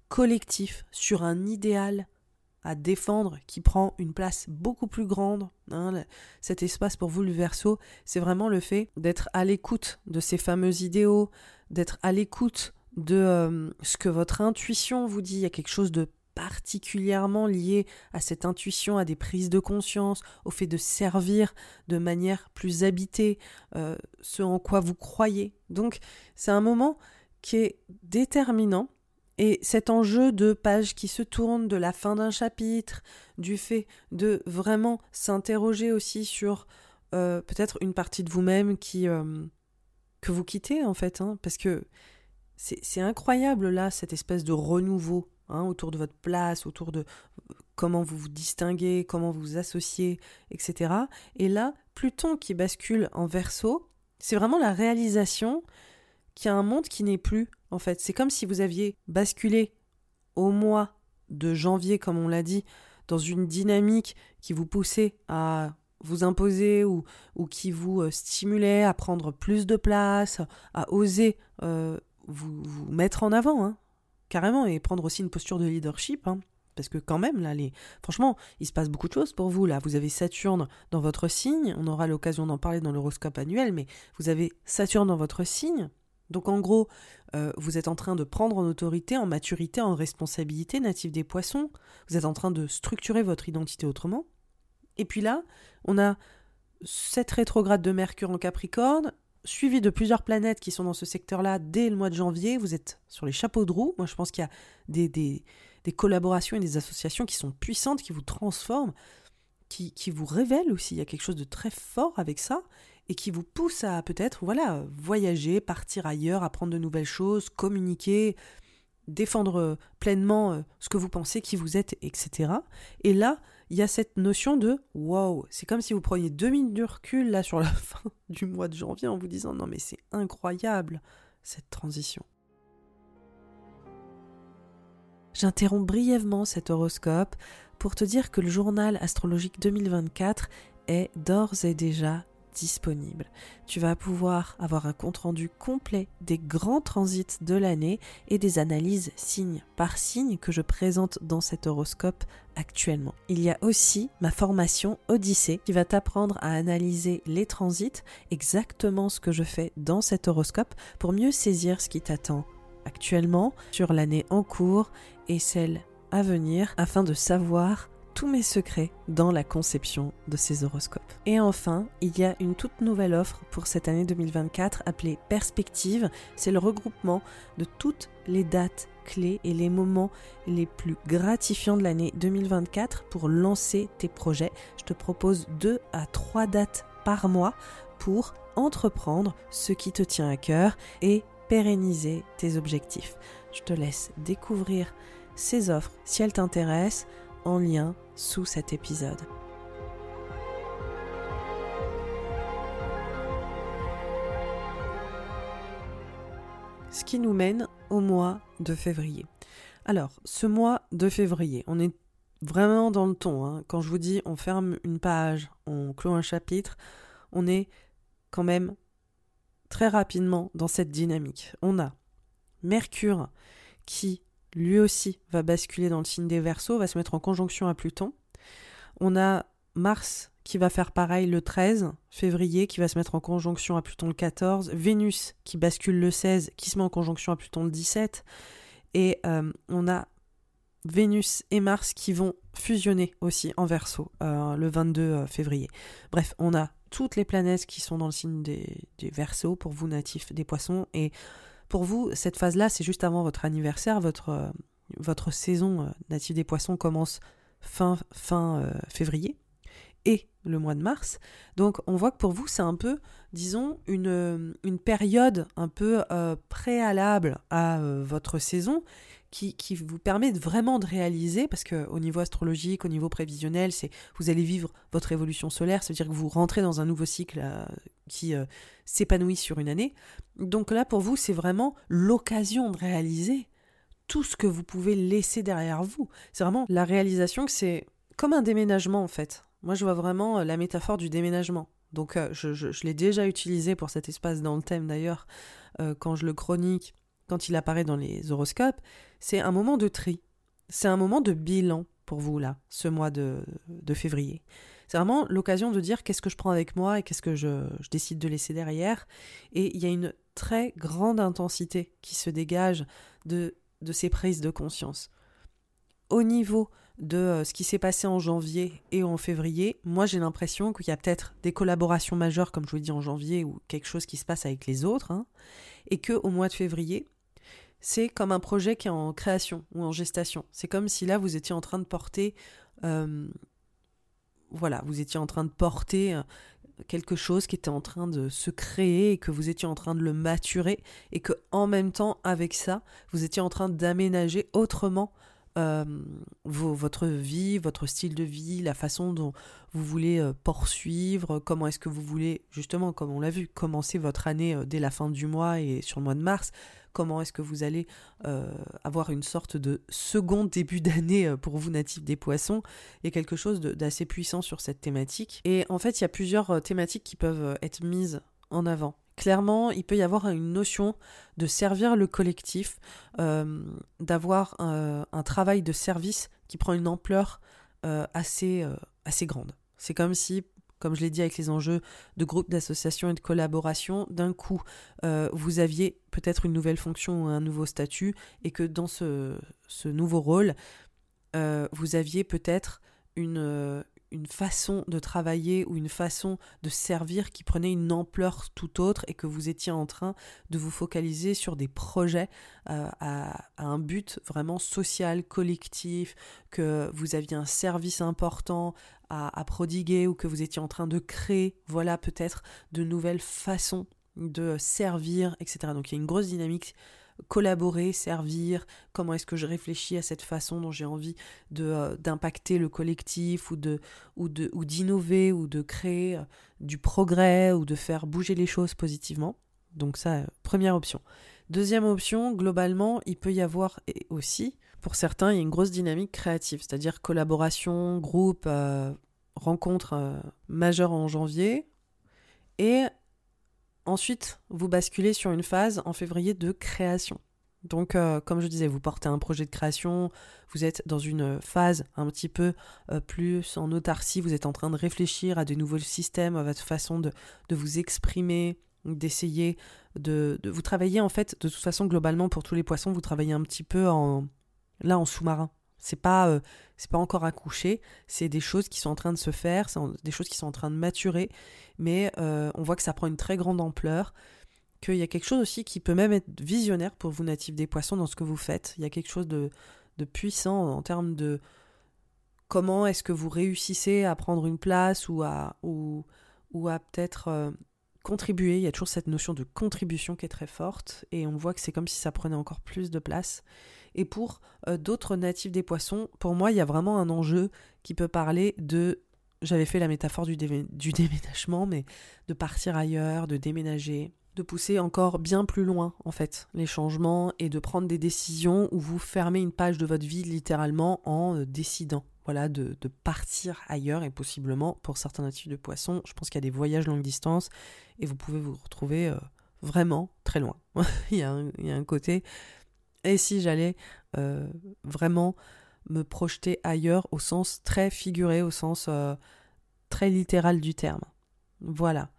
collectif, sur un idéal à défendre qui prend une place beaucoup plus grande. Hein, cet espace pour vous, le verso, c'est vraiment le fait d'être à l'écoute de ces fameux idéaux, d'être à l'écoute de euh, ce que votre intuition vous dit. Il y a quelque chose de particulièrement lié à cette intuition, à des prises de conscience, au fait de servir de manière plus habitée euh, ce en quoi vous croyez. Donc c'est un moment qui est déterminant et cet enjeu de page qui se tourne, de la fin d'un chapitre, du fait de vraiment s'interroger aussi sur euh, peut-être une partie de vous-même qui euh, que vous quittez en fait, hein, parce que c'est incroyable là cette espèce de renouveau hein, autour de votre place, autour de comment vous vous distinguez, comment vous vous associez, etc. Et là, Pluton qui bascule en Verseau, c'est vraiment la réalisation qu'il y a un monde qui n'est plus en fait. C'est comme si vous aviez basculé au mois de janvier, comme on l'a dit, dans une dynamique qui vous poussait à vous imposer ou, qui vous euh, stimulait à prendre plus de place, à oser euh, vous, mettre en avant, hein, carrément, et prendre aussi une posture de leadership. Hein, parce que quand même, là, les... franchement, il se passe beaucoup de choses pour vous. Là, vous avez Saturne dans votre signe. On aura l'occasion d'en parler dans l'horoscope annuel, mais vous avez Saturne dans votre signe. Donc en gros, euh, vous êtes en train de prendre en autorité, en maturité, en responsabilité native des poissons. Vous êtes en train de structurer votre identité autrement. Et puis là, on a cette rétrograde de Mercure en Capricorne, suivi de plusieurs planètes qui sont dans ce secteur-là dès le mois de janvier. Vous êtes sur les chapeaux de roue. Moi, je pense qu'il y a des, des, collaborations et des associations qui sont puissantes, qui vous transforment, qui, qui vous révèlent aussi. Il y a quelque chose de très fort avec ça et qui vous pousse à peut-être voilà voyager, partir ailleurs, apprendre de nouvelles choses, communiquer, défendre pleinement euh, ce que vous pensez, qui vous êtes, etc. Et là, il y a cette notion de wow, c'est comme si vous preniez deux minutes de recul là sur la [LAUGHS] fin du mois de janvier en vous disant non mais c'est incroyable cette transition. J'interromps brièvement cet horoscope pour te dire que le journal astrologique 2024 est d'ores et déjà disponible. Tu vas pouvoir avoir un compte-rendu complet des grands transits de l'année et des analyses signe par signe que je présente dans cet horoscope actuellement. Il y a aussi ma formation Odyssée qui va t'apprendre à analyser les transits, exactement ce que je fais dans cet horoscope pour mieux saisir ce qui t'attend actuellement sur l'année en cours et celle à venir afin de savoir tous mes secrets dans la conception de ces horoscopes. Et enfin, il y a une toute nouvelle offre pour cette année 2024 appelée Perspective. C'est le regroupement de toutes les dates clés et les moments les plus gratifiants de l'année 2024 pour lancer tes projets. Je te propose deux à trois dates par mois pour entreprendre ce qui te tient à cœur et pérenniser tes objectifs. Je te laisse découvrir ces offres si elles t'intéressent en lien sous cet épisode. Ce qui nous mène au mois de février. Alors, ce mois de février, on est vraiment dans le ton. Hein. Quand je vous dis on ferme une page, on clôt un chapitre, on est quand même très rapidement dans cette dynamique. On a Mercure qui lui aussi va basculer dans le signe des Verseaux, va se mettre en conjonction à Pluton. On a Mars qui va faire pareil le 13 février, qui va se mettre en conjonction à Pluton le 14. Vénus qui bascule le 16, qui se met en conjonction à Pluton le 17. Et euh, on a Vénus et Mars qui vont fusionner aussi en Verseau euh, le 22 euh, février. Bref, on a toutes les planètes qui sont dans le signe des, des Verseaux pour vous natifs des Poissons et pour vous, cette phase-là, c'est juste avant votre anniversaire, votre, euh, saison euh, native des poissons commence fin, euh, février et le mois de mars. Donc on voit que pour vous, c'est un peu, disons, une période un peu préalable à votre saison qui, vous permet vraiment de réaliser, parce qu'au niveau astrologique, au niveau prévisionnel, c'est vous allez vivre votre évolution solaire, c'est-à-dire que vous rentrez dans un nouveau cycle euh, qui euh, s'épanouit sur une année. Donc là, pour vous, c'est vraiment l'occasion de réaliser tout ce que vous pouvez laisser derrière vous. C'est vraiment la réalisation que c'est comme un déménagement, en fait. Moi, je vois vraiment euh, la métaphore du déménagement. Donc, je, je l'ai déjà utilisé pour cet espace dans le thème d'ailleurs, quand je le chronique quand il apparaît dans les horoscopes, c'est un moment de tri. C'est un moment de bilan pour vous, là, ce mois de, février. C'est vraiment l'occasion de dire qu'est-ce que je prends avec moi et qu'est-ce que je, décide de laisser derrière. Et il y a une très grande intensité qui se dégage de, ces prises de conscience. Au niveau de euh, ce qui s'est passé en janvier et en février, moi j'ai l'impression qu'il y a peut-être des collaborations majeures, comme je vous l'ai dit en janvier, ou quelque chose qui se passe avec les autres, hein, et que au mois de février, c'est comme un projet qui est en création ou en gestation. C'est comme si là, vous étiez en train de porter... Euh, voilà, vous étiez en train de porter euh, quelque chose qui était en train de se créer et que vous étiez en train de le maturer et que en même temps avec ça vous étiez en train d'aménager autrement euh, votre vie, votre style de vie, la façon dont vous voulez euh, poursuivre, comment est-ce que vous voulez, justement, comme on l'a vu, commencer votre année euh, dès la fin du mois et sur le mois de mars, comment est-ce que vous allez avoir une sorte de second début d'année pour vous natifs des poissons. Il y a quelque chose d'assez puissant sur cette thématique. Et en fait, il y a plusieurs thématiques qui peuvent être mises en avant clairement, il peut y avoir une notion de servir le collectif, euh, d'avoir un, travail de service qui prend une ampleur euh, assez, euh, assez grande. C'est comme si, comme je l'ai dit avec les enjeux de groupe, d'association et de collaboration, d'un coup, vous aviez peut-être une nouvelle fonction ou un nouveau statut et que dans ce, ce nouveau rôle, vous aviez peut-être une, une façon de travailler ou une façon de servir qui prenait une ampleur tout autre et que vous étiez en train de vous focaliser sur des projets euh, à, un but vraiment social, collectif, que vous aviez un service important à, à prodiguer ou que vous étiez en train de créer, voilà peut-être de nouvelles façons de servir, etc. Donc il y a une grosse dynamique collaborer, servir, comment est-ce que je réfléchis à cette façon dont j'ai envie de euh, d'impacter le collectif ou de ou de ou d'innover ou de créer euh, du progrès ou de faire bouger les choses positivement. Donc ça euh, première option. Deuxième option, globalement, il peut y avoir aussi pour certains, il y a une grosse dynamique créative, c'est-à-dire collaboration, groupe, rencontre majeure en janvier et Ensuite, vous basculez sur une phase en février de création. Donc, euh, comme je disais, vous portez un projet de création, vous êtes dans une phase un petit peu euh, plus en autarcie, vous êtes en train de réfléchir à de nouveaux systèmes, à votre façon de, vous exprimer, d'essayer de, de, Vous travaillez en fait, de toute façon, globalement, pour tous les poissons, vous travaillez un petit peu en... là, en sous-marin. C'est pas, euh, c'est pas encore accouché, c'est des choses qui sont en train de se faire, c'est des choses qui sont en train de maturer, mais euh, on voit que ça prend une très grande ampleur, qu'il y a quelque chose aussi qui peut même être visionnaire pour vous natifs des poissons dans ce que vous faites. Il y a quelque chose de, de puissant en termes de comment est-ce que vous réussissez à prendre une place ou à, ou, ou à peut-être euh, contribuer. Il y a toujours cette notion de contribution qui est très forte et on voit que c'est comme si ça prenait encore plus de place. Et pour euh, d'autres natifs des poissons, pour moi, il y a vraiment un enjeu qui peut parler de j'avais fait la métaphore du, [LAUGHS] déménagement, mais de partir ailleurs, de déménager, de pousser encore bien plus loin, en fait, les changements et de prendre des décisions où vous fermez une page de votre vie littéralement en euh, décidant. Voilà, de, partir ailleurs et possiblement pour certains natifs de poissons, je pense qu'il y a des voyages longue distance et vous pouvez vous retrouver euh, vraiment très loin. [LAUGHS] il, y a un, côté. Et si j'allais euh, vraiment me projeter ailleurs au sens très figuré, au sens très littéral du terme. Voilà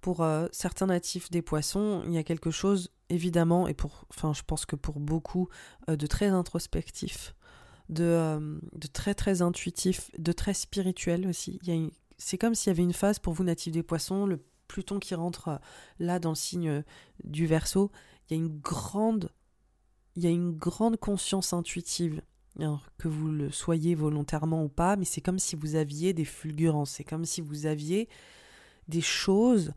pour euh, certains natifs des poissons, il y a quelque chose, évidemment, et pour, enfin, je pense que pour beaucoup, euh, de très introspectif, de, euh, très très intuitif, de très spirituel aussi. Il C'est comme s'il y avait une phase pour vous, natifs des poissons, le Pluton qui rentre là dans le signe du Verseau, il y a une grande, il y a une grande conscience intuitive. que vous le soyez volontairement ou pas, mais c'est comme si vous aviez des fulgurances, c'est comme si vous aviez des choses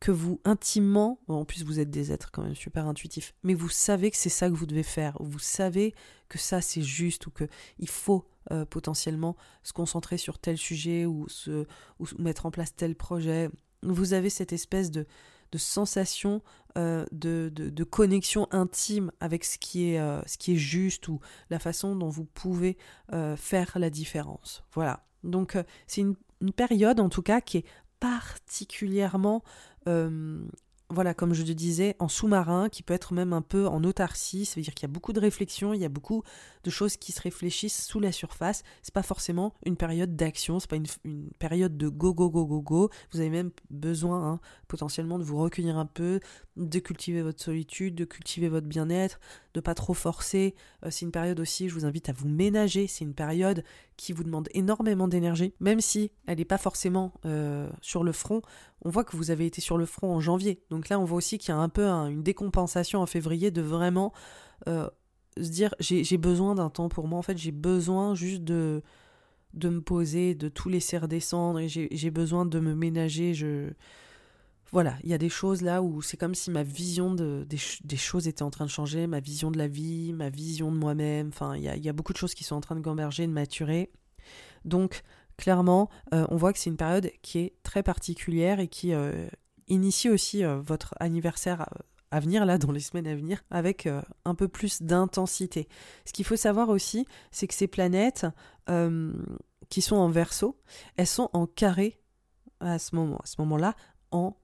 que vous intimement, en plus vous êtes des êtres quand même super intuitifs, mais vous savez que c'est ça que vous devez faire, vous savez que ça c'est juste ou que il faut euh, potentiellement se concentrer sur tel sujet ou, se, ou mettre en place tel projet. Vous avez cette espèce de, de sensation euh, de, connexion intime avec ce qui, est, euh, ce qui est juste ou la façon dont vous pouvez faire la différence. Voilà. Donc c'est une, période en tout cas qui est particulièrement euh, voilà, comme je le disais, en sous-marin, qui peut être même un peu en autarcie, ça veut dire qu'il y a beaucoup de réflexions, il y a beaucoup de choses qui se réfléchissent sous la surface. C'est pas forcément une période d'action, c'est pas une, période de go go go go go. Vous avez même besoin hein, potentiellement de vous recueillir un peu, de cultiver votre solitude, de cultiver votre bien-être, de pas trop forcer. Euh, c'est une période aussi, je vous invite à vous ménager. C'est une période qui vous demande énormément d'énergie, même si elle n'est pas forcément euh, sur le front. On voit que vous avez été sur le front en janvier. Donc là, on voit aussi qu'il y a un peu une décompensation en février de vraiment euh, se dire j'ai besoin d'un temps pour moi. En fait, j'ai besoin juste de, me poser, de tout laisser redescendre j'ai besoin de me ménager. Je voilà, il y a des choses là où c'est comme si ma vision de, des, choses était en train de changer, ma vision de la vie, ma vision de moi-même. Enfin, il y a, beaucoup de choses qui sont en train de gamberger, de maturer. Donc, clairement, euh, on voit que c'est une période qui est très particulière et qui euh, initie aussi euh, votre anniversaire à venir, là, dans les semaines à venir, avec un peu plus d'intensité. Ce qu'il faut savoir aussi, c'est que ces planètes qui sont en verso, elles sont en carré à ce moment, moment-là, en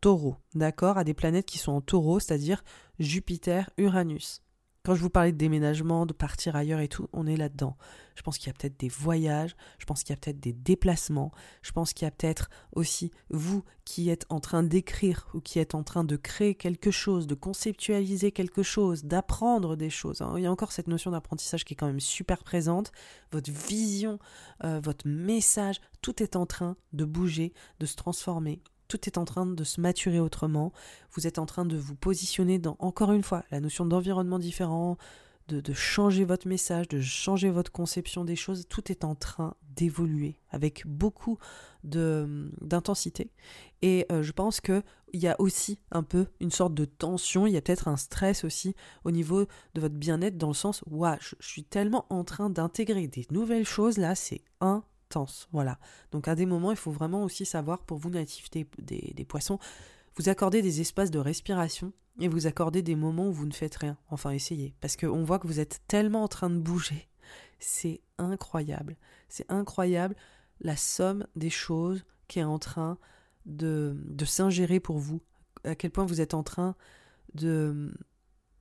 taureau, d'accord À des planètes qui sont en taureau, c'est-à-dire Jupiter, Uranus. Quand je vous parlais de déménagement, de partir ailleurs et tout, on est là-dedans. Je pense qu'il y a peut-être des voyages, je pense qu'il y a peut-être des déplacements, je pense qu'il y a peut-être aussi vous qui êtes en train d'écrire ou qui êtes en train de créer quelque chose, de conceptualiser quelque chose, d'apprendre des choses. Hein. Il y a encore cette notion d'apprentissage qui est quand même super présente. Votre vision, euh, votre message, tout est en train de bouger, de se transformer tout est en train de se maturer autrement, vous êtes en train de vous positionner dans, encore une fois, la notion d'environnement différent, de, changer votre message, de changer votre conception des choses, tout est en train d'évoluer avec beaucoup d'intensité. Et euh, je pense qu'il y a aussi un peu une sorte de tension, il y a peut-être un stress aussi au niveau de votre bien-être dans le sens, waouh, je, suis tellement en train d'intégrer des nouvelles choses là, c'est voilà. Donc à des moments, il faut vraiment aussi savoir, pour vous natifs des, des, poissons, vous accorder des espaces de respiration et vous accorder des moments où vous ne faites rien. Enfin, essayez. Parce qu'on voit que vous êtes tellement en train de bouger. C'est incroyable. C'est incroyable la somme des choses qui est en train de, de s'ingérer pour vous. À quel point vous êtes en train de,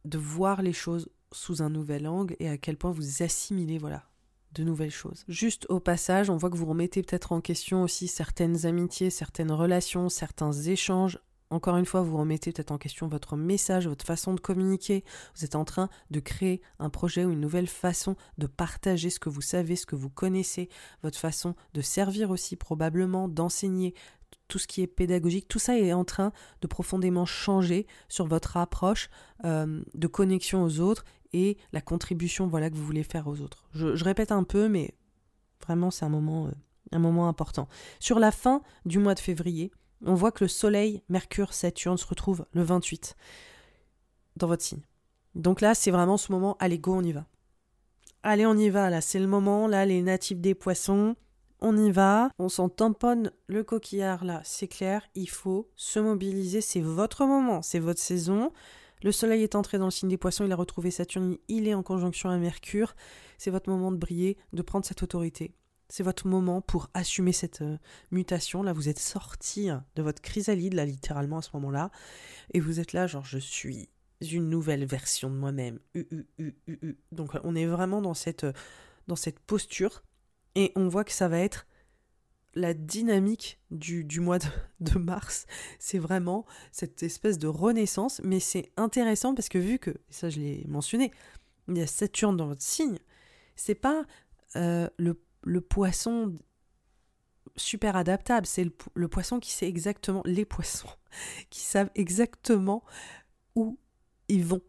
de voir les choses sous un nouvel angle et à quel point vous assimilez, voilà, de nouvelles choses. Juste au passage, on voit que vous remettez peut-être en question aussi certaines amitiés, certaines relations, certains échanges encore une fois, vous remettez peut-être en question votre message, votre façon de communiquer. Vous êtes en train de créer un projet ou une nouvelle façon de partager ce que vous savez, ce que vous connaissez, votre façon de servir aussi probablement, d'enseigner, tout ce qui est pédagogique, tout ça est en train de profondément changer sur votre approche euh, de connexion aux autres et la contribution voilà que vous voulez faire aux autres. Je, répète un peu, mais vraiment c'est un moment, euh, un moment important. Sur la fin du mois de février, on voit que le Soleil, Mercure, Saturne se retrouvent le 28 dans votre signe. Donc là, c'est vraiment ce moment, allez, go, on y va. Allez, on y va, là, c'est le moment, là, les natifs des poissons, on y va, on s'en tamponne le coquillard, là, c'est clair, il faut se mobiliser, c'est votre moment, c'est votre saison. Le Soleil est entré dans le signe des poissons, il a retrouvé Saturne, il est en conjonction à Mercure, c'est votre moment de briller, de prendre cette autorité. C'est votre moment pour assumer cette euh, mutation. Là, vous êtes sorti de votre chrysalide, là, littéralement, à ce moment-là. Et vous êtes là, genre, je suis une nouvelle version de moi-même. Donc, on est vraiment dans cette, euh, dans cette posture. Et on voit que ça va être la dynamique du, du mois [LAUGHS] de, mars. C'est vraiment cette espèce de renaissance. Mais c'est intéressant parce que, vu que, et ça, je l'ai mentionné, il y a Saturne dans votre signe, c'est pas euh, le le poisson super adaptable, c'est le, poisson qui sait exactement, les poissons, [LAUGHS] qui savent exactement où ils vont,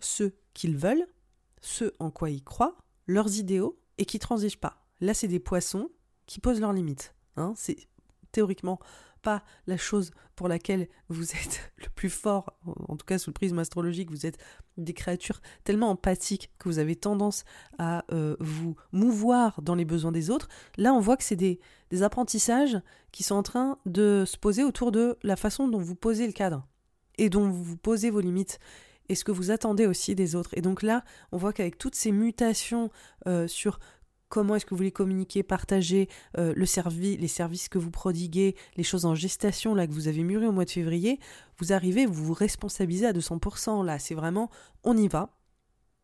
ce qu'ils veulent, ce en quoi ils croient, leurs idéaux, et qui transigent pas. Là, c'est des poissons qui posent leurs limites. Hein. C'est théoriquement pas la chose pour laquelle vous êtes [LAUGHS] le plus fort, en tout cas sous le prisme astrologique, vous êtes des créatures tellement empathiques que vous avez tendance à euh, vous mouvoir dans les besoins des autres. Là, on voit que c'est des, apprentissages qui sont en train de se poser autour de la façon dont vous posez le cadre et dont vous posez vos limites et ce que vous attendez aussi des autres. Et donc là, on voit qu'avec toutes ces mutations euh, sur comment est-ce que vous voulez communiquer, partager euh, le service, les services que vous prodiguez, les choses en gestation là que vous avez mûri au mois de février, vous arrivez, vous vous responsabilisez à 200%. Là, c'est vraiment, on y va,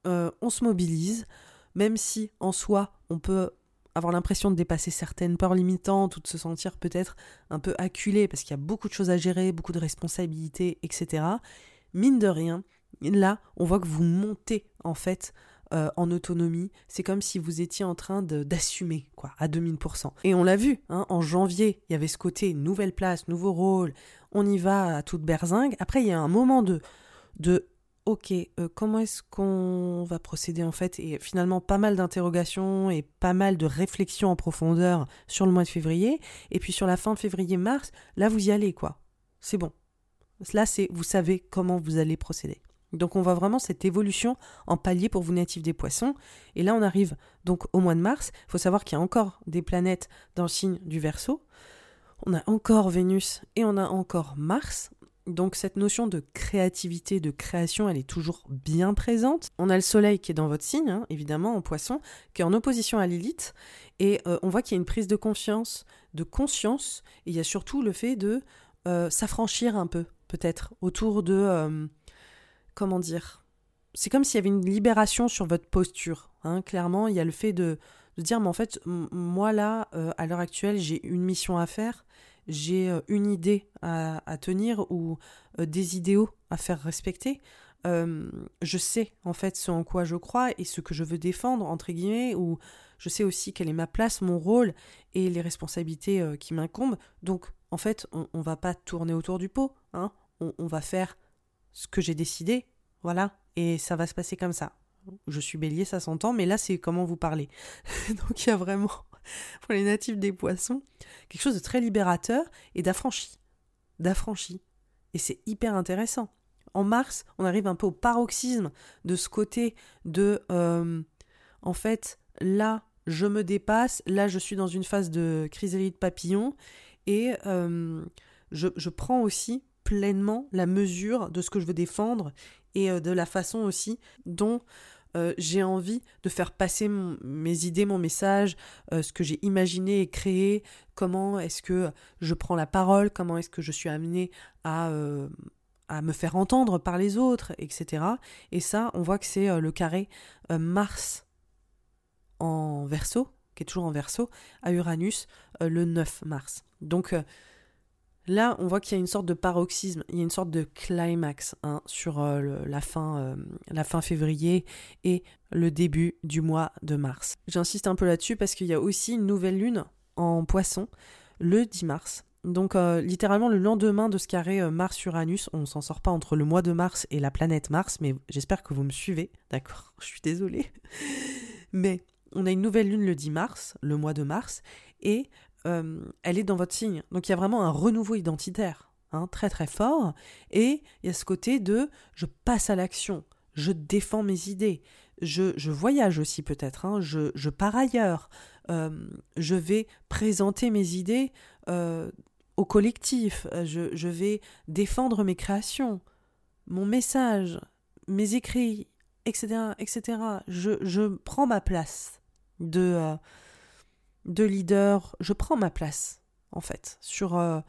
euh, on se mobilise, même si en soi, on peut avoir l'impression de dépasser certaines peurs limitantes ou de se sentir peut-être un peu acculé parce qu'il y a beaucoup de choses à gérer, beaucoup de responsabilités, etc. Mine de rien, là, on voit que vous montez en fait euh, en autonomie. C'est comme si vous étiez en train d'assumer, quoi, à 2000%. Et on l'a vu, hein, en janvier, il y avait ce côté nouvelle place, nouveau rôle, on y va à toute berzingue. Après, il y a un moment de, de ok, euh, comment est-ce qu'on va procéder en fait? Et finalement, pas mal d'interrogations et pas mal de réflexions en profondeur sur le mois de février. Et puis sur la fin février-mars, là, vous y allez, quoi. C'est bon. Là, c'est vous savez comment vous allez procéder. Donc on voit vraiment cette évolution en palier pour vous natifs des poissons. Et là on arrive donc au mois de mars. Il faut savoir qu'il y a encore des planètes dans le signe du Verseau. On a encore Vénus et on a encore Mars. Donc cette notion de créativité, de création, elle est toujours bien présente. On a le Soleil qui est dans votre signe, hein, évidemment, en poisson, qui est en opposition à Lilith. Et euh, on voit qu'il y a une prise de confiance, de conscience. Et il y a surtout le fait de euh, s'affranchir un peu, peut-être, autour de... Euh, comment dire C'est comme s'il y avait une libération sur votre posture. Hein. Clairement, il y a le fait de, dire, mais en fait, moi là, euh, à l'heure actuelle, j'ai une mission à faire, j'ai euh, une idée à, tenir ou euh, des idéaux à faire respecter. je sais en fait ce en quoi je crois et ce que je veux défendre, entre guillemets, ou je sais aussi quelle est ma place, mon rôle et les responsabilités qui m'incombent. Donc, en fait, on, ne va pas tourner autour du pot, hein. on, on va faire ce que j'ai décidé, voilà, et ça va se passer comme ça. Je suis bélier, ça s'entend, mais là c'est comment vous parlez. [LAUGHS] Donc il y a vraiment, pour les natifs des poissons, quelque chose de très libérateur et d'affranchi. D'affranchi. Et c'est hyper intéressant. En mars, on arrive un peu au paroxysme de ce côté de, euh, en fait, là, je me dépasse, là, je suis dans une phase de chrysalide papillon, et euh, je, je prends aussi pleinement la mesure de ce que je veux défendre et euh, de la façon aussi dont euh, j'ai envie de faire passer mes idées, mon message, euh, ce que j'ai imaginé et créé, comment est-ce que je prends la parole, comment est-ce que je suis amené à, à me faire entendre par les autres, etc. Et ça, on voit que c'est le carré Mars en verso, qui est toujours en verso, à Uranus le 9 mars. Donc Là, on voit qu'il y a une sorte de paroxysme, il y a une sorte de climax hein, sur euh, la, fin, euh, la fin février et le début du mois de mars. J'insiste un peu là-dessus parce qu'il y a aussi une nouvelle lune en poisson le 10 mars. Donc euh, littéralement le lendemain de ce carré Mars-Uranus, on s'en sort pas entre le mois de mars et la planète Mars, mais j'espère que vous me suivez, d'accord [LAUGHS] Je suis désolée. Mais on a une nouvelle lune le 10 mars, le mois de mars, et euh, elle est dans votre signe. Donc il y a vraiment un renouveau identitaire, hein, très très fort. Et il y a ce côté de je passe à l'action, je défends mes idées, je, je voyage aussi peut-être, hein, je, je, pars ailleurs, euh, je vais présenter mes idées euh, au collectif, je, je, vais défendre mes créations, mon message, mes écrits, etc. etc. Je, je prends ma place de de leader, je prends ma place, en fait, sur euh,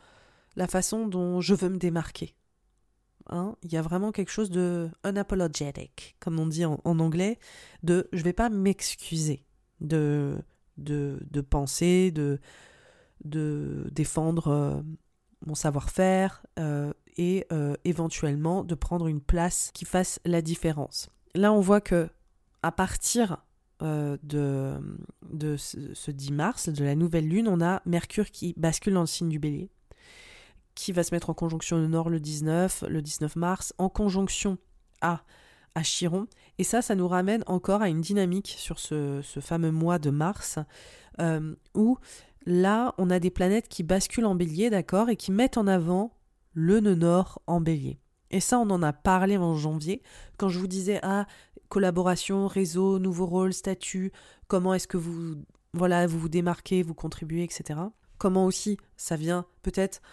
la façon dont je veux me démarquer. Hein, il y a vraiment quelque chose de unapologetic, comme on dit en, anglais, de je vais pas m'excuser de, de, penser, de, de défendre euh, mon savoir-faire euh, et éventuellement de prendre une place qui fasse la différence. Là, on voit que à partir euh, de, de ce, 10 mars, de la nouvelle lune, on a Mercure qui bascule dans le signe du bélier, qui va se mettre en conjonction au nord le 19, le 19 mars, en conjonction à, à Chiron. Et ça, ça nous ramène encore à une dynamique sur ce, fameux mois de mars, euh, où là, on a des planètes qui basculent en bélier, d'accord, et qui mettent en avant le nœud nord en bélier. Et ça, on en a parlé en janvier, quand je vous disais, ah, collaboration, réseau, nouveau rôle, statut, comment est-ce que vous, voilà, vous vous démarquez, vous contribuez, etc. Comment aussi ça vient peut-être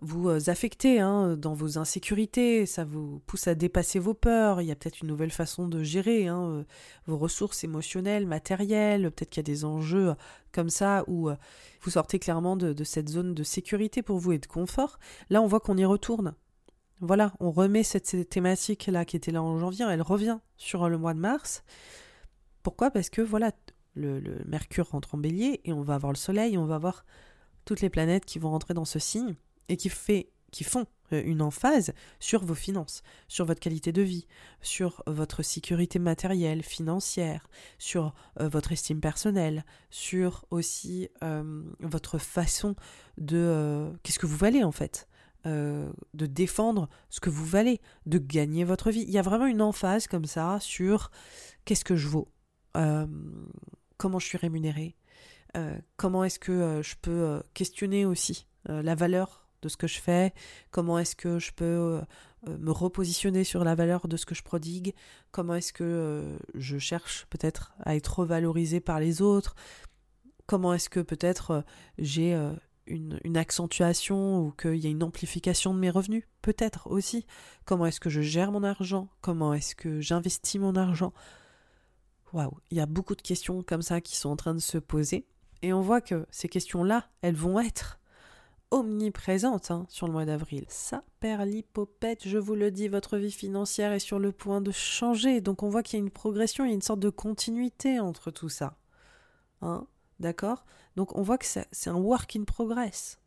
vous euh, affecter hein, dans vos insécurités, ça vous pousse à dépasser vos peurs, il y a peut-être une nouvelle façon de gérer hein, euh, vos ressources émotionnelles, matérielles, peut-être qu'il y a des enjeux comme ça où euh, vous sortez clairement de cette zone de sécurité pour vous et de confort. Là, on voit qu'on y retourne. Voilà, on remet cette, thématique-là qui était là en janvier, elle revient sur le mois de mars. Pourquoi? Parce que voilà, le, Mercure rentre en bélier et on va avoir le Soleil, on va avoir toutes les planètes qui vont rentrer dans ce signe et qui, fait, qui font euh, une emphase sur vos finances, sur votre qualité de vie, sur votre sécurité matérielle, financière, sur euh, votre estime personnelle, sur aussi euh, votre façon de... Qu'est-ce que vous valez en fait? Euh, de défendre ce que vous valez, de gagner votre vie. Il y a vraiment une emphase comme ça sur qu'est-ce que je vaux, euh, comment je suis rémunéré, euh, comment est-ce que je peux questionner aussi la valeur de ce que je fais, comment est-ce que je peux me repositionner sur la valeur de ce que je prodigue, comment est-ce que je cherche peut-être à être revalorisé par les autres, comment est-ce que peut-être j'ai une, accentuation ou qu'il y a une amplification de mes revenus Peut-être aussi. Comment est-ce que je gère mon argent? Comment est-ce que j'investis mon argent? Waouh, il y a beaucoup de questions comme ça qui sont en train de se poser. Et on voit que ces questions-là, elles vont être omniprésentes hein, sur le mois d'avril. Ça, l'hypopète, je vous le dis, votre vie financière est sur le point de changer. Donc on voit qu'il y a une progression, il y a une sorte de continuité entre tout ça. Hein D'accord? Donc on voit que c'est un work in progress.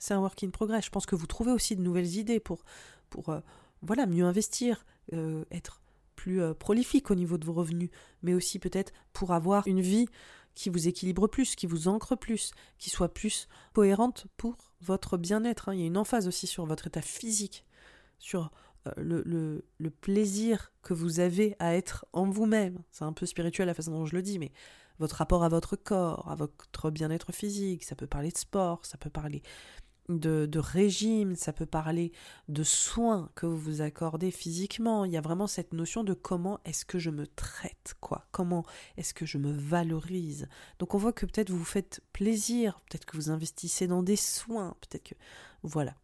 C'est un work in progress. Je pense que vous trouvez aussi de nouvelles idées pour, pour euh, voilà, mieux investir, euh, être plus euh, prolifique au niveau de vos revenus, mais aussi peut-être pour avoir une vie qui vous équilibre plus, qui vous ancre plus, qui soit plus cohérente pour votre bien-être. Hein. Il y a une emphase aussi sur votre état physique, sur le, le, le, plaisir que vous avez à être en vous-même. C'est un peu spirituel la façon dont je le dis, mais votre rapport à votre corps, à votre bien-être physique, ça peut parler de sport, ça peut parler de, régime, ça peut parler de soins que vous vous accordez physiquement. Il y a vraiment cette notion de comment est-ce que je me traite, quoi. Comment est-ce que je me valorise. Donc on voit que peut-être vous vous faites plaisir, peut-être que vous investissez dans des soins, peut-être que voilà.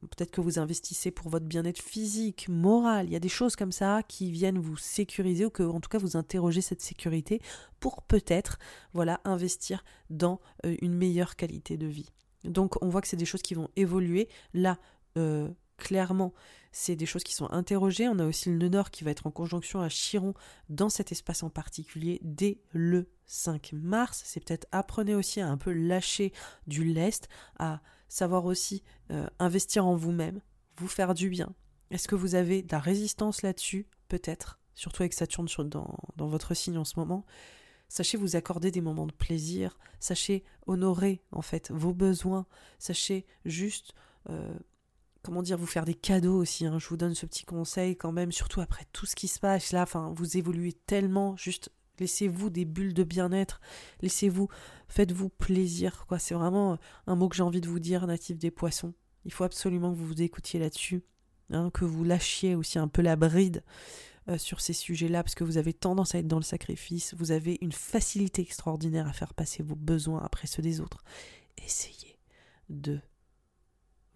Peut-être que vous investissez pour votre bien-être physique, moral. Il y a des choses comme ça qui viennent vous sécuriser ou que, en tout cas, vous interrogez cette sécurité pour peut-être, voilà, investir dans euh, une meilleure qualité de vie. Donc, on voit que c'est des choses qui vont évoluer. Là, euh, clairement, c'est des choses qui sont interrogées. On a aussi le nœud nord qui va être en conjonction à Chiron dans cet espace en particulier dès le 5 mars. C'est peut-être apprenez aussi à un peu lâcher du lest, à savoir aussi euh, investir en vous-même, vous faire du bien. Est-ce que vous avez de la résistance là-dessus? Peut-être, surtout avec Saturne dans, dans votre signe en ce moment. Sachez vous accorder des moments de plaisir, sachez honorer en fait vos besoins, sachez juste euh, comment dire, vous faire des cadeaux aussi. Hein. Je vous donne ce petit conseil quand même, surtout après tout ce qui se passe là. Vous évoluez tellement. Juste laissez-vous des bulles de bien-être. Laissez-vous, faites-vous plaisir. C'est vraiment un mot que j'ai envie de vous dire, natif des poissons. Il faut absolument que vous vous écoutiez là-dessus, hein, que vous lâchiez aussi un peu la bride. Euh, sur ces sujets-là, parce que vous avez tendance à être dans le sacrifice, vous avez une facilité extraordinaire à faire passer vos besoins après ceux des autres. Essayez de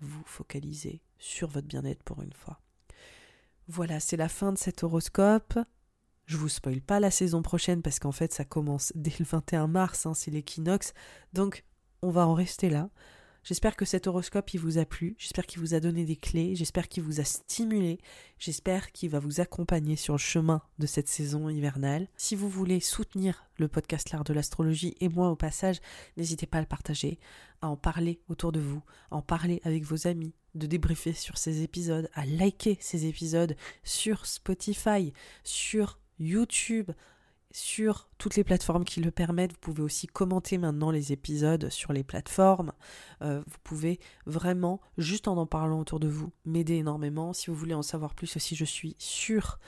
vous focaliser sur votre bien-être pour une fois. Voilà, c'est la fin de cet horoscope. Je vous spoil pas la saison prochaine parce qu'en fait ça commence [LAUGHS] dès le 21 mars, hein, c'est l'équinoxe. Donc on va en rester là. J'espère que cet horoscope il vous a plu, j'espère qu'il vous a donné des clés, j'espère qu'il vous a stimulé, j'espère qu'il va vous accompagner sur le chemin de cette saison hivernale. Si vous voulez soutenir le podcast L'art de l'astrologie et moi au passage, n'hésitez pas à le partager, à en parler autour de vous, à en parler avec vos amis, de débriefer sur ces épisodes, à liker ces épisodes sur Spotify, sur YouTube, sur toutes les plateformes qui le permettent. Vous pouvez aussi commenter maintenant les épisodes sur les plateformes. Euh, vous pouvez vraiment, juste en en parlant autour de vous, m'aider énormément. Si vous voulez en savoir plus aussi, je suis sur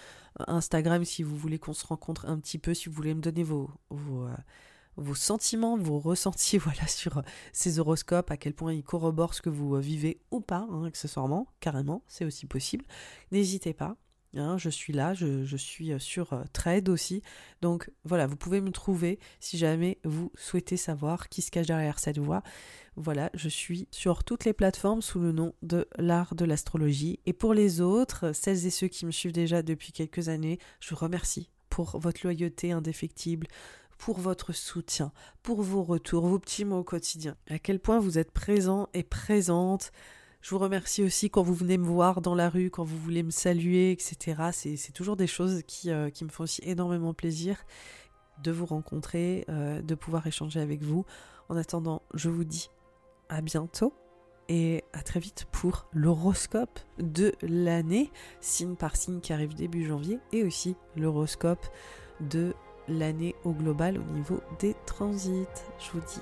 Instagram si vous voulez qu'on se rencontre un petit peu, si vous voulez me donner vos, vos, euh, sentiments, vos [LAUGHS] ressentis voilà, sur ces horoscopes, à quel point ils corroborent ce que vous vivez ou pas, hein, accessoirement, carrément, c'est aussi possible. N'hésitez pas. Hein, je suis là, je, suis euh, sur euh, Trade aussi. Donc voilà, vous pouvez me trouver si jamais vous souhaitez savoir qui se cache derrière cette voix. Voilà, je suis sur toutes les plateformes sous le nom de l'art de l'astrologie. Et pour les autres, celles et ceux qui me suivent déjà depuis quelques années, je vous remercie pour votre loyauté indéfectible, pour votre soutien, pour vos retours, vos petits mots au quotidien. À quel point vous êtes présent et présente je vous remercie aussi quand vous venez me voir dans la rue, quand vous voulez me saluer, etc. C'est toujours des choses qui, euh, qui, me font aussi énormément plaisir de vous rencontrer, euh, de pouvoir échanger avec vous. En attendant, je vous dis à bientôt et à très vite pour l'horoscope de l'année, signe par signe qui arrive début janvier, et aussi l'horoscope de l'année au global au niveau des transits. Je vous dis